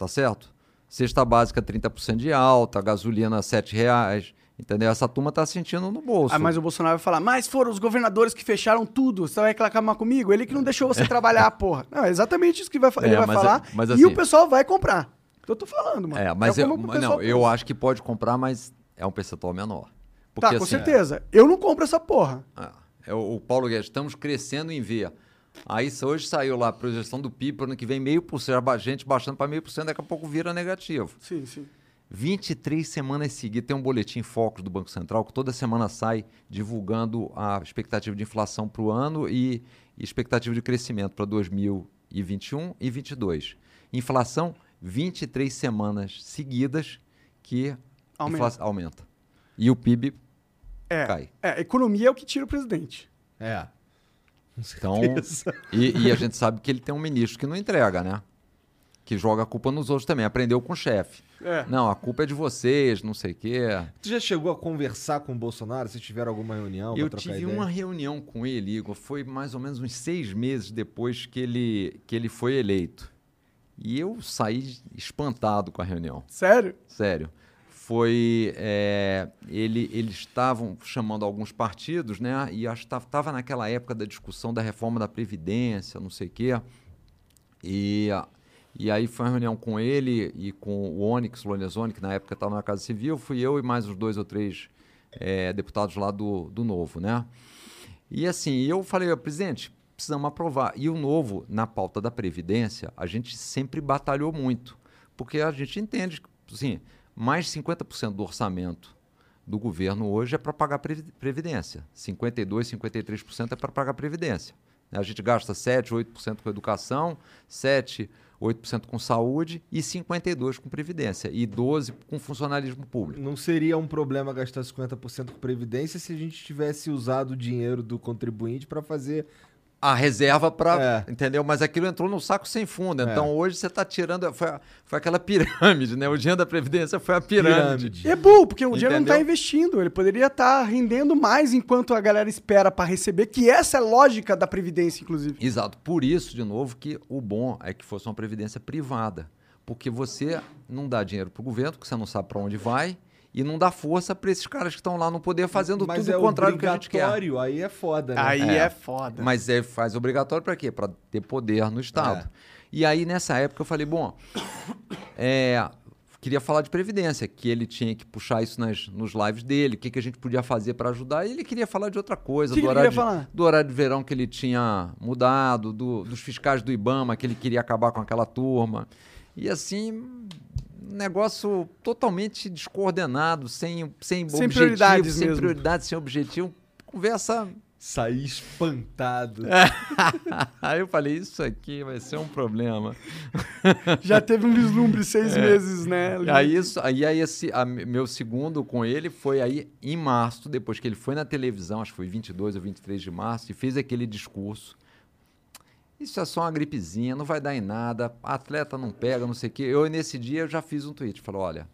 Tá certo? Cesta básica 30% de alta, gasolina 7 reais. Entendeu? Essa turma tá sentindo no bolso. Ah, mas o Bolsonaro vai falar, mas foram os governadores que fecharam tudo, você vai reclamar comigo? Ele que não deixou você trabalhar, [LAUGHS] porra. Não, é exatamente isso que vai, fa- É, ele vai mas falar. é- mas e assim- o pessoal vai comprar. Eu tô falando, mano. É, mas eu, o mas pessoal não, eu acho que pode comprar, mas é um percentual menor. Tá, Porque, com assim, certeza. Eu não compro essa porra. Ah, é o, Paulo Guedes, estamos crescendo em V. Aí isso hoje saiu lá a projeção do PIB para ano que vem meio por cento, a gente baixando para meio por cento, daqui a pouco vira negativo. Sim, sim. 23 semanas seguidas, tem um boletim Focus do Banco Central que toda semana sai divulgando a expectativa de inflação para o ano e expectativa de crescimento para 2021 e 2022. Inflação, 23 semanas seguidas que Aumenta. aumenta. E o PIB É, cai. é, economia é o que tira o presidente. É. Então, e, e a gente sabe que ele tem um ministro que não entrega, né? Que joga a culpa nos outros também. Aprendeu com o chefe. É. Não, a culpa é de vocês, não sei o quê. Tu já chegou a conversar com o Bolsonaro? Vocês tiveram alguma reunião Eu tive ideia? uma reunião com ele, Igor, foi mais ou menos uns seis meses depois que ele, que ele foi eleito. E eu saí espantado com a reunião. Sério? Sério. Foi. é, ele, eles estavam chamando alguns partidos, né? E acho que estava naquela época da discussão da reforma da Previdência, não sei o quê. E, e aí foi uma reunião com ele e com o Onyx Lorenzoni, que na época estava na Casa Civil. Fui eu e mais uns dois ou três é, deputados lá do, do Novo, né? E assim, eu falei, presidente, precisamos aprovar. E o Novo, na pauta da Previdência, a gente sempre batalhou muito. Porque a gente entende que, assim, mais 50% do orçamento do governo hoje é para pagar previ- Previdência. 52%, 53% é para pagar Previdência. né? A gente gasta 7, 8% com educação, 7, 8% com saúde e 52% com Previdência. E 12% com funcionalismo público. Não seria um problema gastar 50% com previdência se a gente tivesse usado o dinheiro do contribuinte pra fazer a reserva para. É. Entendeu? Mas aquilo entrou no saco sem fundo. É. Então hoje você está tirando. Foi, foi aquela pirâmide, né? O dinheiro da Previdência foi a pirâmide. pirâmide. É burro, porque o dinheiro não tá Entendeu? investindo. Ele poderia estar rendendo mais enquanto a galera espera pra receber, que essa é a lógica da Previdência, inclusive. Exato. Por isso, de novo, que o bom é que fosse uma previdência privada. Porque você não dá dinheiro para o governo, porque você não sabe para onde vai, e não dá força para esses caras que estão lá no poder fazendo Mas tudo é o contrário do que a gente quer. obrigatório, aí é foda, né? Aí é, foda. Mas é, faz obrigatório para quê? Para ter poder no Estado. É. E aí, nessa época, eu falei, bom, é, queria falar de Previdência, que ele tinha que puxar isso nas, nos lives dele, o que, que a gente podia fazer para ajudar. E ele queria falar de outra coisa, Que do, que ele horário queria de, falar? do horário de verão que ele tinha mudado, do- dos fiscais do Ibama, que ele queria acabar com aquela turma. E assim, negócio totalmente descoordenado, sem, sem, Sem objetivo, prioridades sem mesmo. prioridade, sem objetivo. Conversa Saí espantado. [LAUGHS] Aí eu falei, isso aqui vai ser um problema. [LAUGHS] Já teve um vislumbre seis meses, né? Aí, isso, aí, aí esse, a- meu segundo com ele foi aí em março, depois que ele foi na televisão, acho que foi 22 ou 23 de março, e fez aquele discurso. Isso é só uma gripezinha, não vai dar em nada, atleta não pega, não sei o quê. Eu, nesse dia, eu já fiz um tweet, falei, olha,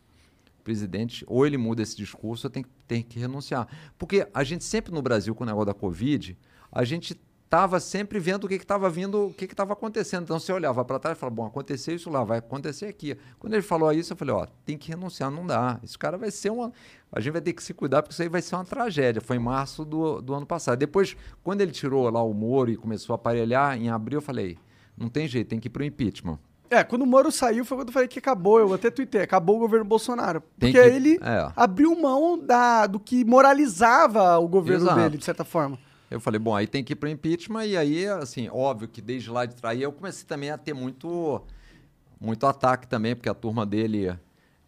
presidente, ou ele muda esse discurso, ou tem, tem que renunciar. Porque a gente sempre no Brasil, com o negócio da Covid, a gente estava sempre vendo o que estava vindo, o que estava acontecendo. Então você olhava para trás e falava, bom, aconteceu isso lá, vai acontecer aqui. Quando ele falou isso, eu falei, ó, tem que renunciar, não dá. Esse cara vai ser uma. A gente vai ter que se cuidar, porque isso aí vai ser uma tragédia. Foi em março do, do ano passado. Depois, quando ele tirou lá o Moro e começou a aparelhar, em abril, eu falei, não tem jeito, tem que ir para o impeachment. É, quando o Moro saiu foi quando eu falei que acabou, eu até tuitei, acabou o governo Bolsonaro. Tem Porque que- ele é. abriu mão da, do que moralizava o governo Exato. dele, de certa forma. Eu falei, bom, aí tem que ir para impeachment, e aí, assim, óbvio que desde lá de trás, eu comecei também a ter muito, muito ataque também, porque a turma dele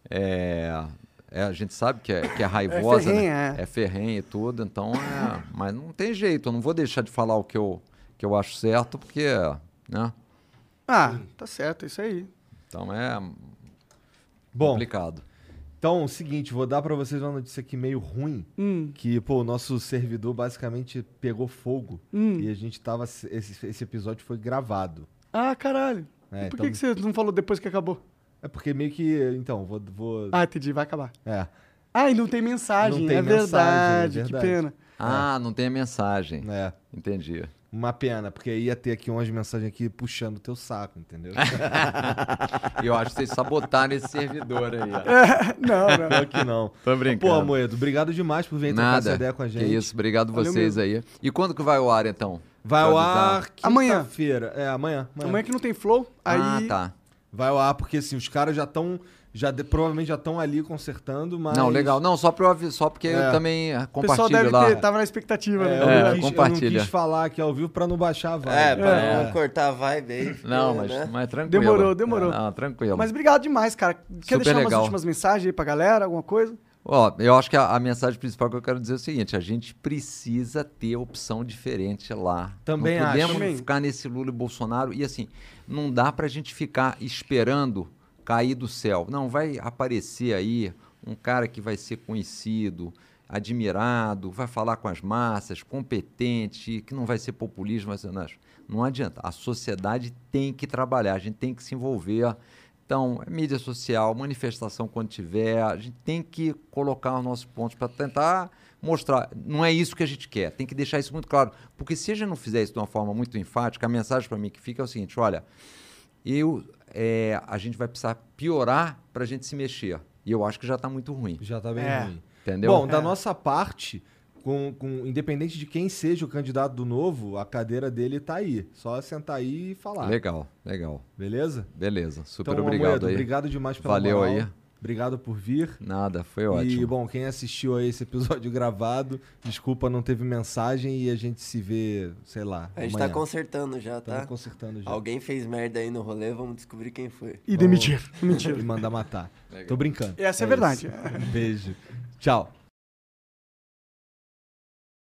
é, é- a gente sabe que é, que é raivosa, ferrenha, né? é. é ferrenha e tudo, então é, mas não tem jeito, eu não vou deixar de falar o que eu, que eu acho certo, porque, né? Ah, tá certo, é isso aí. Então é, Bom, Complicado. Então, é o seguinte, vou dar pra vocês uma notícia aqui meio ruim. Hum, Que, pô, o nosso servidor basicamente pegou fogo. hum. E a gente tava. Esse, esse episódio foi gravado. Ah, caralho. É, E Por então- que, que você não falou depois que acabou? É porque meio que. Então, vou. vou Ah, entendi, vai acabar. é. Ah, e não tem mensagem, Não tem é, mensagem, verdade, é que verdade. pena. Ah, não tem a mensagem. É. Entendi. Uma pena, porque ia ter aqui umas mensagens aqui puxando o teu saco, entendeu? [LAUGHS] Eu acho que vocês sabotaram esse servidor aí. ó. não, não. Pior que não. Tô brincando. Pô, Moedo, obrigado demais por vir trocar essa ideia com a Que gente. isso, obrigado Valeu vocês aí. E quando que vai ao ar, então? Vai ao ar Amanhã. quinta-feira. É, amanhã. amanhã. Amanhã que não tem flow, aí... Ah, tá. Vai ao ar porque, assim, os caras já estão... Já de- provavelmente já estão ali consertando, mas... Não, legal. Não, só, pra só porque É. eu também ah, O pessoal compartilho deve lá. ter, tava na expectativa, É, né? eu, É, não quis, eu não compartilha. quis falar aqui ao vivo pra não baixar a vibe. É, pra É. não cortar a vibe aí. Não, mas, né? mas tranquilo. Demorou, demorou. Não, tranquilo. Mas obrigado demais, cara. Quer Super deixar umas legal. últimas mensagens aí pra galera, alguma coisa? Ó, eu acho que a, a mensagem principal que eu quero dizer é o seguinte: a gente precisa ter opção diferente lá. Também não acho. podemos Também. ficar nesse Lula e Bolsonaro. E assim, não dá pra gente ficar esperando cair do céu. Não, vai aparecer aí um cara que vai ser conhecido, admirado, vai falar com as massas, competente, que não vai ser populismo, ser honesto. Não adianta. A sociedade tem que trabalhar, a gente tem que se envolver. Então, é mídia social, manifestação quando tiver, a gente tem que colocar os nossos pontos para tentar mostrar. Não é isso que a gente quer, tem que deixar isso muito claro. Porque se a gente não fizer isso de uma forma muito enfática, a mensagem para mim que fica é o seguinte: olha, eu, é, a gente vai precisar piorar para a gente se mexer. E eu acho que já está muito ruim. Já tá bem É. ruim. Entendeu? Bom, da É. nossa parte, com, com- independente de quem seja o candidato do novo, a cadeira dele tá aí. Só sentar aí e falar. Legal, legal. Beleza? Beleza. Super então, obrigado Amoedo, aí. obrigado demais pela Valeu moral. aí. Obrigado por vir. Nada, foi E, ótimo. bom, quem assistiu a esse episódio [LAUGHS] gravado, desculpa, não teve mensagem e a gente se vê, sei lá. A gente amanhã. tá consertando já, Tamo tá? consertando já. Alguém fez merda aí no rolê, vamos descobrir quem foi. E demitir. Mentira. [LAUGHS] E mandar matar. Tô brincando. Essa é, isso. verdade. [LAUGHS] Beijo. Tchau.